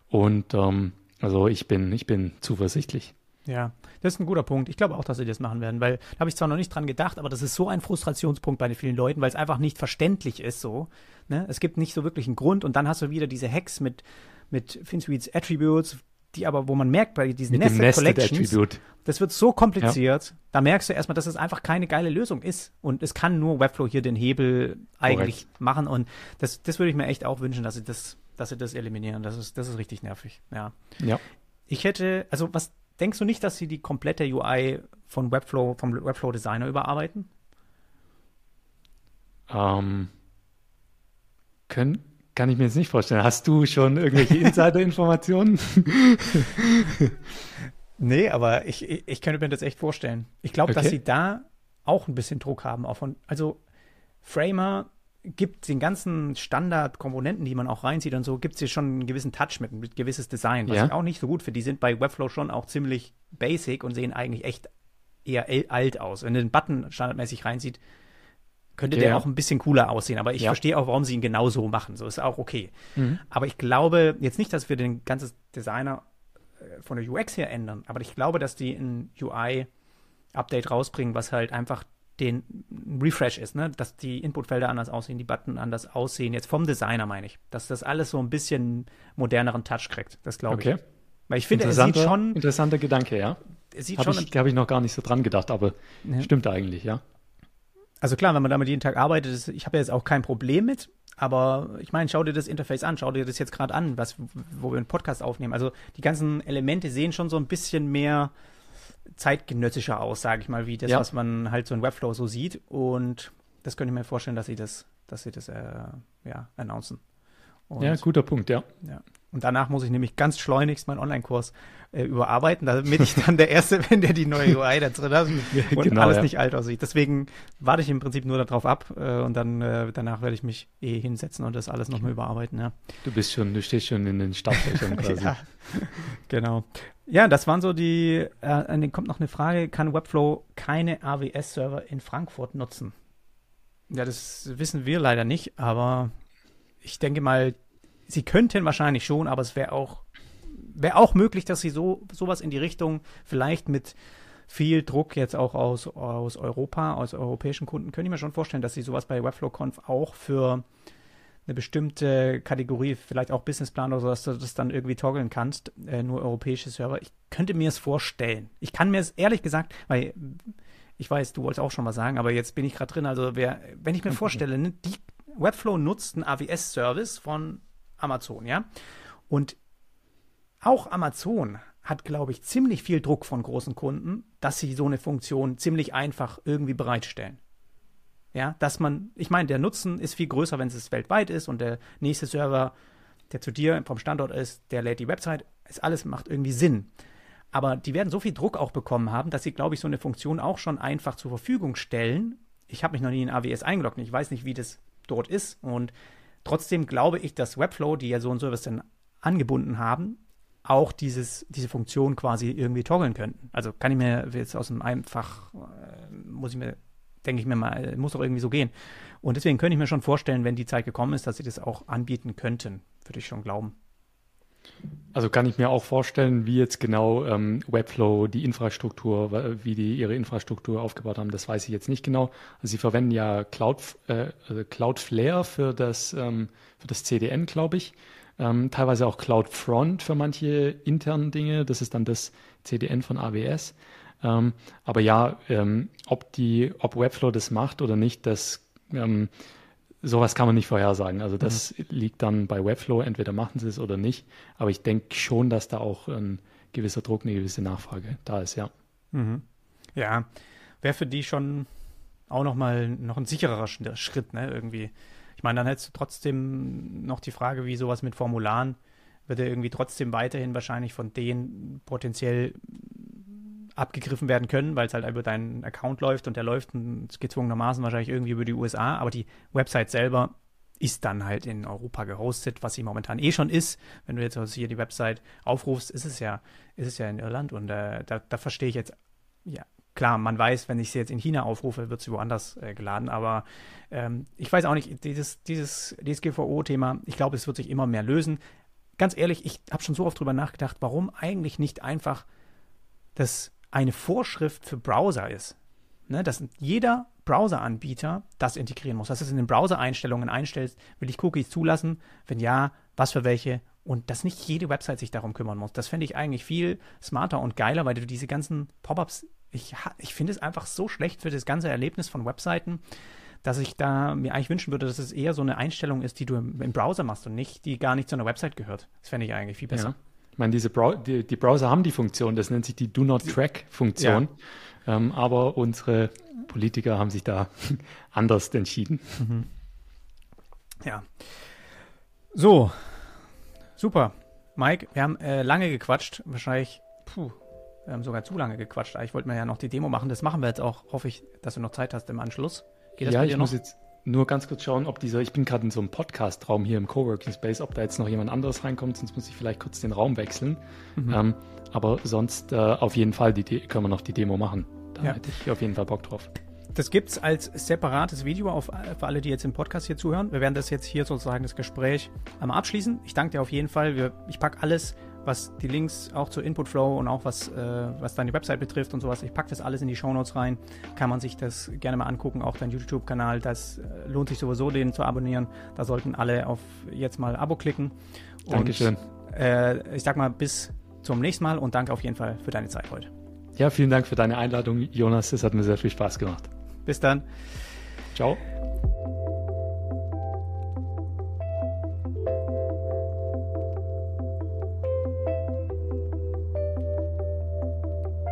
Und ähm, also ich bin, ich bin zuversichtlich. Ja, das ist ein guter Punkt. Ich glaube auch, dass sie das machen werden, weil da habe ich zwar noch nicht dran gedacht, aber das ist so ein Frustrationspunkt bei den vielen Leuten, weil es einfach nicht verständlich ist so. Ne? Es gibt nicht so wirklich einen Grund und dann hast du wieder diese Hacks mit mit FinSuites Attributes, die aber, wo man merkt bei diesen mit Nested, Nested Collections, Attribute. das wird so kompliziert, ja. da merkst du erstmal, dass es einfach keine geile Lösung ist. Und es kann nur Webflow hier den Hebel eigentlich Correct. machen. Und das, das würde ich mir echt auch wünschen, dass sie das, dass sie das eliminieren. Das ist, das ist richtig nervig. Ja. ja. Ich hätte, also was denkst du nicht, dass sie die komplette UI von Webflow, vom Webflow Designer überarbeiten? Ähm, können, kann ich mir jetzt nicht vorstellen. Hast du schon irgendwelche (laughs) Insider-Informationen? (laughs) nee, aber ich, ich, ich, könnte mir das echt vorstellen. Ich glaube, okay. dass sie da auch ein bisschen Druck haben. Von, also Framer gibt den ganzen Standardkomponenten, die man auch reinzieht und so, gibt es hier schon einen gewissen Touch mit, ein gewisses Design, was ja. ich auch nicht so gut finde. Die sind bei Webflow schon auch ziemlich basic und sehen eigentlich echt eher alt aus. Wenn du den Button standardmäßig reinzieht, könnte okay, der ja. auch ein bisschen cooler aussehen. Aber ich ja. verstehe auch, warum sie ihn genau so machen. So ist auch okay. Mhm. Aber ich glaube jetzt nicht, dass wir den ganzen Designer äh, von der UX her ändern. Aber ich glaube, dass die ein UI-Update rausbringen, was halt einfach den Refresh ist, ne? dass die Inputfelder anders aussehen, die Button anders aussehen. Jetzt vom Designer meine ich, dass das alles so ein bisschen moderneren Touch kriegt. Das glaube okay. ich. Weil ich finde, er sieht schon. Interessanter Gedanke, ja. Er sieht Habe ich, hab ich noch gar nicht so dran gedacht, aber ja. stimmt eigentlich, ja. Also klar, wenn man damit jeden Tag arbeitet, ist, ich habe ja jetzt auch kein Problem mit, aber ich meine, schau dir das Interface an, schau dir das jetzt gerade an, was, wo wir einen Podcast aufnehmen. Also die ganzen Elemente sehen schon so ein bisschen mehr zeitgenössischer aus, sage ich mal, wie das, ja. was man halt so in Webflow so sieht. Und das könnte ich mir vorstellen, dass sie das, dass sie das äh, ja, announcen. Und, ja, guter Punkt, ja. ja. Und danach muss ich nämlich ganz schleunigst meinen Online-Kurs äh, überarbeiten, damit ich dann der Erste (laughs) bin, der die neue UI da drin hat (laughs) und genau, alles ja. nicht alt aussieht. Deswegen warte ich im Prinzip nur darauf ab äh, und dann äh, danach werde ich mich eh hinsetzen und das alles nochmal überarbeiten. Ja. Du bist schon, du stehst schon in den Startlöchern (laughs) quasi. ja, genau. Ja, das waren so die, äh, an den kommt noch eine Frage, kann Webflow keine AWS-Server in Frankfurt nutzen? Ja, das wissen wir leider nicht, aber ich denke mal, sie könnten wahrscheinlich schon, aber es wäre auch, wäre auch möglich, dass sie so sowas in die Richtung vielleicht mit viel Druck jetzt auch aus, aus Europa, aus europäischen Kunden, könnte ich mir schon vorstellen, dass sie sowas bei WebflowConf auch für eine bestimmte Kategorie, vielleicht auch Businessplan oder so, dass du das dann irgendwie toggeln kannst, äh, nur europäische Server. Ich könnte mir es vorstellen. Ich kann mir es ehrlich gesagt, weil ich weiß, du wolltest auch schon mal sagen, aber jetzt bin ich gerade drin. Also wer, wenn ich mir vorstelle, ne, die Webflow nutzt einen AWS-Service von Amazon, ja. Und auch Amazon hat, glaube ich, ziemlich viel Druck von großen Kunden, dass sie so eine Funktion ziemlich einfach irgendwie bereitstellen. Ja, dass man, ich meine, der Nutzen ist viel größer, wenn es weltweit ist und der nächste Server, der zu dir vom Standort ist, der lädt die Website. Es alles macht irgendwie Sinn. Aber die werden so viel Druck auch bekommen haben, dass sie, glaube ich, so eine Funktion auch schon einfach zur Verfügung stellen. Ich habe mich noch nie in AWS eingeloggt. Ich weiß nicht, wie das dort ist. Und trotzdem glaube ich, dass Webflow, die ja so einen Service dann angebunden haben, auch dieses, diese Funktion quasi irgendwie toggeln könnten. Also kann ich mir jetzt aus dem einfach, äh, muss ich mir, denke ich mir mal, muss doch irgendwie so gehen. Und deswegen könnte ich mir schon vorstellen, wenn die Zeit gekommen ist, dass sie das auch anbieten könnten. Würde ich schon glauben. Also kann ich mir auch vorstellen, wie jetzt genau ähm, Webflow die Infrastruktur, wie die ihre Infrastruktur aufgebaut haben, das weiß ich jetzt nicht genau. Also sie verwenden ja Cloud, äh, also Cloudflare für das, ähm, für das CDN, glaube ich. Ähm, teilweise auch CloudFront für manche internen Dinge. Das ist dann das CDN von AWS. Ähm, aber ja, ähm, ob die, ob Webflow das macht oder nicht, das ähm, sowas kann man nicht vorhersagen. Also das mhm. liegt dann bei Webflow, entweder machen sie es oder nicht. Aber ich denke schon, dass da auch ein gewisser Druck, eine gewisse Nachfrage da ist, ja. Mhm. Ja, wäre für die schon auch nochmal noch ein sichererer Schritt, ne, irgendwie. Ich meine, dann hättest du trotzdem noch die Frage, wie sowas mit Formularen wird er irgendwie trotzdem weiterhin wahrscheinlich von denen potenziell abgegriffen werden können, weil es halt über deinen Account läuft und der läuft gezwungenermaßen wahrscheinlich irgendwie über die USA, aber die Website selber ist dann halt in Europa gehostet, was sie momentan eh schon ist. Wenn du jetzt also hier die Website aufrufst, ist es ja, ist es ja in Irland und äh, da, da verstehe ich jetzt, ja, klar, man weiß, wenn ich sie jetzt in China aufrufe, wird sie woanders äh, geladen, aber ähm, ich weiß auch nicht, dieses, dieses DSGVO-Thema, ich glaube, es wird sich immer mehr lösen. Ganz ehrlich, ich habe schon so oft drüber nachgedacht, warum eigentlich nicht einfach das eine Vorschrift für Browser ist. Ne, dass jeder Browser-Anbieter das integrieren muss. Dass du es in den Browser-Einstellungen einstellst, will ich Cookies zulassen? Wenn ja, was für welche? Und dass nicht jede Website sich darum kümmern muss. Das fände ich eigentlich viel smarter und geiler, weil du diese ganzen Pop-ups, ich, ich finde es einfach so schlecht für das ganze Erlebnis von Webseiten, dass ich da mir eigentlich wünschen würde, dass es eher so eine Einstellung ist, die du im, im Browser machst und nicht, die gar nicht zu einer Website gehört. Das fände ich eigentlich viel besser. Ja. Ich meine, diese Brow die, die, Browser haben die Funktion, das nennt sich die Do Not Track-Funktion. Ja. Ähm, aber unsere Politiker haben sich da (laughs) anders entschieden. Mhm. Ja. So, super. Mike, wir haben äh, lange gequatscht, wahrscheinlich, puh, wir haben sogar zu lange gequatscht. Ich wollte mir ja noch die Demo machen. Das machen wir jetzt auch. Hoffe ich, dass du noch Zeit hast im Anschluss. Geht das ja, ich noch? muss jetzt nur ganz kurz schauen, ob dieser, ich bin gerade in so einem Podcast-Raum hier im Coworking Space, ob da jetzt noch jemand anderes reinkommt, sonst muss ich vielleicht kurz den Raum wechseln. Mhm. Ähm, aber sonst äh, auf jeden Fall die, können wir noch die Demo machen. Da ja. hätte ich auf jeden Fall Bock drauf. Das gibt es als separates Video auf, für alle, die jetzt im Podcast hier zuhören. Wir werden das jetzt hier sozusagen das Gespräch einmal abschließen. Ich danke dir auf jeden Fall. Wir, ich packe alles was die Links auch zu Inputflow und auch was, äh, was deine Website betrifft und sowas. Ich packe das alles in die Shownotes rein. Kann man sich das gerne mal angucken. Auch dein YouTube-Kanal. Das äh, lohnt sich sowieso, den zu abonnieren. Da sollten alle auf jetzt mal Abo klicken. Und, Dankeschön. Äh, ich sag mal, bis zum nächsten Mal und danke auf jeden Fall für deine Zeit heute. Ja, vielen Dank für deine Einladung, Jonas. Es hat mir sehr viel Spaß gemacht. Bis dann. Ciao.